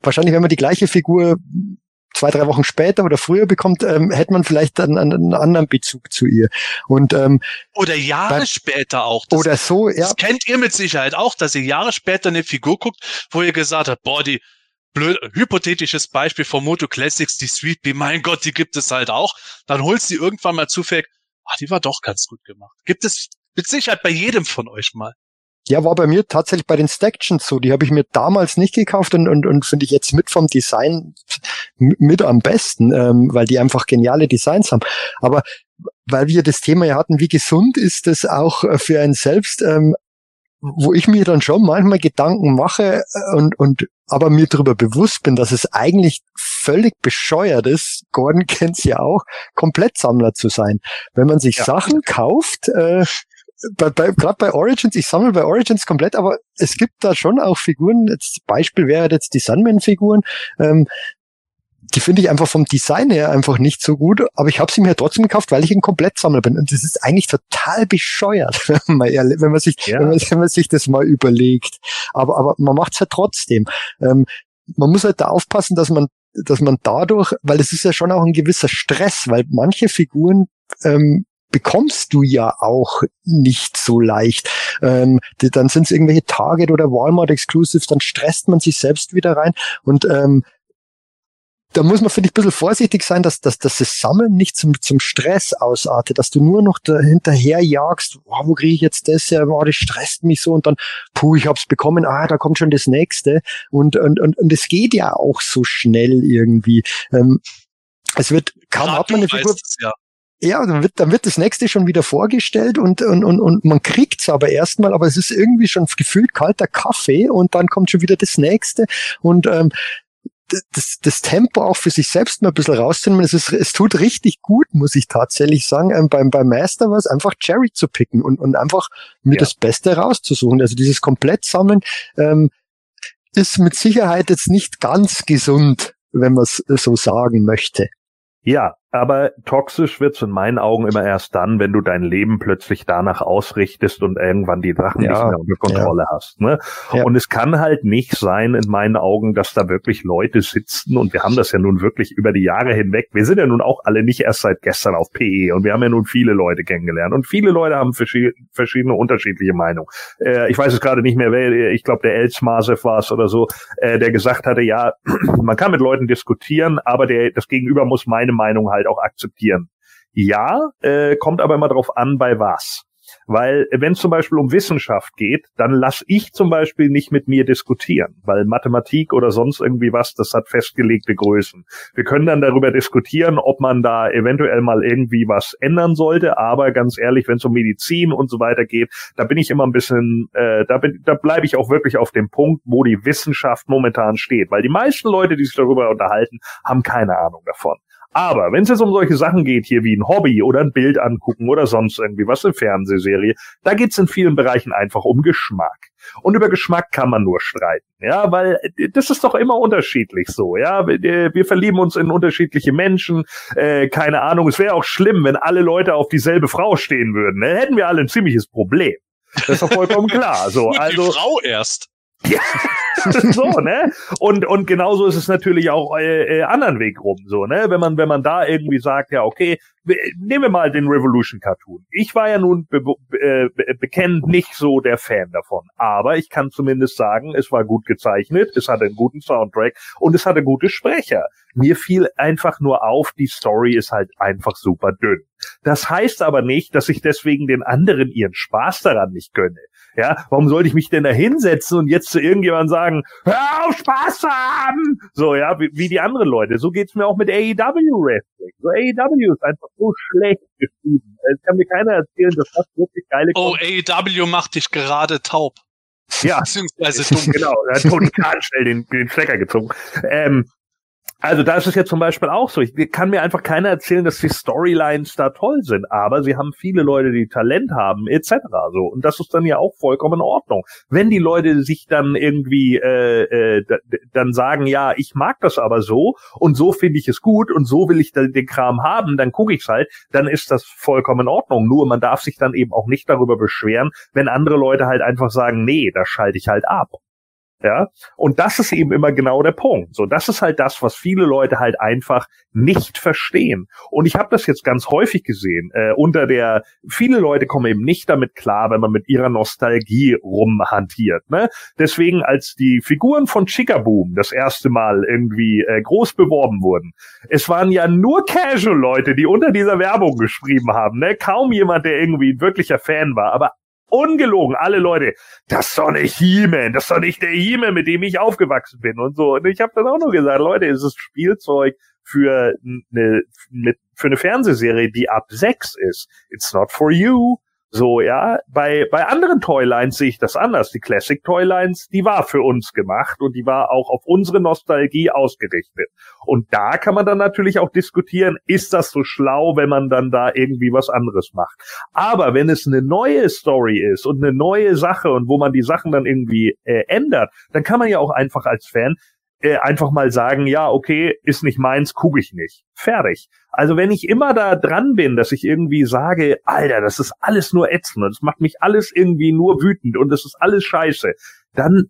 wahrscheinlich, wenn man die gleiche Figur zwei, drei Wochen später oder früher bekommt, ähm, hätte man vielleicht einen, einen anderen Bezug zu ihr. Und ähm, oder Jahre bei, später auch. Das, oder so, ja. Das kennt ihr mit Sicherheit auch, dass ihr Jahre später eine Figur guckt, wo ihr gesagt habt, boah, die blöd, hypothetisches Beispiel von Moto Classics, die Sweet Bee, mein Gott, die gibt es halt auch. Dann holst du irgendwann mal zufällig, ach, die war doch ganz gut gemacht. Gibt es mit Sicherheit bei jedem von euch mal. Ja, war bei mir tatsächlich bei den Stactions so. Die habe ich mir damals nicht gekauft und, und, und finde ich jetzt mit vom Design mit am besten, ähm, weil die einfach geniale Designs haben. Aber weil wir das Thema ja hatten, wie gesund ist das auch äh, für einen selbst, ähm, wo ich mir dann schon manchmal Gedanken mache äh, und, und aber mir darüber bewusst bin, dass es eigentlich völlig bescheuert ist, Gordon kennt's ja auch, Komplettsammler zu sein. Wenn man sich ja. Sachen kauft, äh, bei, bei, gerade bei Origins, ich sammle bei Origins komplett, aber es gibt da schon auch Figuren, jetzt Beispiel wäre jetzt die Sunman-Figuren, ähm, die finde ich einfach vom Design her einfach nicht so gut, aber ich habe sie mir trotzdem gekauft, weil ich ein Komplettsammler bin. Und das ist eigentlich total bescheuert, wenn man, wenn man sich, ja. wenn, man, wenn man sich das mal überlegt. Aber, aber man macht es halt trotzdem. Ähm, man muss halt da aufpassen, dass man, dass man dadurch, weil es ist ja schon auch ein gewisser Stress, weil manche Figuren ähm, bekommst du ja auch nicht so leicht. Ähm, die, dann sind es irgendwelche Target oder Walmart Exclusives, dann stresst man sich selbst wieder rein und ähm, da muss man, finde ich, ein bisschen vorsichtig sein, dass, dass, dass das Sammeln nicht zum, zum Stress ausartet, dass du nur noch da hinterher jagst, oh, wo kriege ich jetzt das her, oh, das stresst mich so und dann, puh, ich hab's bekommen, ah, da kommt schon das nächste und und und, und es geht ja auch so schnell irgendwie. Ähm, es wird kaum hat man eine Figur. Ja. Ja, dann wird, dann wird das nächste schon wieder vorgestellt und, und, und, und man kriegt's aber erstmal, aber es ist irgendwie schon gefühlt kalter Kaffee und dann kommt schon wieder das nächste und ähm, das, das Tempo auch für sich selbst mal ein bisschen rauszunehmen. Es, ist, es tut richtig gut, muss ich tatsächlich sagen. Ähm, beim, beim Master war es einfach Cherry zu picken und, und einfach mir ja. das Beste rauszusuchen. Also dieses Komplettsammeln ähm, ist mit Sicherheit jetzt nicht ganz gesund, wenn man es so sagen möchte. Ja, aber toxisch wird's in meinen Augen immer erst dann, wenn du dein Leben plötzlich danach ausrichtest und irgendwann die Drachen ja, nicht mehr unter Kontrolle ja. hast. Ne? Ja. Und es kann halt nicht sein, in meinen Augen, dass da wirklich Leute sitzen und wir haben das ja nun wirklich über die Jahre hinweg. Wir sind ja nun auch alle nicht erst seit gestern auf PE und wir haben ja nun viele Leute kennengelernt und viele Leute haben verschiedene unterschiedliche Meinungen. Äh, ich weiß es gerade nicht mehr, wer, ich glaube der Elsmasev war es oder so, äh, der gesagt hatte, ja, man kann mit Leuten diskutieren, aber der, das Gegenüber muss meine Meinung halt auch akzeptieren. Ja, äh, kommt aber immer drauf an, bei was. Weil wenn es zum Beispiel um Wissenschaft geht, dann lass ich zum Beispiel nicht mit mir diskutieren, weil Mathematik oder sonst irgendwie was, das hat festgelegte Größen. Wir können dann darüber diskutieren, ob man da eventuell mal irgendwie was ändern sollte, aber ganz ehrlich, wenn es um Medizin und so weiter geht, da bin ich immer ein bisschen, äh, da, bin, da bleibe ich auch wirklich auf dem Punkt, wo die Wissenschaft momentan steht, weil die meisten Leute, die sich darüber unterhalten, haben keine Ahnung davon. Aber wenn es jetzt um solche Sachen geht, hier wie ein Hobby oder ein Bild angucken oder sonst irgendwie was, eine Fernsehserie, da geht es in vielen Bereichen einfach um Geschmack. Und über Geschmack kann man nur streiten, ja, weil äh, das ist doch immer unterschiedlich so, ja. Wir, äh, wir verlieben uns in unterschiedliche Menschen, äh, keine Ahnung. Es wäre auch schlimm, wenn alle Leute auf dieselbe Frau stehen würden. Dann hätten wir alle ein ziemliches Problem. Das ist doch vollkommen klar. So, also die Frau erst. Ja, so, ne? Und, und genauso ist es natürlich auch äh, äh, anderen Weg rum, so, ne? Wenn man, wenn man da irgendwie sagt, ja, okay, nehmen wir mal den Revolution Cartoon. Ich war ja nun be be be bekennt nicht so der Fan davon, aber ich kann zumindest sagen, es war gut gezeichnet, es hatte einen guten Soundtrack und es hatte gute Sprecher. Mir fiel einfach nur auf, die Story ist halt einfach super dünn. Das heißt aber nicht, dass ich deswegen den anderen ihren Spaß daran nicht gönne. Ja, warum sollte ich mich denn da hinsetzen und jetzt zu irgendjemandem sagen, hör auf Spaß haben? So, ja, wie, wie die anderen Leute. So geht's mir auch mit AEW Wrestling. So AEW ist einfach so schlecht geschrieben. Es kann mir keiner erzählen, dass das wirklich geile Oh, AEW macht dich gerade taub. Ja, beziehungsweise dumm. genau, er hat Tony Khan schnell den, den Stecker gezogen. Ähm, also da ist es ja zum Beispiel auch so. Ich kann mir einfach keiner erzählen, dass die Storylines da toll sind, aber sie haben viele Leute, die Talent haben, etc. So und das ist dann ja auch vollkommen in Ordnung. Wenn die Leute sich dann irgendwie äh, äh, dann sagen, ja, ich mag das aber so und so finde ich es gut und so will ich den Kram haben, dann gucke ich's halt, dann ist das vollkommen in Ordnung. Nur man darf sich dann eben auch nicht darüber beschweren, wenn andere Leute halt einfach sagen, nee, das schalte ich halt ab. Ja, und das ist eben immer genau der Punkt. So, das ist halt das, was viele Leute halt einfach nicht verstehen. Und ich habe das jetzt ganz häufig gesehen. Äh, unter der viele Leute kommen eben nicht damit klar, wenn man mit ihrer Nostalgie rumhantiert. Ne? Deswegen, als die Figuren von Chickaboom das erste Mal irgendwie äh, groß beworben wurden, es waren ja nur Casual-Leute, die unter dieser Werbung geschrieben haben. Ne? Kaum jemand, der irgendwie ein wirklicher Fan war, aber Ungelogen, alle Leute, das ist doch nicht He-Man, das ist doch nicht der He-Man, mit dem ich aufgewachsen bin und so. Und ich habe dann auch nur gesagt, Leute, es ist Spielzeug für eine, für eine Fernsehserie, die ab sechs ist. It's not for you. So, ja, bei, bei anderen Toylines sehe ich das anders. Die Classic Toylines, die war für uns gemacht und die war auch auf unsere Nostalgie ausgerichtet. Und da kann man dann natürlich auch diskutieren, ist das so schlau, wenn man dann da irgendwie was anderes macht. Aber wenn es eine neue Story ist und eine neue Sache und wo man die Sachen dann irgendwie äh, ändert, dann kann man ja auch einfach als Fan äh, einfach mal sagen, ja, okay, ist nicht meins, gucke ich nicht. Fertig. Also wenn ich immer da dran bin, dass ich irgendwie sage, Alter, das ist alles nur ätzend und das macht mich alles irgendwie nur wütend und das ist alles scheiße, dann,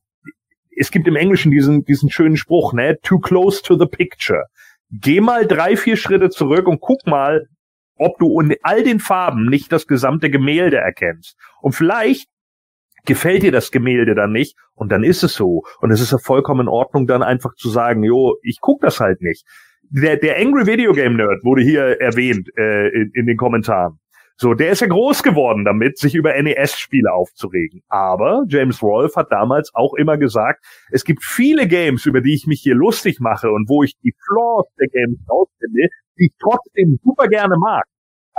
es gibt im Englischen diesen, diesen schönen Spruch, ne, too close to the picture. Geh mal drei, vier Schritte zurück und guck mal, ob du in all den Farben nicht das gesamte Gemälde erkennst. Und vielleicht gefällt dir das Gemälde dann nicht und dann ist es so. Und es ist ja vollkommen in Ordnung, dann einfach zu sagen, jo, ich guck das halt nicht. der, der Angry Video Game Nerd wurde hier erwähnt äh, in, in den Kommentaren. So, der ist ja groß geworden damit, sich über NES-Spiele aufzuregen. Aber James Rolfe hat damals auch immer gesagt, es gibt viele Games, über die ich mich hier lustig mache und wo ich die Flaws der Games rausfinde, die ich trotzdem super gerne mag.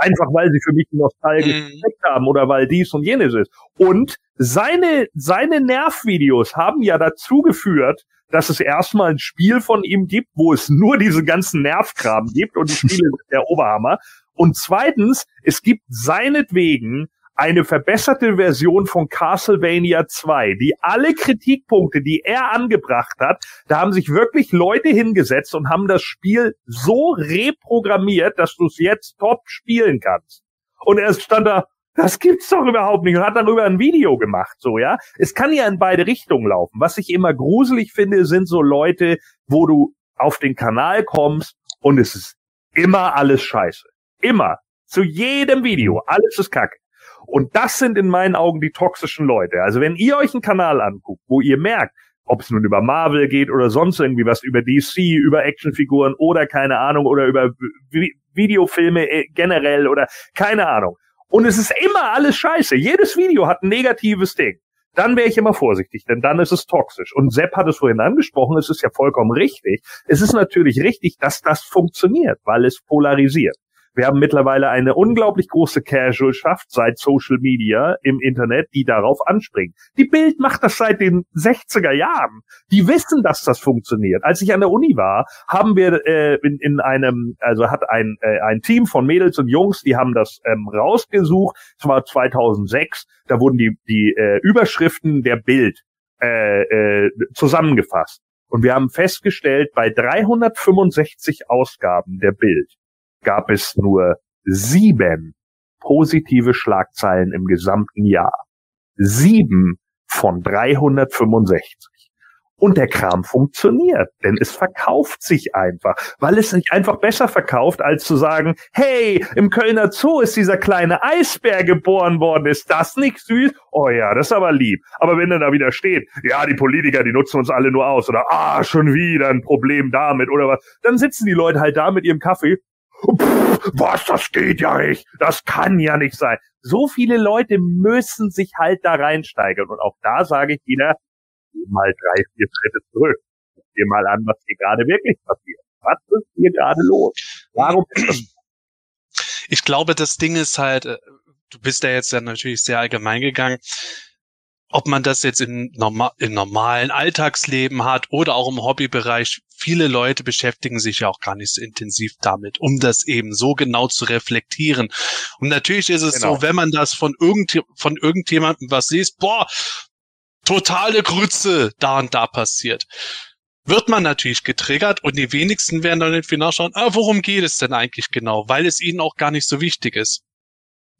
Einfach weil sie für mich einen nostalgischen Mhm. Effekt haben oder weil dies und jenes ist. Und seine, seine Nervvideos haben ja dazu geführt, dass es erstmal ein Spiel von ihm gibt, wo es nur diese ganzen Nervkram gibt und die Spiele sind der Oberhammer. Und zweitens, es gibt seinetwegen eine verbesserte Version von Castlevania 2, die alle Kritikpunkte, die er angebracht hat, da haben sich wirklich Leute hingesetzt und haben das Spiel so reprogrammiert, dass du es jetzt top spielen kannst. Und er stand da, das gibt's doch überhaupt nicht und hat darüber ein Video gemacht, so, ja. Es kann ja in beide Richtungen laufen. Was ich immer gruselig finde, sind so Leute, wo du auf den Kanal kommst und es ist immer alles scheiße. Immer. Zu jedem Video. Alles ist kacke. Und das sind in meinen Augen die toxischen Leute. Also wenn ihr euch einen Kanal anguckt, wo ihr merkt, ob es nun über Marvel geht oder sonst irgendwie was, über DC, über Actionfiguren oder keine Ahnung, oder über Vi Videofilme äh, generell oder keine Ahnung. Und es ist immer alles scheiße. Jedes Video hat ein negatives Ding. Dann wäre ich immer vorsichtig, denn dann ist es toxisch. Und Sepp hat es vorhin angesprochen, es ist ja vollkommen richtig. Es ist natürlich richtig, dass das funktioniert, weil es polarisiert. Wir haben mittlerweile eine unglaublich große Casualschaft seit Social Media im Internet, die darauf anspringt. Die Bild macht das seit den 60er Jahren. Die wissen, dass das funktioniert. Als ich an der Uni war, haben wir äh, in, in einem, also hat ein, äh, ein Team von Mädels und Jungs, die haben das ähm, rausgesucht. Es war 2006. Da wurden die, die äh, Überschriften der Bild äh, äh, zusammengefasst. Und wir haben festgestellt, bei 365 Ausgaben der Bild gab es nur sieben positive Schlagzeilen im gesamten Jahr. Sieben von 365. Und der Kram funktioniert, denn es verkauft sich einfach, weil es sich einfach besser verkauft, als zu sagen, hey, im Kölner Zoo ist dieser kleine Eisbär geboren worden, ist das nicht süß? Oh ja, das ist aber lieb. Aber wenn dann da wieder steht, ja, die Politiker, die nutzen uns alle nur aus, oder ah, schon wieder ein Problem damit, oder was, dann sitzen die Leute halt da mit ihrem Kaffee Pff, was, das geht ja nicht. Das kann ja nicht sein. So viele Leute müssen sich halt da reinsteigern. Und auch da sage ich wieder, geh mal drei, vier Schritte zurück. Guck dir mal an, was hier gerade wirklich passiert. Was ist hier gerade los? Warum? Ich glaube, das Ding ist halt, äh, du bist da jetzt ja natürlich sehr allgemein gegangen. Ob man das jetzt in norma im normalen Alltagsleben hat oder auch im Hobbybereich, viele Leute beschäftigen sich ja auch gar nicht so intensiv damit, um das eben so genau zu reflektieren. Und natürlich ist es Genau. so, wenn man das von, irgend, von irgendjemandem was liest, boah, totale Grütze da und da passiert. Wird man natürlich getriggert und die wenigsten werden dann irgendwie nachschauen, ah, worum geht es denn eigentlich genau, weil es ihnen auch gar nicht so wichtig ist.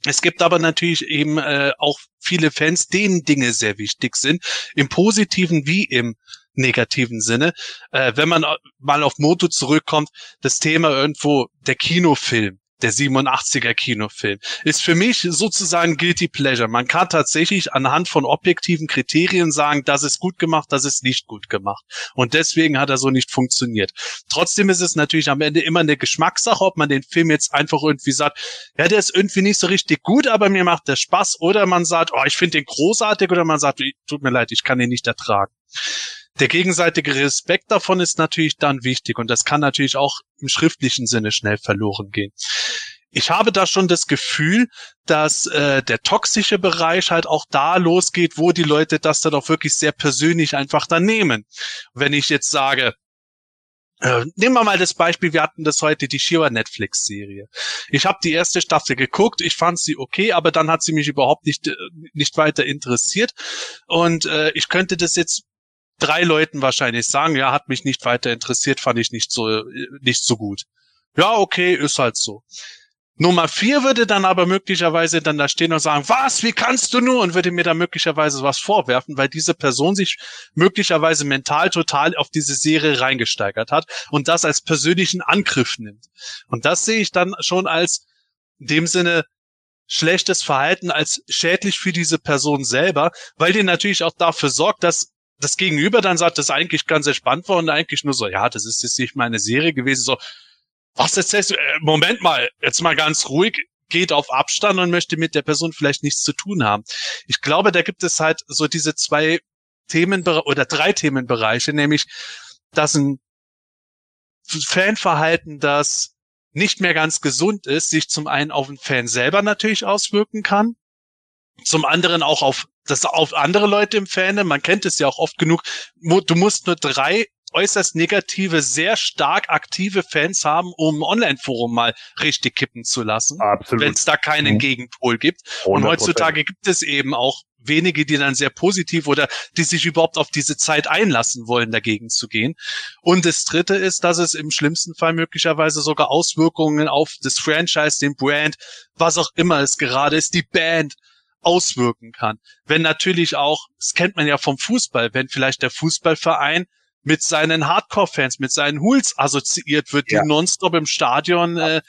Es gibt aber natürlich eben äh, auch viele Fans, denen Dinge sehr wichtig sind, im positiven wie im negativen Sinne. Äh, wenn man mal auf Moto zurückkommt, das Thema irgendwo der Kinofilm, der 87er Kinofilm, ist für mich sozusagen Guilty Pleasure. Man kann tatsächlich anhand von objektiven Kriterien sagen, das ist gut gemacht, das ist nicht gut gemacht. Und deswegen hat er so nicht funktioniert. Trotzdem ist es natürlich am Ende immer eine Geschmackssache, ob man den Film jetzt einfach irgendwie sagt, ja, der ist irgendwie nicht so richtig gut, aber mir macht der Spaß. Oder man sagt, oh, ich finde den großartig. Oder man sagt, tut mir leid, ich kann den nicht ertragen. Der gegenseitige Respekt davon ist natürlich dann wichtig und das kann natürlich auch im schriftlichen Sinne schnell verloren gehen. Ich habe da schon das Gefühl, dass äh, der toxische Bereich halt auch da losgeht, wo die Leute das dann auch wirklich sehr persönlich einfach dann nehmen. Wenn ich jetzt sage, äh, nehmen wir mal das Beispiel, wir hatten das heute, die Shiva Netflix-Serie. Ich habe die erste Staffel geguckt, ich fand sie okay, aber dann hat sie mich überhaupt nicht, äh, nicht weiter interessiert. Und äh, ich könnte das jetzt drei Leuten wahrscheinlich sagen, ja, hat mich nicht weiter interessiert, fand ich nicht so, äh, nicht so gut. Ja, okay, ist halt so. Nummer vier würde dann aber möglicherweise dann da stehen und sagen, was, wie kannst du nur? Und würde mir da möglicherweise was vorwerfen, weil diese Person sich möglicherweise mental total auf diese Serie reingesteigert hat und das als persönlichen Angriff nimmt. Und das sehe ich dann schon als in dem Sinne schlechtes Verhalten, als schädlich für diese Person selber, weil die natürlich auch dafür sorgt, dass das Gegenüber dann sagt, das eigentlich ganz entspannt war und eigentlich nur so, ja, das ist jetzt nicht meine Serie gewesen, so, was erzählst du? Äh, Moment mal, jetzt mal ganz ruhig, geht auf Abstand und möchte mit der Person vielleicht nichts zu tun haben. Ich glaube, da gibt es halt so diese zwei Themen oder drei Themenbereiche, nämlich, dass ein Fanverhalten, das nicht mehr ganz gesund ist, sich zum einen auf den Fan selber natürlich auswirken kann, zum anderen auch auf das auf andere Leute im Fandom. Man kennt es ja auch oft genug. Du musst nur drei äußerst negative, sehr stark aktive Fans haben, um Online-Forum mal richtig kippen zu lassen. Wenn es da keinen mhm. Gegenpol gibt. 100%. Und heutzutage gibt es eben auch wenige, die dann sehr positiv oder die sich überhaupt auf diese Zeit einlassen wollen, dagegen zu gehen. Und das dritte ist, dass es im schlimmsten Fall möglicherweise sogar Auswirkungen auf das Franchise, den Brand, was auch immer es gerade ist, die Band, auswirken kann. Wenn natürlich auch, das kennt man ja vom Fußball, wenn vielleicht der Fußballverein mit seinen Hardcore-Fans, mit seinen Hools assoziiert wird, die ja. nonstop im Stadion äh,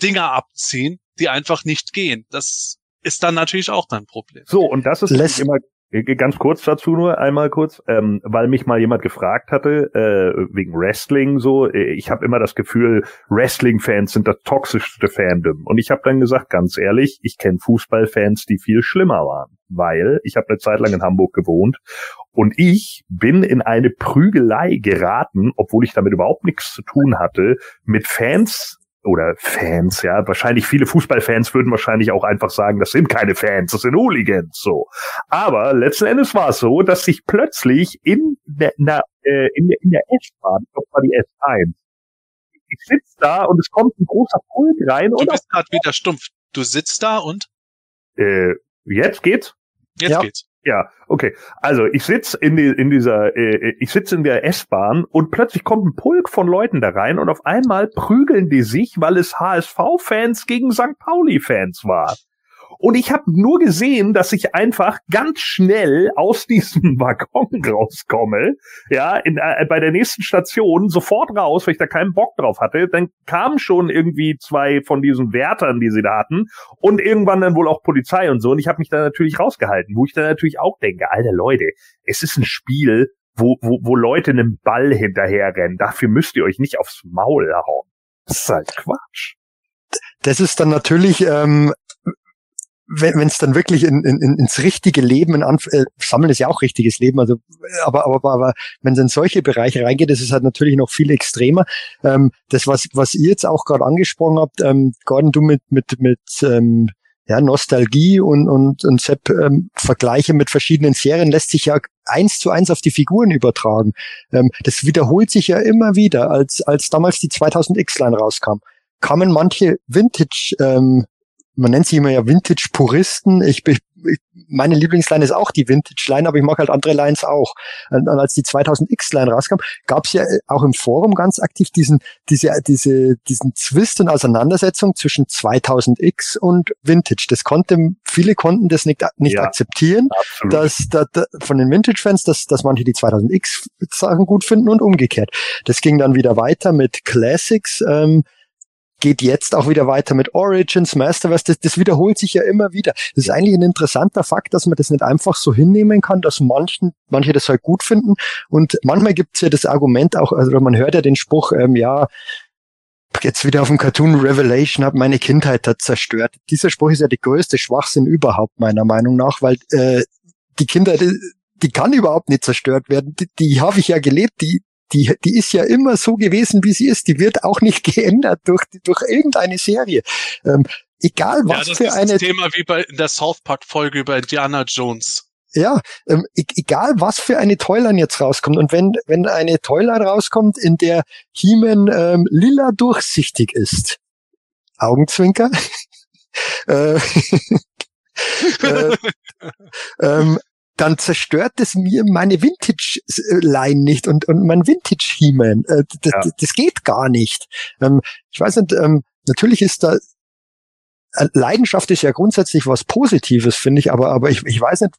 Dinger abziehen, die einfach nicht gehen. Das ist dann natürlich auch ein Problem. So, und das ist immer äh, ganz kurz dazu nur einmal kurz, ähm, weil mich mal jemand gefragt hatte äh, wegen Wrestling so. Äh, ich habe immer das Gefühl, Wrestling-Fans sind das toxischste Fandom. Und ich habe dann gesagt, ganz ehrlich, ich kenne Fußballfans, die viel schlimmer waren, weil ich habe eine Zeit lang in Hamburg gewohnt und ich bin in eine Prügelei geraten, obwohl ich damit überhaupt nichts zu tun hatte, mit Fans oder Fans, ja, wahrscheinlich viele Fußballfans würden wahrscheinlich auch einfach sagen, das sind keine Fans, das sind Hooligans, so. Aber letzten Endes war es so, dass sich plötzlich in der, na, äh, in der, in der S-Bahn, ich glaube, war die S1, ich sitze da und es kommt ein großer Pulk rein. Du und bist gerade wieder stumpf. Du sitzt da und? Äh, jetzt geht's? Jetzt ja. geht's. Ja, okay. Also ich sitz in, die, in dieser, äh, ich sitze in der S-Bahn und plötzlich kommt ein Pulk von Leuten da rein und auf einmal prügeln die sich, weil es HSV-Fans gegen St. Pauli-Fans war. Und ich habe nur gesehen, dass ich einfach ganz schnell aus diesem Waggon rauskomme, ja, in, äh, bei der nächsten Station sofort raus, weil ich da keinen Bock drauf hatte. Dann kamen schon irgendwie zwei von diesen Wärtern, die sie da hatten, und irgendwann dann wohl auch Polizei und so. Und ich habe mich da natürlich rausgehalten, wo ich dann natürlich auch denke, alter Leute, es ist ein Spiel, wo, wo, wo Leute einem Ball hinterherrennen. Dafür müsst ihr euch nicht aufs Maul hauen. Das ist halt Quatsch. Das ist dann natürlich ähm, wenn es dann wirklich in, in, ins richtige Leben, in Anf äh, Sammeln ist ja auch richtiges Leben, also aber, aber, aber wenn es in solche Bereiche reingeht, ist halt natürlich noch viel extremer. Ähm, das, was, was ihr jetzt auch gerade angesprochen habt, ähm, Gordon, du mit, mit, mit ähm, ja, Nostalgie und, und, und Sepp, ähm, Vergleiche mit verschiedenen Serien lässt sich ja eins zu eins auf die Figuren übertragen. Ähm, das wiederholt sich ja immer wieder, als, als damals die 2000 X-Line rauskam kamen manche Vintage ähm, man nennt sie immer ja Vintage-Puristen. Ich, ich, meine Lieblingsline ist auch die Vintage-Line, aber ich mag halt andere Lines auch. Und, und als die 2000X-Line rauskam, gab es ja äh, auch im Forum ganz aktiv diesen, diese, diese, diesen Zwist und Auseinandersetzung zwischen 2000X und Vintage. Das konnte, viele konnten das nicht, nicht ja, akzeptieren, dass, dass, dass, von den Vintage-Fans, dass, dass manche die 2000X-Sachen gut finden und umgekehrt. Das ging dann wieder weiter mit Classics, ähm, geht jetzt auch wieder weiter mit Origins, Masterverse, das, das wiederholt sich ja immer wieder. Das ist eigentlich ein interessanter Fakt, dass man das nicht einfach so hinnehmen kann, dass manchen, manche das halt gut finden. Und manchmal gibt's ja das Argument auch, also man hört ja den Spruch, ähm, ja, jetzt wieder auf dem Cartoon Revelation hat meine Kindheit da zerstört. Dieser Spruch ist ja die größte Schwachsinn überhaupt meiner Meinung nach, weil äh, die Kindheit, die, kann überhaupt nicht zerstört werden. Die, die habe ich ja gelebt, die, die, die ist ja immer so gewesen, wie sie ist. Die wird auch nicht geändert durch, durch irgendeine Serie. Ähm, egal was ja, das für ist eine. Das Thema wie bei in der South Park Folge über Indiana Jones. Ja, ähm, e egal was für eine Toyline jetzt rauskommt und wenn wenn eine Toyline rauskommt, in der He-Man ähm, lila durchsichtig ist, Augenzwinker, äh, äh, ähm, dann zerstört es mir meine Vintage-Line nicht und, und mein Vintage-He-Man. Äh, das, ja. das, geht gar nicht. Ähm, ich weiß nicht, ähm, natürlich ist da äh, Leidenschaft ist ja grundsätzlich was Positives, finde ich, aber, aber ich, ich weiß nicht,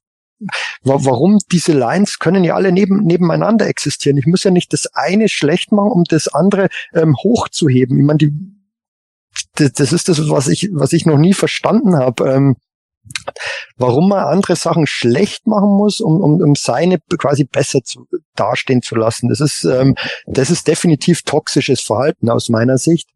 warum diese Lines können ja alle neben, nebeneinander existieren. Ich muss ja nicht das eine schlecht machen, um das andere ähm, hochzuheben. Ich meine, die, das ist das, was ich, was ich noch nie verstanden habe. Ähm, warum man andere Sachen schlecht machen muss, um, um, um seine quasi besser zu, dastehen zu lassen. Das ist, ähm, das ist definitiv toxisches Verhalten aus meiner Sicht.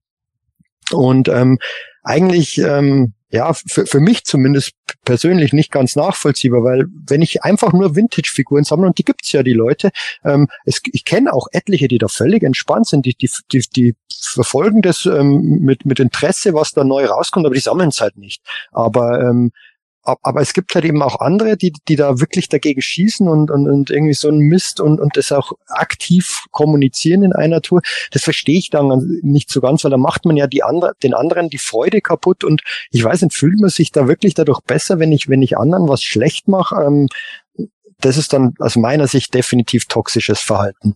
Und ähm, eigentlich ähm, ja, für, für mich zumindest persönlich nicht ganz nachvollziehbar, weil wenn ich einfach nur Vintage-Figuren sammle, und die gibt's ja, die Leute, ähm, es, ich kenne auch etliche, die da völlig entspannt sind, die, die, die, die verfolgen das ähm, mit, mit Interesse, was da neu rauskommt, aber die sammeln es halt nicht. Aber ähm, aber es gibt halt eben auch andere, die, die da wirklich dagegen schießen und, und, und irgendwie so ein Mist und, und das auch aktiv kommunizieren in einer Tour. Das verstehe ich dann nicht so ganz, weil da macht man ja die andere, den anderen die Freude kaputt und ich weiß nicht, fühlt man sich da wirklich dadurch besser, wenn ich, wenn ich anderen was schlecht mache? Ähm, das ist dann aus meiner Sicht definitiv toxisches Verhalten.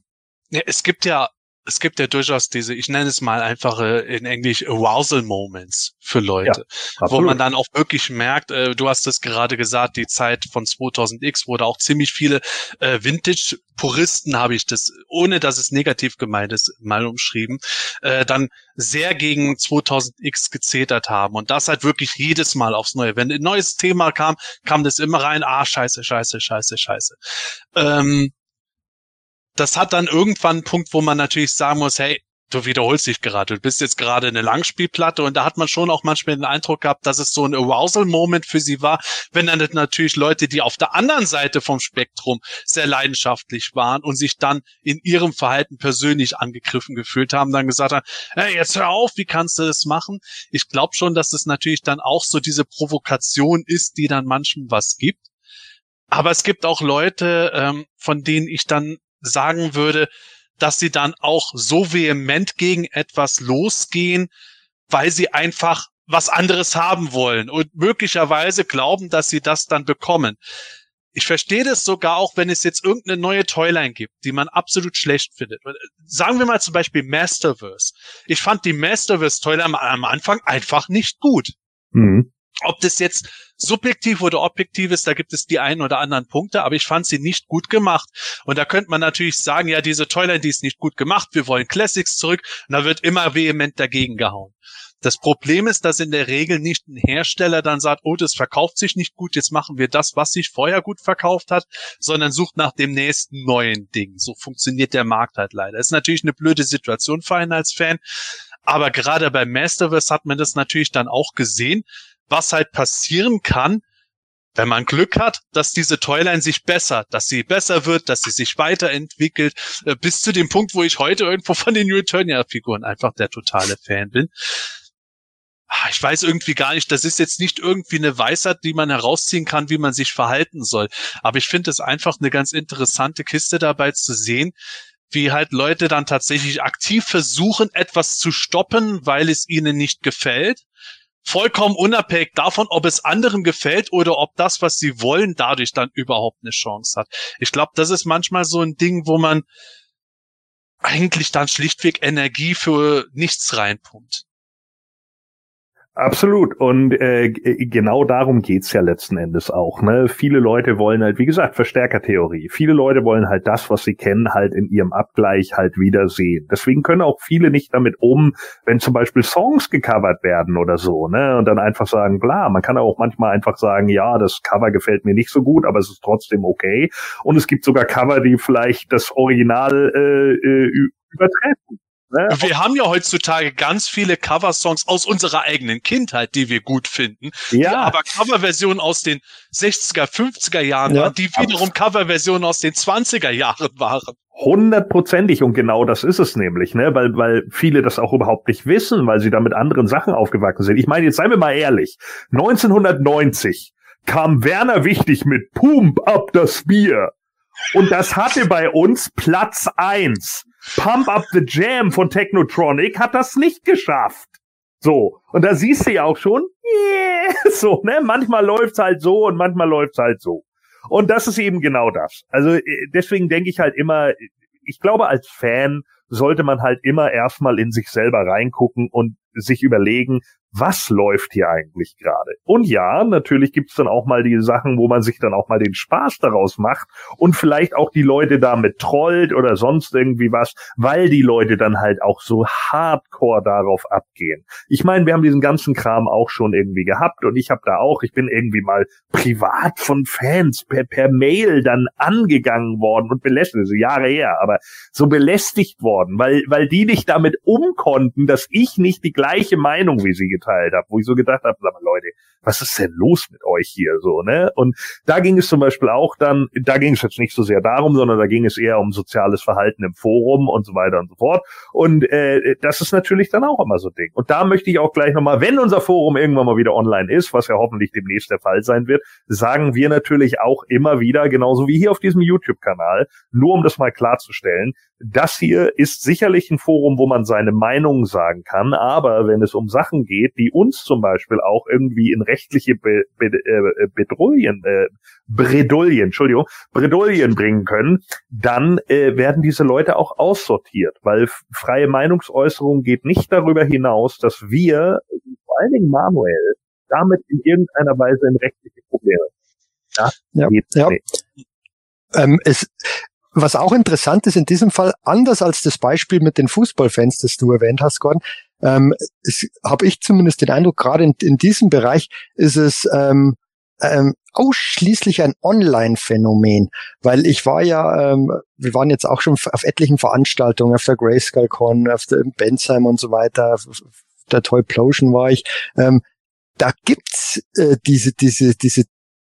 Ja, es gibt ja es gibt ja durchaus diese, ich nenne es mal einfach in Englisch Arousal Moments für Leute, ja, wo man dann auch wirklich merkt, äh, du hast es gerade gesagt, die Zeit von 2000X wurde auch ziemlich viele äh, Vintage-Puristen, habe ich das, ohne dass es negativ gemeint ist, mal umschrieben, äh, dann sehr gegen 2000X gezetert haben und das halt wirklich jedes Mal aufs Neue. Wenn ein neues Thema kam, kam das immer rein, ah, scheiße, scheiße, scheiße, scheiße. Ähm, das hat dann irgendwann einen Punkt, wo man natürlich sagen muss, hey, du wiederholst dich gerade. Du bist jetzt gerade eine Langspielplatte und da hat man schon auch manchmal den Eindruck gehabt, dass es so ein Arousal-Moment für sie war, wenn dann natürlich Leute, die auf der anderen Seite vom Spektrum sehr leidenschaftlich waren und sich dann in ihrem Verhalten persönlich angegriffen gefühlt haben, dann gesagt haben, hey, jetzt hör auf, wie kannst du das machen? Ich glaube schon, dass es natürlich dann auch so diese Provokation ist, die dann manchem was gibt. Aber es gibt auch Leute, ähm, von denen ich dann sagen würde, dass sie dann auch so vehement gegen etwas losgehen, weil sie einfach was anderes haben wollen und möglicherweise glauben, dass sie das dann bekommen. Ich verstehe das sogar auch, wenn es jetzt irgendeine neue Toyline gibt, die man absolut schlecht findet. Sagen wir mal zum Beispiel Masterverse. Ich fand die Masterverse Toyline am Anfang einfach nicht gut. Mhm. Ob das jetzt subjektiv oder objektiv ist, da gibt es die einen oder anderen Punkte, aber ich fand sie nicht gut gemacht. Und da könnte man natürlich sagen, ja, diese Toyline, die ist nicht gut gemacht, wir wollen Classics zurück, und da wird immer vehement dagegen gehauen. Das Problem ist, dass in der Regel nicht ein Hersteller dann sagt, oh, das verkauft sich nicht gut, jetzt machen wir das, was sich vorher gut verkauft hat, sondern sucht nach dem nächsten neuen Ding. So funktioniert der Markt halt leider. Ist natürlich eine blöde Situation für einen als Fan, aber gerade bei Masterverse hat man das natürlich dann auch gesehen, was halt passieren kann, wenn man Glück hat, dass diese Toyline sich bessert, dass sie besser wird, dass sie sich weiterentwickelt, äh, bis zu dem Punkt, wo ich heute irgendwo von den New Eternia-Figuren einfach der totale Fan bin. Ah, ich weiß irgendwie gar nicht, das ist jetzt nicht irgendwie eine Weisheit, die man herausziehen kann, wie man sich verhalten soll. Aber ich finde es einfach eine ganz interessante Kiste dabei zu sehen, wie halt Leute dann tatsächlich aktiv versuchen, etwas zu stoppen, weil es ihnen nicht gefällt vollkommen unabhängig davon, ob es anderen gefällt oder ob das, was sie wollen, dadurch dann überhaupt eine Chance hat. Ich glaube, das ist manchmal so ein Ding, wo man eigentlich dann schlichtweg Energie für nichts reinpumpt. Absolut. Und äh, genau darum geht's ja letzten Endes auch. Ne? Viele Leute wollen halt, wie gesagt, Verstärkertheorie. Viele Leute wollen halt das, was sie kennen, halt in ihrem Abgleich halt wiedersehen. Deswegen können auch viele nicht damit um, wenn zum Beispiel Songs gecovert werden oder so, ne? Und dann einfach sagen, klar, man kann auch manchmal einfach sagen, ja, das Cover gefällt mir nicht so gut, aber es ist trotzdem okay. Und es gibt sogar Cover, die vielleicht das Original äh, äh übertreffen. Ne? Wir haben ja heutzutage ganz viele Coversongs aus unserer eigenen Kindheit, die wir gut finden. Ja. aber Coverversionen aus den 60er, 50er Jahren ja. waren, die wiederum Coverversionen aus den 20er Jahren waren. Hundertprozentig und genau das ist es nämlich, ne, weil, weil viele das auch überhaupt nicht wissen, weil sie da mit anderen Sachen aufgewachsen sind. Ich meine, jetzt seien wir mal ehrlich. 1990 kam Werner Wichtig mit Pump up das Bier. Und das hatte bei uns Platz eins. Pump Up the Jam von Technotronic hat das nicht geschafft. So. Und da siehst du ja auch schon, yeah, so, ne? Manchmal läuft's halt so und manchmal läuft's halt so. Und das ist eben genau das. Also äh, deswegen denke ich halt immer, ich glaube, als Fan sollte man halt immer erstmal in sich selber reingucken und sich überlegen, was läuft hier eigentlich gerade? Und ja, natürlich gibt's dann auch mal die Sachen, wo man sich dann auch mal den Spaß daraus macht und vielleicht auch die Leute damit trollt oder sonst irgendwie was, weil die Leute dann halt auch so hardcore darauf abgehen. Ich meine, wir haben diesen ganzen Kram auch schon irgendwie gehabt und ich habe da auch, ich bin irgendwie mal privat von Fans per, per Mail dann angegangen worden und belästigt, so Jahre her, aber so belästigt worden, weil, weil die nicht damit umkonnten, dass ich nicht die gleiche Meinung wie sie geteilt habe, wo ich so gedacht habe, sag mal Leute, was ist denn los mit euch hier so, ne? Und da ging es zum Beispiel auch dann, da ging es jetzt nicht so sehr darum, sondern da ging es eher um soziales Verhalten im Forum und so weiter und so fort. Und äh, das ist natürlich dann auch immer so ein Ding. Und da möchte ich auch gleich nochmal, wenn unser Forum irgendwann mal wieder online ist, was ja hoffentlich demnächst der Fall sein wird, sagen wir natürlich auch immer wieder, genauso wie hier auf diesem YouTube-Kanal, nur um das mal klarzustellen, das hier ist sicherlich ein Forum, wo man seine Meinung sagen kann, aber wenn es um Sachen geht, die uns zum Beispiel auch irgendwie in rechtliche Be Be äh, Bedrullien, äh, Bredouillen, Entschuldigung, Bredouillen bringen können, dann äh, werden diese Leute auch aussortiert, weil freie Meinungsäußerung geht nicht darüber hinaus, dass wir, vor allen Dingen Manuel, damit in irgendeiner Weise in rechtliche Probleme. Ja, ja. Ähm, es, was auch interessant ist in diesem Fall, anders als das Beispiel mit den Fußballfans, das du erwähnt hast, Gordon, ähm, habe ich zumindest den Eindruck, gerade in, in diesem Bereich ist es ähm, ähm, ausschließlich ein Online-Phänomen, weil ich war ja, ähm, wir waren jetzt auch schon auf etlichen Veranstaltungen, auf der GrayscaleCon, auf der Bensheim und so weiter, auf der Toy Plosion war ich. Ähm, da gibt's äh, diese, diese, diese,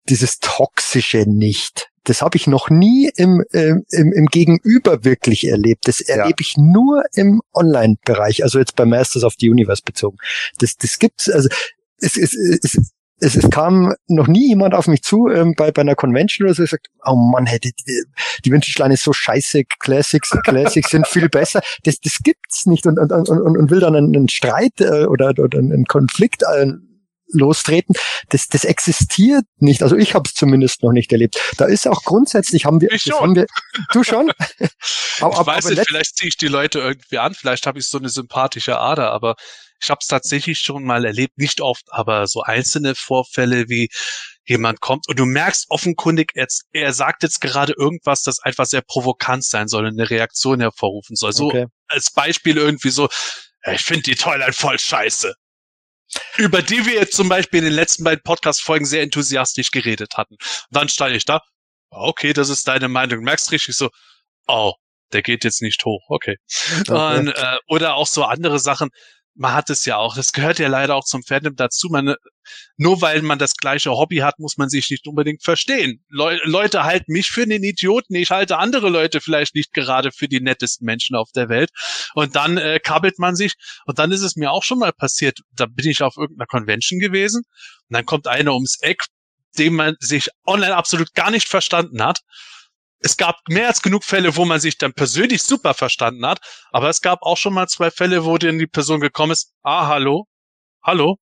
dieses Toxische nicht das habe ich noch nie im, äh, im, im Gegenüber wirklich erlebt. Das erlebe ja. ich nur im Online-Bereich, also jetzt bei Masters of the Universe bezogen. Das, das gibt's, also es, es, es, es, es kam noch nie jemand auf mich zu ähm, bei, bei einer Convention oder so, sagt, oh Mann, hätte die, die Vintage ist so scheiße, Classics, Classics sind viel besser. Das, das gibt's nicht und, und, und, und will dann einen, einen Streit äh, oder, oder einen Konflikt äh, lostreten. Das, das existiert nicht. Also ich habe es zumindest noch nicht erlebt. Da ist auch grundsätzlich haben wir, ich schon. haben wir du schon. aber, ich weiß nicht, vielleicht ziehe ich die Leute irgendwie an. Vielleicht habe ich so eine sympathische Ader, aber ich habe es tatsächlich schon mal erlebt, nicht oft, aber so einzelne Vorfälle wie jemand kommt und du merkst offenkundig, jetzt, er sagt jetzt gerade irgendwas, das einfach sehr provokant sein soll, eine Reaktion hervorrufen soll. So okay. als Beispiel irgendwie so, ich finde die Toilette voll scheiße über die wir jetzt zum Beispiel in den letzten beiden Podcast-Folgen sehr enthusiastisch geredet hatten. Und dann stand ich da, okay, das ist deine Meinung. Merkst richtig so, oh, der geht jetzt nicht hoch, okay. okay. Und, äh, oder auch so andere Sachen, man hat es ja auch, das gehört ja leider auch zum Fandom dazu. Man, nur weil man das gleiche Hobby hat, muss man sich nicht unbedingt verstehen. Le Leute halten mich für einen Idioten, ich halte andere Leute vielleicht nicht gerade für die nettesten Menschen auf der Welt. Und dann äh, kabbelt man sich. Und dann ist es mir auch schon mal passiert, da bin ich auf irgendeiner Convention gewesen und dann kommt einer ums Eck, dem man sich online absolut gar nicht verstanden hat es gab mehr als genug Fälle, wo man sich dann persönlich super verstanden hat, aber es gab auch schon mal zwei Fälle, wo dann die Person gekommen ist, ah, hallo, hallo,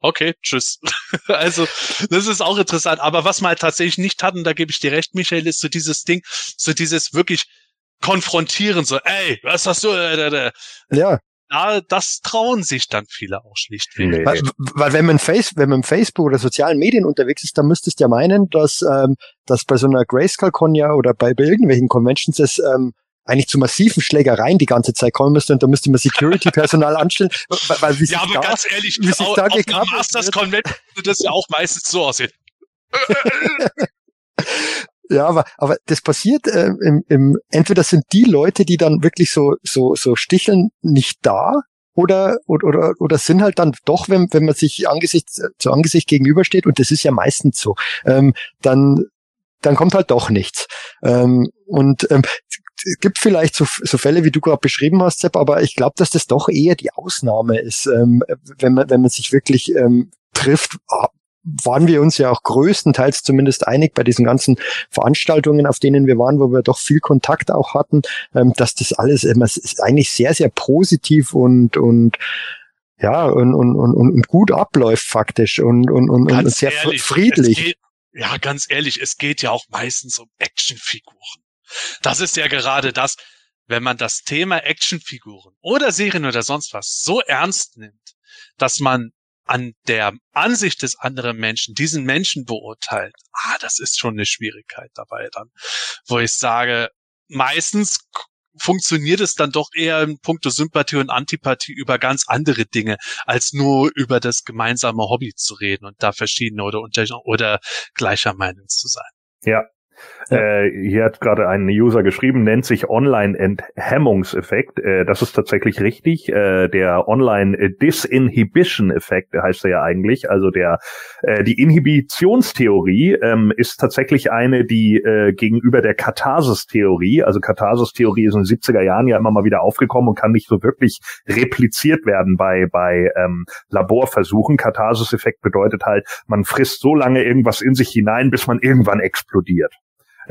okay, tschüss. also, das ist auch interessant. Aber was wir halt tatsächlich nicht hatten, da gebe ich dir recht, Michael, ist so dieses Ding, so dieses wirklich konfrontieren, so, ey, was hast du? Äh, äh, äh. Ja da, das trauen sich dann viele auch schlichtweg. Nee. Weil, weil wenn man Face, wenn man im Facebook oder sozialen Medien unterwegs ist, dann müsstest du ja meinen, dass, ähm, dass bei so einer Grayscale-Con ja oder bei, bei irgendwelchen Conventions es ähm, eigentlich zu massiven Schlägereien die ganze Zeit kommen müsste und da müsste man Security-Personal anstellen. Weil, weil wie ja, aber da, ganz ehrlich, wie sich da auf der Masters Convention würde das ja auch meistens so aussehen. Ja, aber, aber das passiert äh, im, im, entweder sind die Leute, die dann wirklich so, so, so sticheln, nicht da, oder, oder, oder, sind halt dann doch, wenn, wenn man sich Angesicht zu Angesicht gegenübersteht, und das ist ja meistens so, ähm, dann, dann kommt halt doch nichts. Ähm, und ähm, es gibt vielleicht so, so Fälle, wie du gerade beschrieben hast, Sepp, aber ich glaube, dass das doch eher die Ausnahme ist, ähm, wenn man, wenn man sich wirklich ähm, trifft, waren wir uns ja auch größtenteils zumindest einig bei diesen ganzen Veranstaltungen, auf denen wir waren, wo wir doch viel Kontakt auch hatten, ähm, dass das alles immer ist eigentlich sehr, sehr positiv und, und ja, und, und, und, und gut abläuft faktisch und, und, und, und sehr ehrlich, friedlich. Geht, ja, ganz ehrlich, es geht ja auch meistens um Actionfiguren. Das ist ja gerade das, wenn man das Thema Actionfiguren oder Serien oder sonst was so ernst nimmt, dass man an der Ansicht des anderen Menschen diesen Menschen beurteilt, ah, das ist schon eine Schwierigkeit dabei dann, wo ich sage, meistens funktioniert es dann doch eher in puncto Sympathie und Antipathie über ganz andere Dinge, als nur über das gemeinsame Hobby zu reden und da verschiedene oder, oder gleicher Meinung zu sein. Ja, äh, hier hat gerade ein User geschrieben, nennt sich Online-Enthemmungseffekt. Äh, das ist tatsächlich richtig. Äh, der Online-Disinhibition-Effekt heißt er ja eigentlich. Also der äh, die Inhibitionstheorie ähm, ist tatsächlich eine, die äh, gegenüber der Katharsis-Theorie, also Katharsis-Theorie ist in den 70er Jahren ja immer mal wieder aufgekommen und kann nicht so wirklich repliziert werden bei bei ähm, Laborversuchen. Katharsis-Effekt bedeutet halt, man frisst so lange irgendwas in sich hinein, bis man irgendwann explodiert.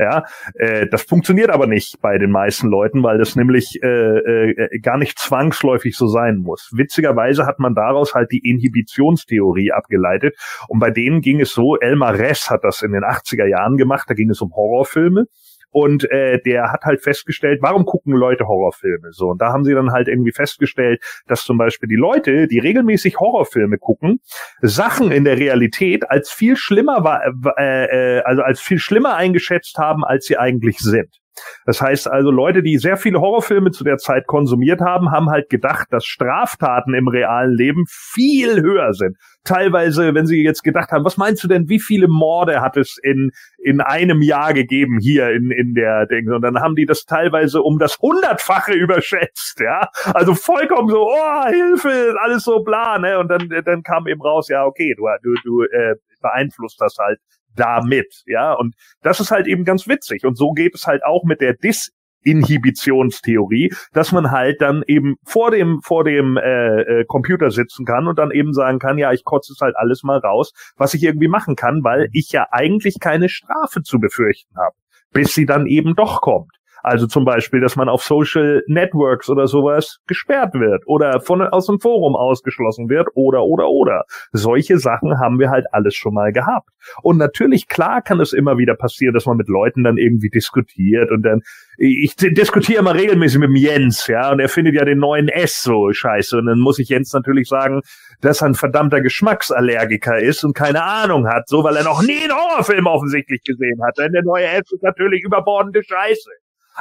Ja, äh, das funktioniert aber nicht bei den meisten Leuten, weil das nämlich äh, äh, gar nicht zwangsläufig so sein muss. Witzigerweise hat man daraus halt die Inhibitionstheorie abgeleitet und bei denen ging es so, Elmar Ress hat das in den 80er Jahren gemacht, da ging es um Horrorfilme und äh, der hat halt festgestellt, warum gucken Leute Horrorfilme so? Und da haben sie dann halt irgendwie festgestellt, dass zum Beispiel die Leute, die regelmäßig Horrorfilme gucken, Sachen in der Realität als viel schlimmer war, äh, äh, also als viel schlimmer eingeschätzt haben, als sie eigentlich sind. Das heißt also, Leute, die sehr viele Horrorfilme zu der Zeit konsumiert haben, haben halt gedacht, dass Straftaten im realen Leben viel höher sind. Teilweise, wenn sie jetzt gedacht haben, was meinst du denn, wie viele Morde hat es in, in einem Jahr gegeben hier in, in der Ding? Und dann haben die das teilweise um das Hundertfache überschätzt, ja. Also vollkommen so, oh, Hilfe, alles so bla, ne? Und dann, dann kam eben raus, ja, okay, du, du, du äh, beeinflusst das halt damit, ja. Und das ist halt eben ganz witzig. Und so geht es halt auch mit der Disinhibitionstheorie, dass man halt dann eben vor dem vor dem äh, äh, Computer sitzen kann und dann eben sagen kann, ja, ich kotze es halt alles mal raus, was ich irgendwie machen kann, weil ich ja eigentlich keine Strafe zu befürchten habe, bis sie dann eben doch kommt. Also zum Beispiel, dass man auf Social Networks oder sowas gesperrt wird oder von aus dem Forum ausgeschlossen wird oder oder oder. Solche Sachen haben wir halt alles schon mal gehabt. Und natürlich, klar kann es immer wieder passieren, dass man mit Leuten dann irgendwie diskutiert und dann, ich diskutiere immer regelmäßig mit dem Jens, ja, und er findet ja den neuen S so scheiße. Und dann muss ich Jens natürlich sagen, dass er ein verdammter Geschmacksallergiker ist und keine Ahnung hat, so weil er noch nie einen Horrorfilm offensichtlich gesehen hat. Denn der neue S ist natürlich überbordende Scheiße.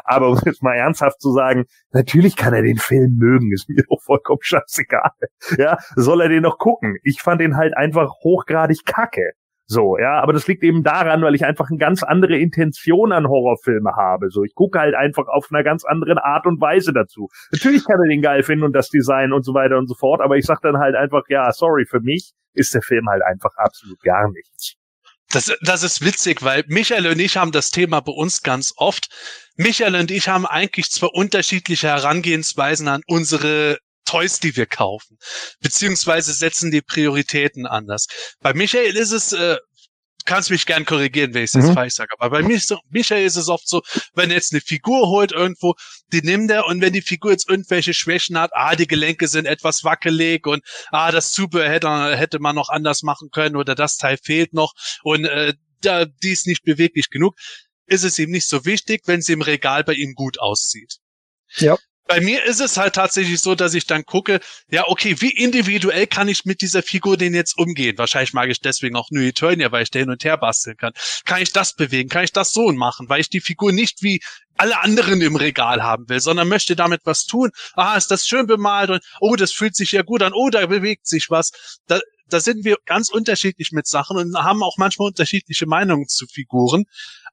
Aber um jetzt mal ernsthaft zu sagen, natürlich kann er den Film mögen, ist mir doch vollkommen scheißegal. Ja, soll er den noch gucken? Ich fand den halt einfach hochgradig kacke. So, ja, aber das liegt eben daran, weil ich einfach eine ganz andere Intention an Horrorfilme habe. So, ich gucke halt einfach auf einer ganz anderen Art und Weise dazu. Natürlich kann er den geil finden und das Design und so weiter und so fort, aber ich sag dann halt einfach, ja, sorry, für mich ist der Film halt einfach absolut gar nichts. Das, das ist witzig, weil Michael und ich haben das Thema bei uns ganz oft. Michael und ich haben eigentlich zwei unterschiedliche Herangehensweisen an unsere Toys, die wir kaufen, beziehungsweise setzen die Prioritäten anders. Bei Michael ist es äh, kannst mich gern korrigieren, wenn ich es jetzt mhm. falsch sage. Aber bei so, Michael ist es oft so, wenn er jetzt eine Figur holt irgendwo, die nimmt er und wenn die Figur jetzt irgendwelche Schwächen hat, ah, die Gelenke sind etwas wackelig und ah, das Zubehör hätte, hätte man noch anders machen können oder das Teil fehlt noch und äh, da, die ist nicht beweglich genug, ist es ihm nicht so wichtig, wenn sie im Regal bei ihm gut aussieht. Ja bei mir ist es halt tatsächlich so, dass ich dann gucke, ja, okay, wie individuell kann ich mit dieser Figur denn jetzt umgehen? Wahrscheinlich mag ich deswegen auch New Eternia, weil ich da hin und her basteln kann. Kann ich das bewegen? Kann ich das so machen? Weil ich die Figur nicht wie alle anderen im Regal haben will, sondern möchte damit was tun. Ah, ist das schön bemalt und oh, das fühlt sich ja gut an. Oh, da bewegt sich was. Da, da sind wir ganz unterschiedlich mit Sachen und haben auch manchmal unterschiedliche Meinungen zu Figuren,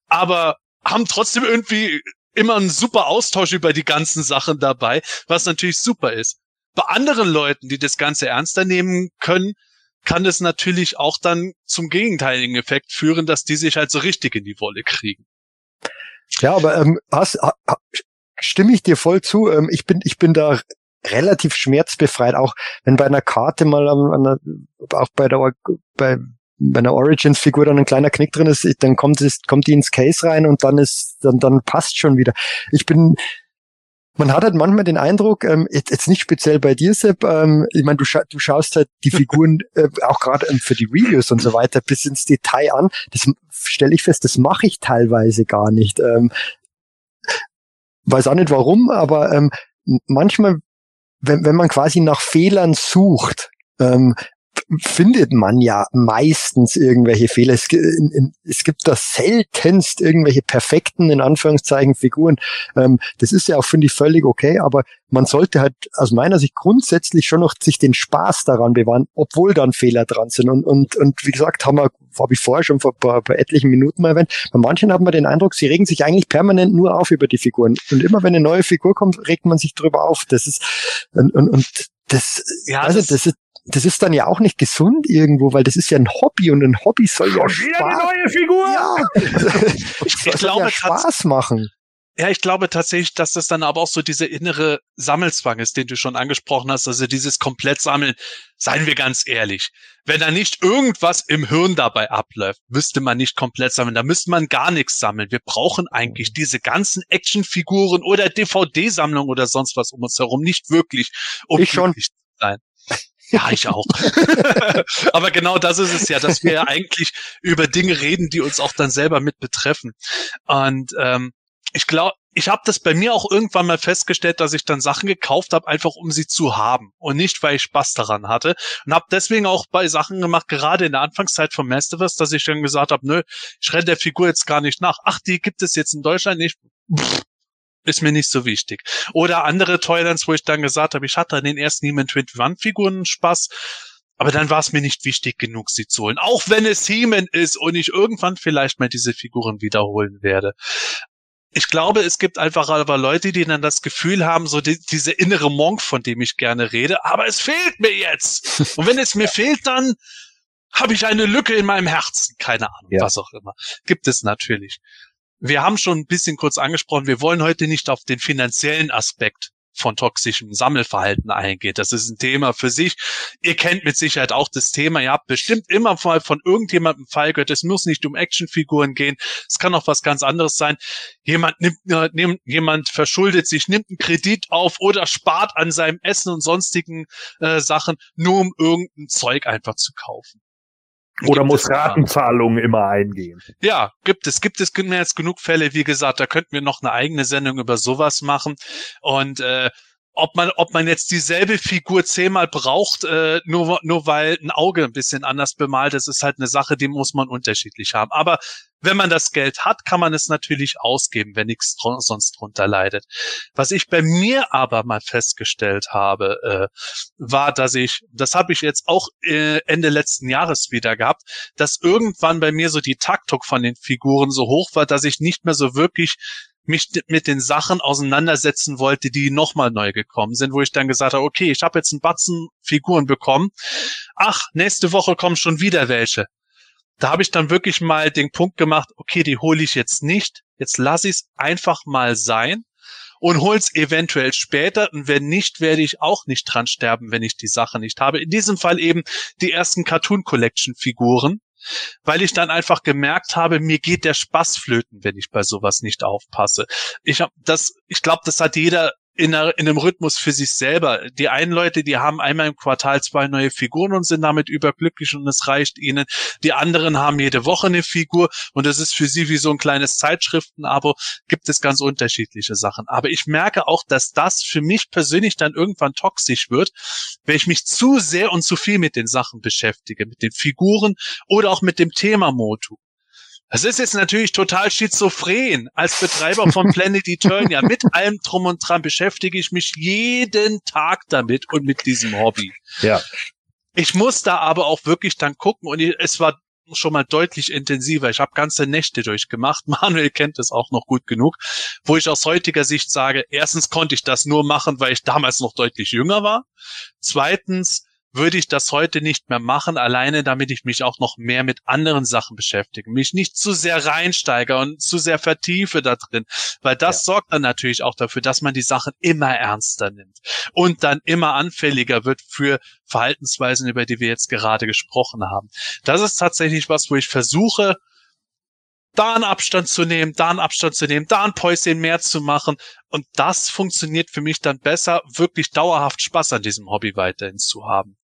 aber haben trotzdem irgendwie immer ein super Austausch über die ganzen Sachen dabei, was natürlich super ist. Bei anderen Leuten, die das Ganze ernster nehmen können, kann es natürlich auch dann zum gegenteiligen Effekt führen, dass die sich halt so richtig in die Wolle kriegen. Ja, aber ähm, hast, stimme ich dir voll zu. Ähm, ich bin, ich bin da relativ schmerzbefreit, auch wenn bei einer Karte mal an, an auch bei der bei bei einer Origins-Figur dann ein kleiner Knick drin ist, dann kommt es, kommt die ins Case rein und dann ist, dann, dann passt schon wieder. Ich bin, man hat halt manchmal den Eindruck, ähm, jetzt, jetzt nicht speziell bei dir, Sepp, ähm, ich meine, du, scha du schaust halt die Figuren äh, auch gerade ähm, für die Reviews und so weiter bis ins Detail an. Das stelle ich fest, das mache ich teilweise gar nicht. Ähm, weiß auch nicht warum, aber ähm, manchmal, wenn, wenn man quasi nach Fehlern sucht, ähm, findet man ja meistens irgendwelche Fehler. Es, es gibt da seltenst irgendwelche perfekten, in Anführungszeichen, Figuren. Ähm, das ist ja auch, finde ich, völlig okay, aber man sollte halt aus meiner Sicht grundsätzlich schon noch sich den Spaß daran bewahren, obwohl dann Fehler dran sind. Und, und, und wie gesagt, haben wir, habe ich vorher schon vor ein paar etlichen Minuten mal erwähnt, bei manchen hat man den Eindruck, sie regen sich eigentlich permanent nur auf über die Figuren. Und immer wenn eine neue Figur kommt, regt man sich drüber auf. Das ist, und, und, und das, ja, also das, das ist, das ist dann ja auch nicht gesund irgendwo, weil das ist ja ein Hobby und ein Hobby soll ja Spaß, eine neue Figur. Ja, ich, ich glaube, ja Spaß machen. Ja, ich glaube tatsächlich, dass das dann aber auch so diese innere Sammelzwang ist, den du schon angesprochen hast, also dieses komplett sammeln. Seien wir ganz ehrlich, wenn da nicht irgendwas im Hirn dabei abläuft, müsste man nicht komplett sammeln, da müsste man gar nichts sammeln. Wir brauchen eigentlich diese ganzen Actionfiguren oder DVD-Sammlungen oder sonst was um uns herum nicht wirklich, um ich schon. zu sein. Ja, ich auch. Aber genau das ist es ja, dass wir ja eigentlich über Dinge reden, die uns auch dann selber mit betreffen. Und ähm, ich glaube, ich habe das bei mir auch irgendwann mal festgestellt, dass ich dann Sachen gekauft habe, einfach um sie zu haben und nicht, weil ich Spaß daran hatte. Und habe deswegen auch bei Sachen gemacht, gerade in der Anfangszeit von Masterverse, dass ich dann gesagt habe, nö, ich renne der Figur jetzt gar nicht nach. Ach, die gibt es jetzt in Deutschland nicht. Ist mir nicht so wichtig. Oder andere Toylands, wo ich dann gesagt habe, ich hatte an den ersten He-Man 21 Figuren Spaß, aber dann war es mir nicht wichtig genug, sie zu holen. Auch wenn es He-Man ist und ich irgendwann vielleicht mal diese Figuren wiederholen werde. Ich glaube, es gibt einfach aber Leute, die dann das Gefühl haben, so die, diese innere Monk, von dem ich gerne rede, aber es fehlt mir jetzt. Und wenn es mir fehlt, dann habe ich eine Lücke in meinem Herzen. Keine Ahnung, ja. was auch immer. Gibt es natürlich wir haben schon ein bisschen kurz angesprochen, wir wollen heute nicht auf den finanziellen Aspekt von toxischem Sammelverhalten eingehen. Das ist ein Thema für sich. Ihr kennt mit Sicherheit auch das Thema. Ihr habt bestimmt immer mal von irgendjemandem Fall gehört. Es muss nicht um Actionfiguren gehen. Es kann auch was ganz anderes sein. Jemand nimmt, äh, nimmt, jemand verschuldet sich, nimmt einen Kredit auf oder spart an seinem Essen und sonstigen äh, Sachen, nur um irgendein Zeug einfach zu kaufen. Oder muss Ratenzahlungen immer eingehen? Ja, gibt es. Gibt es mehr als genug Fälle. Wie gesagt, da könnten wir noch eine eigene Sendung über sowas machen. Und äh, ob man, ob man jetzt dieselbe Figur zehnmal braucht, äh, nur, nur weil ein Auge ein bisschen anders bemalt ist, ist halt eine Sache, die muss man unterschiedlich haben. Aber wenn man das Geld hat, kann man es natürlich ausgeben, wenn nichts sonst drunter leidet. Was ich bei mir aber mal festgestellt habe, äh, war, dass ich, das habe ich jetzt auch äh, Ende letzten Jahres wieder gehabt, dass irgendwann bei mir so die Taktung von den Figuren so hoch war, dass ich nicht mehr so wirklich mich mit den Sachen auseinandersetzen wollte, die nochmal neu gekommen sind, wo ich dann gesagt habe, okay, ich habe jetzt einen Batzen Figuren bekommen. Ach, nächste Woche kommen schon wieder welche. Da habe ich dann wirklich mal den Punkt gemacht, okay, die hole ich jetzt nicht. Jetzt lasse ich es einfach mal sein und hol's eventuell später. Und wenn nicht, werde ich auch nicht dran sterben, wenn ich die Sache nicht habe. In diesem Fall eben die ersten Cartoon Collection Figuren weil ich dann einfach gemerkt habe, mir geht der Spaß flöten, wenn ich bei sowas nicht aufpasse. Ich habe das, ich glaube, das hat jeder in, einer, in einem Rhythmus für sich selber. Die einen Leute, die haben einmal im Quartal zwei neue Figuren und sind damit überglücklich und es reicht ihnen. Die anderen haben jede Woche eine Figur und das ist für sie wie so ein kleines Zeitschriftenabo. Gibt es ganz unterschiedliche Sachen. Aber ich merke auch, dass das für mich persönlich dann irgendwann toxisch wird, wenn ich mich zu sehr und zu viel mit den Sachen beschäftige, mit den Figuren oder auch mit dem Thema Motu. Das ist jetzt natürlich total schizophren. Als Betreiber von Planet Eternia mit allem drum und dran beschäftige ich mich jeden Tag damit und mit diesem Hobby. Ja. Ich muss da aber auch wirklich dann gucken und es war schon mal deutlich intensiver. Ich habe ganze Nächte durchgemacht. Manuel kennt es auch noch gut genug, wo ich aus heutiger Sicht sage, erstens konnte ich das nur machen, weil ich damals noch deutlich jünger war. Zweitens würde ich das heute nicht mehr machen, alleine damit ich mich auch noch mehr mit anderen Sachen beschäftige, mich nicht zu sehr reinsteige und zu sehr vertiefe da drin, weil das ja. sorgt dann natürlich auch dafür, dass man die Sachen immer ernster nimmt und dann immer anfälliger wird für Verhaltensweisen, über die wir jetzt gerade gesprochen haben. Das ist tatsächlich was, wo ich versuche, da einen Abstand zu nehmen, da einen Abstand zu nehmen, da ein Päuschen mehr zu machen. Und das funktioniert für mich dann besser, wirklich dauerhaft Spaß an diesem Hobby weiterhin zu haben.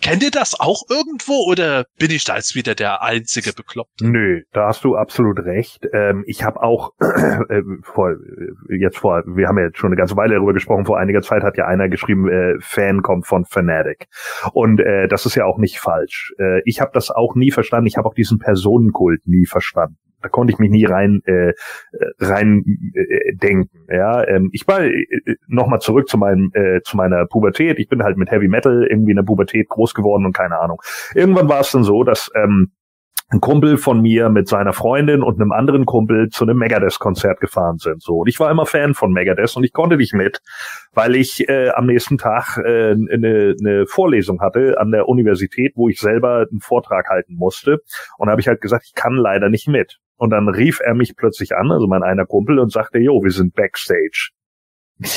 Kennt ihr das auch irgendwo oder bin ich da jetzt wieder der einzige Bekloppte? Nö, da hast du absolut recht. Ähm, ich habe auch äh, vor jetzt vor, wir haben ja jetzt schon eine ganze Weile darüber gesprochen. Vor einiger Zeit hat ja einer geschrieben, äh, Fan kommt von Fanatic und äh, das ist ja auch nicht falsch. Äh, ich habe das auch nie verstanden. Ich habe auch diesen Personenkult nie verstanden da konnte ich mich nie rein äh, rein äh, denken. Ja, ähm, ich war äh, noch mal zurück zu meinem äh, zu meiner Pubertät. Ich bin halt mit Heavy Metal irgendwie in der Pubertät groß geworden und keine Ahnung. Irgendwann war es dann so, dass ähm, ein Kumpel von mir mit seiner Freundin und einem anderen Kumpel zu einem Megadeth-Konzert gefahren sind. So, und ich war immer Fan von Megadeth und ich konnte nicht mit, weil ich äh, am nächsten Tag äh, eine, eine Vorlesung hatte an der Universität, wo ich selber einen Vortrag halten musste. Und da habe ich halt gesagt, ich kann leider nicht mit. Und dann rief er mich plötzlich an, also mein einer Kumpel, und sagte, jo, wir sind Backstage.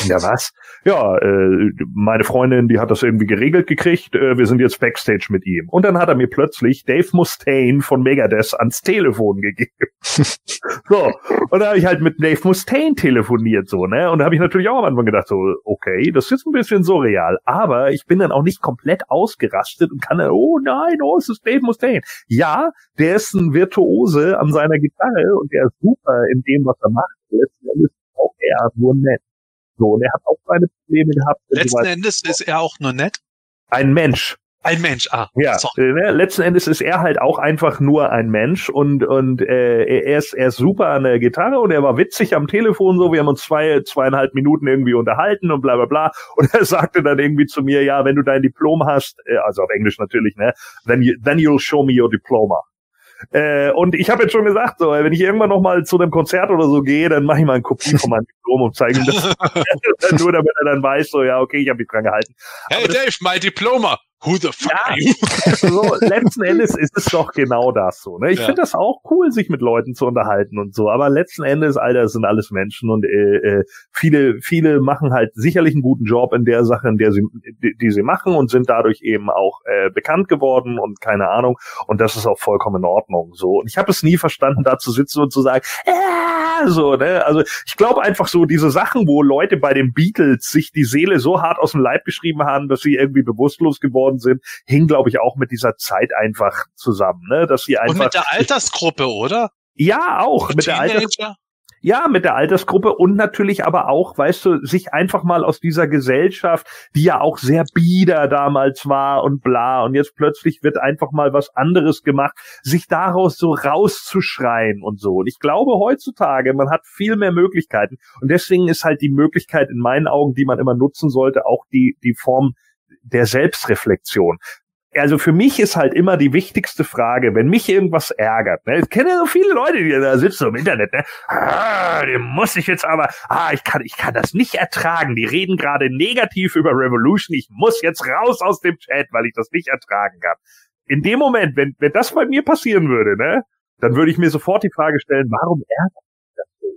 Ja, was? Ja, äh, meine Freundin, die hat das irgendwie geregelt gekriegt. Äh, wir sind jetzt Backstage mit ihm. Und dann hat er mir plötzlich Dave Mustaine von Megadeth ans Telefon gegeben. so, und da habe ich halt mit Dave Mustaine telefoniert, so, ne? Und da habe ich natürlich auch am Anfang gedacht, so, okay, das ist ein bisschen surreal. Aber ich bin dann auch nicht komplett ausgerastet und kann dann, oh nein, oh, es ist Dave Mustaine. Ja, der ist ein Virtuose an seiner Gitarre und der ist super in dem, was er macht. Letzten Endes auch er nur nett. So, und er hat auch seine Probleme gehabt. Letzten Endes ist er auch nur nett? Ein Mensch. Ein Mensch, ah. Ja, sorry. Ne, letzten Endes ist er halt auch einfach nur ein Mensch und und äh, er ist er ist super an der Gitarre und er war witzig am Telefon so. Wir haben uns zwei zweieinhalb Minuten irgendwie unterhalten und bla bla bla. Und er sagte dann irgendwie zu mir, ja, wenn du dein Diplom hast, äh, also auf Englisch natürlich, ne, then you, then you'll show me your diploma. Äh, und ich habe jetzt schon gesagt, so, wenn ich irgendwann noch mal zu einem Konzert oder so gehe, dann mache ich mal eine Kopie von meinem Diplom und zeige ihm das. nur damit er dann weiß, so, ja, okay, ich habe mich dran gehalten. Hey Dave, mein Diploma. Who the fuck ja, are you? so, letzten Endes ist es doch genau das so. Ne? Ich ja. finde das auch cool, sich mit Leuten zu unterhalten und so. Aber letzten Endes, Alter, sind alles Menschen und äh, äh, viele, viele machen halt sicherlich einen guten Job in der Sache, in der sie, die, die sie machen und sind dadurch eben auch äh, bekannt geworden und keine Ahnung. Und das ist auch vollkommen in Ordnung. So. Und ich habe es nie verstanden, da zu sitzen und zu sagen, äh, so, ne? Also ich glaube einfach so, diese Sachen, wo Leute bei den Beatles sich die Seele so hart aus dem Leib geschrieben haben, dass sie irgendwie bewusstlos geworden geworden sind, hing, glaube ich, auch mit dieser Zeit einfach zusammen, ne? Dass sie einfach. Und mit der Altersgruppe, oder? Ja, auch. mit der Altersgruppe. Ja, mit der Altersgruppe und natürlich aber auch, weißt du, sich einfach mal aus dieser Gesellschaft, die ja auch sehr bieder damals war und bla, und jetzt plötzlich wird einfach mal was anderes gemacht, sich daraus so rauszuschreien und so. Und ich glaube heutzutage, man hat viel mehr Möglichkeiten und deswegen ist halt die Möglichkeit in meinen Augen, die man immer nutzen sollte, auch die, die Form der Selbstreflexion. Also für mich ist halt immer die wichtigste Frage, wenn mich irgendwas ärgert, ne? Ich kenne ja so viele Leute, die da sitzen im Internet, ne? Ah, die muss ich jetzt aber, ah, ich kann, ich kann das nicht ertragen. Die reden gerade negativ über Revolution. Ich muss jetzt raus aus dem Chat, weil ich das nicht ertragen kann. In dem Moment, wenn, wenn das bei mir passieren würde, ne? Dann würde ich mir sofort die Frage stellen, warum ärgert mich das so?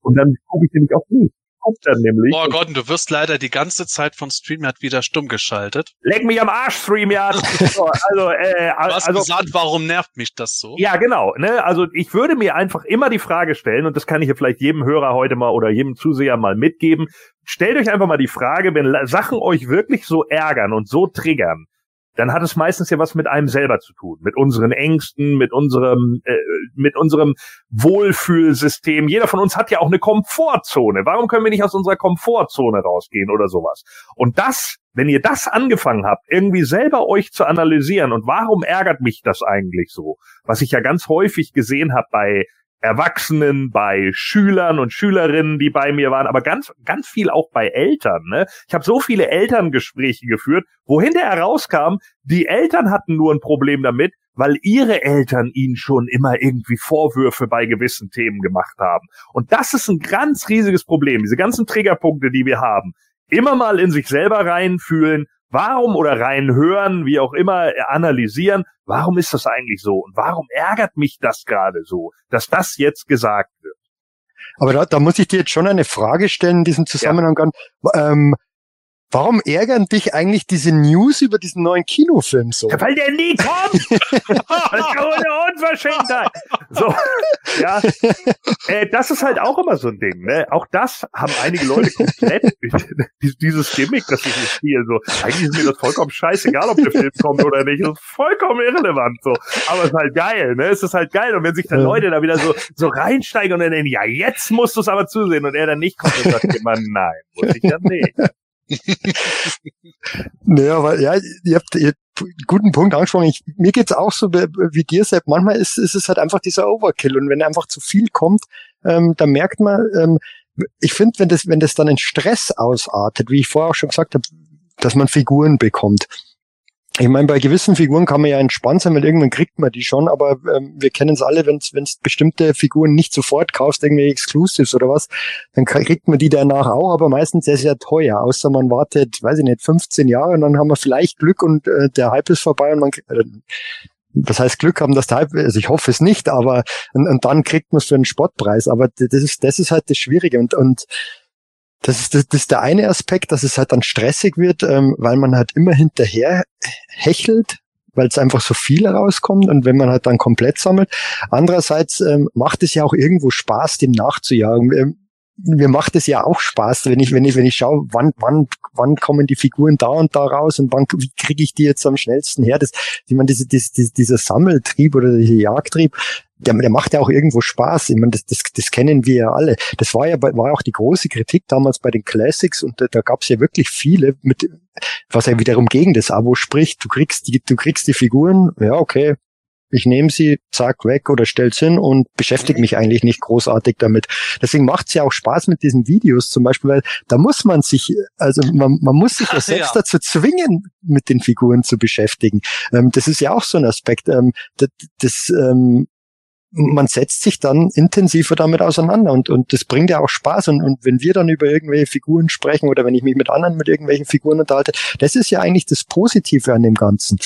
Und dann gucke ich nämlich auch nicht kommt dann nämlich. Oh Gott, du wirst leider die ganze Zeit von StreamYard wieder stumm geschaltet. Leck mich am Arsch, StreamYard. also, äh, du hast also, gesagt, warum nervt mich das so? Ja, genau. Ne? Also ich würde mir einfach immer die Frage stellen, und das kann ich ja vielleicht jedem Hörer heute mal oder jedem Zuseher mal mitgeben. Stellt euch einfach mal die Frage, wenn Sachen euch wirklich so ärgern und so triggern, dann hat es meistens ja was mit einem selber zu tun, mit unseren Ängsten, mit unserem, äh, mit unserem Wohlfühlsystem. Jeder von uns hat ja auch eine Komfortzone. Warum können wir nicht aus unserer Komfortzone rausgehen oder sowas? Und das, wenn ihr das angefangen habt, irgendwie selber euch zu analysieren und warum ärgert mich das eigentlich so? Was ich ja ganz häufig gesehen habe bei Erwachsenen, bei Schülern und Schülerinnen, die bei mir waren, aber ganz, ganz viel auch bei Eltern. Ne? Ich habe so viele Elterngespräche geführt, wo hinterher rauskam, die Eltern hatten nur ein Problem damit, weil ihre Eltern ihnen schon immer irgendwie Vorwürfe bei gewissen Themen gemacht haben. Und das ist ein ganz riesiges Problem. Diese ganzen Triggerpunkte, die wir haben, immer mal in sich selber reinfühlen Warum oder rein hören, wie auch immer, analysieren, warum ist das eigentlich so? Und warum ärgert mich das gerade so, dass das jetzt gesagt wird? Aber da, da muss ich dir jetzt schon eine Frage stellen in diesem Zusammenhang. Ja. Ähm, warum ärgern dich eigentlich diese News über diesen neuen Kinofilm so? Ja, weil der nie kommt! das ist ja eine Unverschämtheit! So, ja. Äh, das ist halt auch immer so ein Ding, ne? Auch das haben einige Leute komplett, dieses Gimmick, das ist ein Spiel, so. Eigentlich ist mir das vollkommen scheißegal, ob der Film kommt oder nicht. Das ist vollkommen irrelevant, so. Aber es ist halt geil, ne? Es ist halt geil. Und wenn sich dann Ja. Leute da wieder so, so reinsteigen und dann denken, ja, jetzt musst du es aber zusehen und er dann nicht kommt und sagt immer, nein, muss ich ja nicht. Naja, aber ja, ihr habt, ihr habt einen guten Punkt angesprochen. Ich, mir geht's auch so wie, dir, Sepp. Manchmal ist, ist es halt einfach dieser Overkill. Und wenn einfach zu viel kommt, ähm, dann merkt man, ähm, ich finde, wenn das, wenn das dann in Stress ausartet, wie ich vorher auch schon gesagt habe, dass man Figuren bekommt. Ich meine, bei gewissen Figuren kann man ja entspannt sein, weil irgendwann kriegt man die schon, aber ähm, wir kennen es alle, wenn es bestimmte Figuren nicht sofort kaufst, irgendwie Exclusives oder was, dann kriegt man die danach auch, aber meistens sehr, sehr teuer, außer man wartet, weiß ich nicht, 15 Jahre und dann haben wir vielleicht Glück und äh, der Hype ist vorbei und man äh, das heißt Glück haben, dass der Hype, also ich hoffe es nicht, aber und, und dann kriegt man es für einen Spottpreis, aber das ist, das ist halt das Schwierige und, und das ist, das, ist der eine Aspekt, dass es halt dann stressig wird, ähm, weil man halt immer hinterher hechelt, weil es einfach so viel rauskommt und wenn man halt dann komplett sammelt. Andererseits ähm, macht es ja auch irgendwo Spaß, dem nachzujagen. Ähm, mir macht es ja auch Spaß, wenn ich, wenn ich, wenn ich schaue, wann, wann, wann kommen die Figuren da und da raus und wann, wie kriege ich die jetzt am schnellsten her? Das, ich meine, diese, diese, dieser Sammeltrieb oder dieser Jagdtrieb, der, der macht ja auch irgendwo Spaß. Ich meine, das, das, das kennen wir ja alle. Das war ja bei, war auch die große Kritik damals bei den Classics und da, da gab es ja wirklich viele, mit, was ja wiederum gegen das Abo spricht. Du kriegst die, du kriegst die Figuren, ja okay, ich nehme sie, zack, weg oder stell's hin und beschäftige mich eigentlich nicht großartig damit. Deswegen macht's ja auch Spaß mit diesen Videos zum Beispiel, weil da muss man sich, also man, man muss sich ja selbst Ja. dazu zwingen, mit den Figuren zu beschäftigen. Ähm, das ist ja auch so ein Aspekt. Ähm, das, das ähm, man setzt sich dann intensiver damit auseinander und, und das bringt ja auch Spaß. Und, und wenn wir dann über irgendwelche Figuren sprechen oder wenn ich mich mit anderen mit irgendwelchen Figuren unterhalte, das ist ja eigentlich das Positive an dem Ganzen.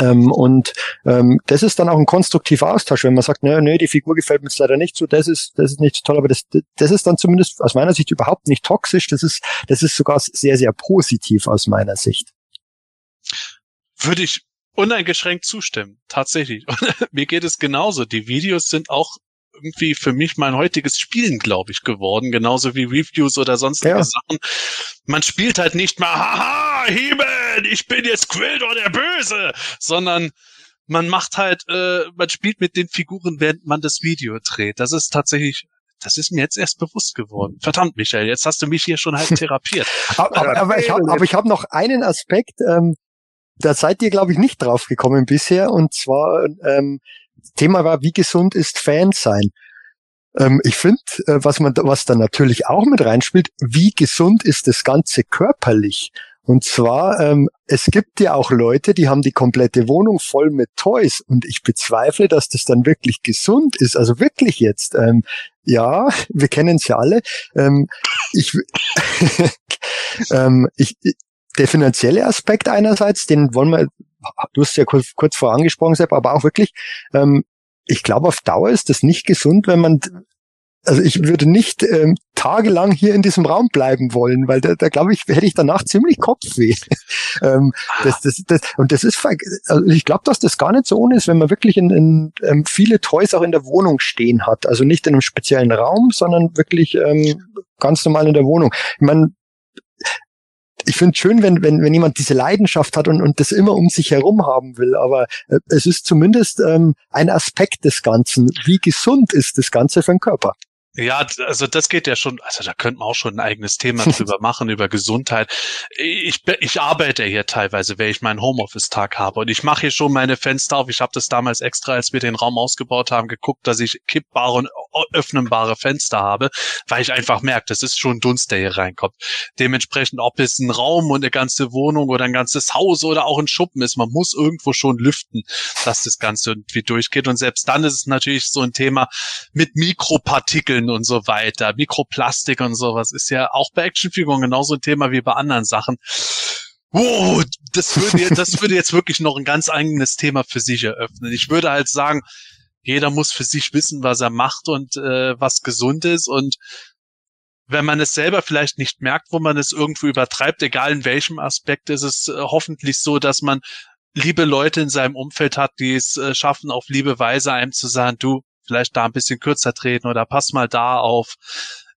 Ähm, und ähm, das ist dann auch ein konstruktiver Austausch, wenn man sagt, nee, nee, die Figur gefällt mir jetzt leider nicht so, das ist, das ist nicht so toll, aber das, das ist dann zumindest aus meiner Sicht überhaupt nicht toxisch, das ist, das ist sogar sehr, sehr positiv aus meiner Sicht. Würde ich uneingeschränkt zustimmen. Tatsächlich. Mir geht es genauso. Die Videos sind auch irgendwie für mich mein heutiges Spielen, glaube ich, geworden. Genauso wie Reviews oder sonstige Ja. Sachen. Man spielt halt nicht mal, haha, He-Man, ich bin jetzt Quildor der Böse, sondern man macht halt, äh, man spielt mit den Figuren, während man das Video dreht. Das ist tatsächlich, das ist mir jetzt erst bewusst geworden. Verdammt, Michael, jetzt hast du mich hier schon halb therapiert. Aber, aber, aber ich habe hab noch einen Aspekt, ähm, da seid ihr, glaube ich, nicht drauf gekommen bisher. Und zwar, ähm, Thema war, wie gesund ist Fan sein? Ähm, ich finde, äh, was man, da- was da natürlich auch mit reinspielt, wie gesund ist das Ganze körperlich? Und zwar, ähm, es gibt ja auch Leute, die haben die komplette Wohnung voll mit Toys und ich bezweifle, dass das dann wirklich gesund ist. Also wirklich jetzt. Ähm, ja, wir kennen es ja alle. Ähm, ich, ähm, ich, der finanzielle Aspekt einerseits, den wollen wir, du hast ja kurz, kurz vorher angesprochen, Sepp, aber auch wirklich, ähm, ich glaube, auf Dauer ist das nicht gesund, wenn man, also ich würde nicht ähm, tagelang hier in diesem Raum bleiben wollen, weil da, da glaube ich, hätte ich danach ziemlich Kopfweh. ähm, das, das, das, und das ist, also ich glaube, dass das gar nicht so ohne ist, wenn man wirklich in, in, ähm, viele Toys auch in der Wohnung stehen hat. Also nicht in einem speziellen Raum, sondern wirklich ähm, ganz normal in der Wohnung. Ich meine, ich finde schön, wenn, wenn, wenn jemand diese Leidenschaft hat und, und das immer um sich herum haben will, aber äh, es ist zumindest ähm, ein Aspekt des Ganzen. Wie gesund ist das Ganze für den Körper? Ja, also das geht ja schon, also da könnte man auch schon ein eigenes Thema drüber machen, über Gesundheit. Ich, ich arbeite hier teilweise, wenn ich meinen Homeoffice-Tag habe und ich mache hier schon meine Fenster auf. Ich habe das damals extra, als wir den Raum ausgebaut haben, geguckt, dass ich kippbare und o- öffnenbare Fenster habe, weil ich einfach merke, das ist schon Dunst, der hier reinkommt. Dementsprechend, ob es ein Raum und eine ganze Wohnung oder ein ganzes Haus oder auch ein Schuppen ist, man muss irgendwo schon lüften, dass das Ganze irgendwie durchgeht. Und selbst dann ist es natürlich so ein Thema mit Mikropartikeln und so weiter, Mikroplastik und sowas ist ja auch bei Actionfiguren genauso ein Thema wie bei anderen Sachen. Wow, das würde, das würde jetzt wirklich noch ein ganz eigenes Thema für sich eröffnen. Ich würde halt sagen, jeder muss für sich wissen, was er macht und äh, was gesund ist und wenn man es selber vielleicht nicht merkt, wo man es irgendwo übertreibt, egal in welchem Aspekt, ist es äh, hoffentlich so, dass man liebe Leute in seinem Umfeld hat, die es äh, schaffen, auf liebe Weise einem zu sagen, du, vielleicht da ein bisschen kürzer treten oder pass mal da auf.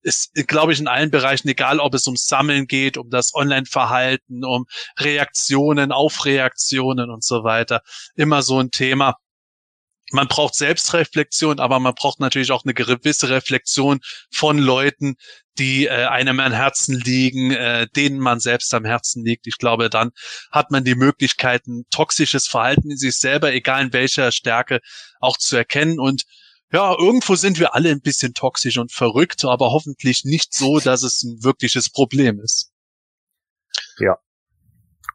Ist, glaube ich, in allen Bereichen, egal ob es ums Sammeln geht, um das Online-Verhalten, um Reaktionen auf Reaktionen und so weiter, immer so ein Thema man braucht Selbstreflexion, aber man braucht natürlich auch eine gewisse Reflexion von Leuten, die äh, einem am Herzen liegen, äh, denen man selbst am Herzen liegt. Ich glaube, dann hat man die Möglichkeiten, toxisches Verhalten in sich selber, egal in welcher Stärke, auch zu erkennen. Und ja, irgendwo sind wir alle ein bisschen toxisch und verrückt, aber hoffentlich nicht so, dass es ein wirkliches Problem ist. Ja.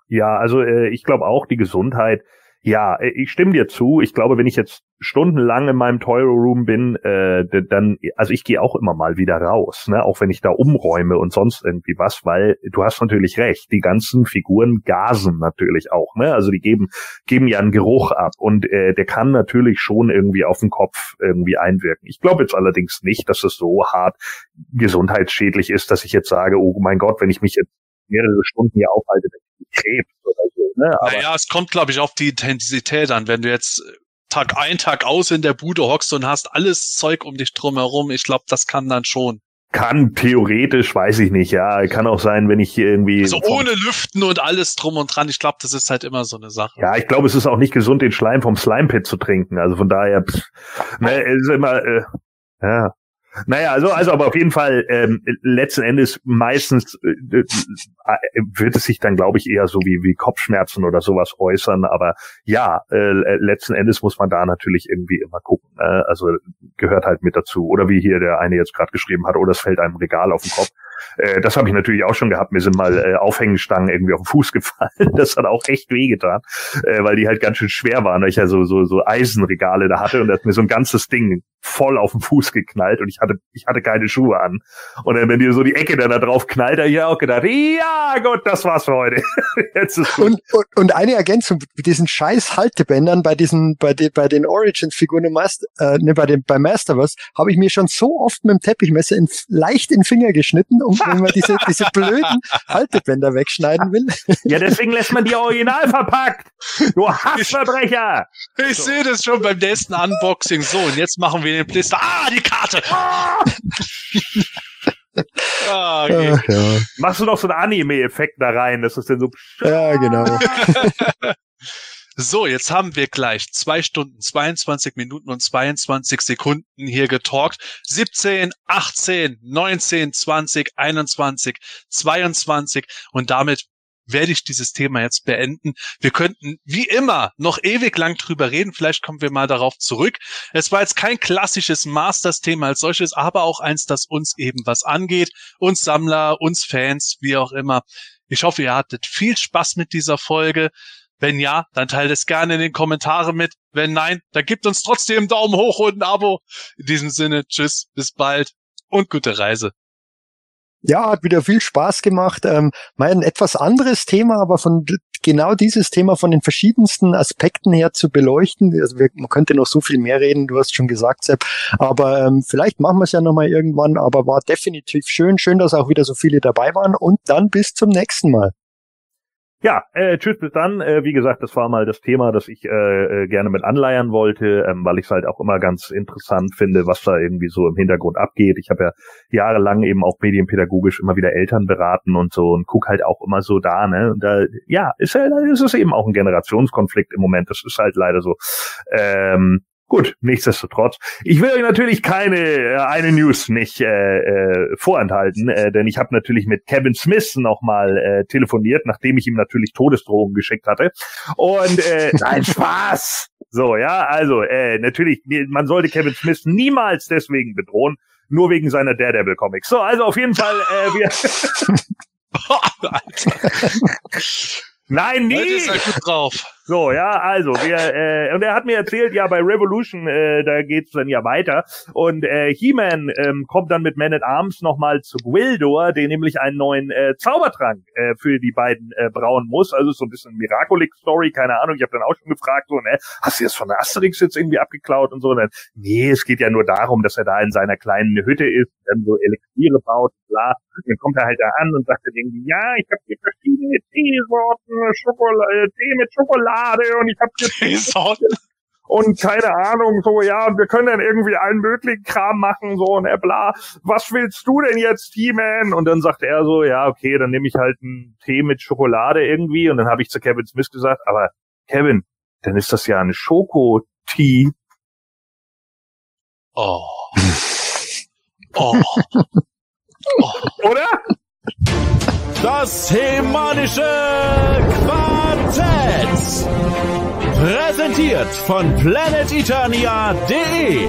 Ja, also äh, ich glaube auch, die Gesundheit ja, äh, ich stimme dir zu. Ich glaube, wenn ich jetzt stundenlang in meinem Toiro Room bin, äh, dann, also ich gehe auch immer mal wieder raus, ne? auch wenn ich da umräume und sonst irgendwie was, weil du hast natürlich recht, die ganzen Figuren gasen natürlich auch, ne? Also die geben geben ja einen Geruch ab und äh, der kann natürlich schon irgendwie auf den Kopf irgendwie einwirken. Ich glaube jetzt allerdings nicht, dass es so hart gesundheitsschädlich ist, dass ich jetzt sage, oh mein Gott, wenn ich mich jetzt mehrere Stunden hier aufhalte, dann Krebs oder so. Ne? Aber naja, es kommt, glaube ich, auf die Intensität an. Wenn du jetzt Tag ein, Tag aus in der Bude hockst und hast alles Zeug um dich drum herum, ich glaube, das kann dann schon. Kann theoretisch, weiß ich nicht, ja. Kann auch sein, wenn ich irgendwie. Also ohne Lüften und alles drum und dran. Ich glaube, das ist halt immer so eine Sache. Ja, ich glaube, es ist auch nicht gesund, den Schleim vom Slime Pit zu trinken. Also von daher, pff, ne, ist immer, äh, ja. Naja, also, also aber auf jeden Fall, ähm, letzten Endes meistens äh, äh, wird es sich dann, glaube ich, eher so wie, wie Kopfschmerzen oder sowas äußern. Aber ja, äh, letzten Endes muss man da natürlich irgendwie immer gucken. Äh, also gehört halt mit dazu. Oder wie hier der eine jetzt gerade geschrieben hat, oder es fällt einem Regal auf den Kopf. Äh, das habe ich natürlich auch schon gehabt. Mir sind mal äh, Aufhängestangen irgendwie auf den Fuß gefallen. Das hat auch echt wehgetan, äh, weil die halt ganz schön schwer waren, weil ich ja so, so, so Eisenregale da hatte und da hat mir so ein ganzes Ding voll auf den Fuß geknallt und ich hatte, ich hatte keine Schuhe an. Und dann, wenn dir so die Ecke dann da drauf knallt, da ich auch gedacht, ja gut, das war's für heute. Jetzt ist und, und, und eine Ergänzung mit diesen scheiß Haltebändern bei diesen, bei den, bei den Origins-Figuren im Master, äh, ne, bei dem, bei Masterverse, habe ich mir schon so oft mit dem Teppichmesser in, leicht in den Finger geschnitten um, wenn man diese, diese blöden Haltebänder wegschneiden will. Ja, deswegen lässt man die original verpackt. Du Hassverbrecher! Ich, ich so. sehe das schon beim nächsten Unboxing. So, und jetzt machen wir den Blister. Ah, die Karte! Ah! ah, okay. Ach, ja. Machst du noch so einen Anime-Effekt da rein, dass es denn so. Ja, genau. So, jetzt haben wir gleich zwei Stunden, 22 Minuten und 22 Sekunden hier getalkt. 17, 18, 19, 20, 21, 22 und damit werde ich dieses Thema jetzt beenden. Wir könnten wie immer noch ewig lang drüber reden. Vielleicht kommen wir mal darauf zurück. Es war jetzt kein klassisches Masters-Thema als solches, aber auch eins, das uns eben was angeht. Uns Sammler, uns Fans, wie auch immer. Ich hoffe, ihr hattet viel Spaß mit dieser Folge. Wenn ja, dann teilt es gerne in den Kommentaren mit. Wenn nein, dann gibt uns trotzdem einen Daumen hoch und ein Abo. In diesem Sinne, tschüss, bis bald und gute Reise. Ja, hat wieder viel Spaß gemacht. Ähm, mein etwas anderes Thema, aber von genau dieses Thema von den verschiedensten Aspekten her zu beleuchten. Also wir, man könnte noch so viel mehr reden, du hast schon gesagt, Sepp. Aber ähm, vielleicht machen wir es ja nochmal irgendwann. Aber war definitiv schön. Schön, dass auch wieder so viele dabei waren. Und dann bis zum nächsten Mal. Ja, äh, tschüss bis dann. Äh, wie gesagt, das war mal das Thema, das ich äh, äh, gerne mit anleiern wollte, ähm, weil ich es halt auch immer ganz interessant finde, was da irgendwie so im Hintergrund abgeht. Ich habe ja jahrelang eben auch medienpädagogisch immer wieder Eltern beraten und so und guck halt auch immer so da, ne? Und da, ja, ist, ist es eben auch ein Generationskonflikt im Moment. Das ist halt leider so. Ähm, Gut, nichtsdestotrotz. Ich will euch natürlich keine äh, eine News nicht äh, äh, vorenthalten, äh, denn ich habe natürlich mit Kevin Smith nochmal äh, telefoniert, nachdem ich ihm natürlich Todesdrohungen geschickt hatte. Und äh, nein, Spaß! So, ja, also äh, natürlich, man sollte Kevin Smith niemals deswegen bedrohen, nur wegen seiner Daredevil-Comics. So, also auf jeden Fall, äh, wir. Nein, nie! Heute ist er gut drauf. So, ja, also, wir, äh, und er hat mir erzählt, ja, bei Revolution, äh, da geht's dann ja weiter. Und äh, He-Man ähm, kommt dann mit Man at Arms nochmal zu Gwildor, der nämlich einen neuen äh, Zaubertrank äh, für die beiden äh, brauen muss. Also so ein bisschen Miraculix-Story, keine Ahnung. Ich habe dann auch schon gefragt, so, ne, hast du das von Asterix jetzt irgendwie abgeklaut und so? Und dann, nee, es geht ja nur darum, dass er da in seiner kleinen Hütte ist, dann so Elixiere baut, bla. Und dann kommt er halt da an und sagt dann irgendwie, ja, ich habe hier verschiedene Teesorten, Schokolade, Tee mit Schokolade und ich habe hier Teesorten. und keine Ahnung, so, ja, und wir können dann irgendwie allen möglichen Kram machen, so, und er bla, was willst du denn jetzt, He-Man? Und dann sagt er so, ja, okay, dann nehme ich halt einen Tee mit Schokolade irgendwie, und dann habe ich zu Kevin Smith gesagt, aber Kevin, dann ist das ja ein Schokotee. Oh. Oh. oh. Oder? Das Hemanische Quartett. Präsentiert von planeteternia.de.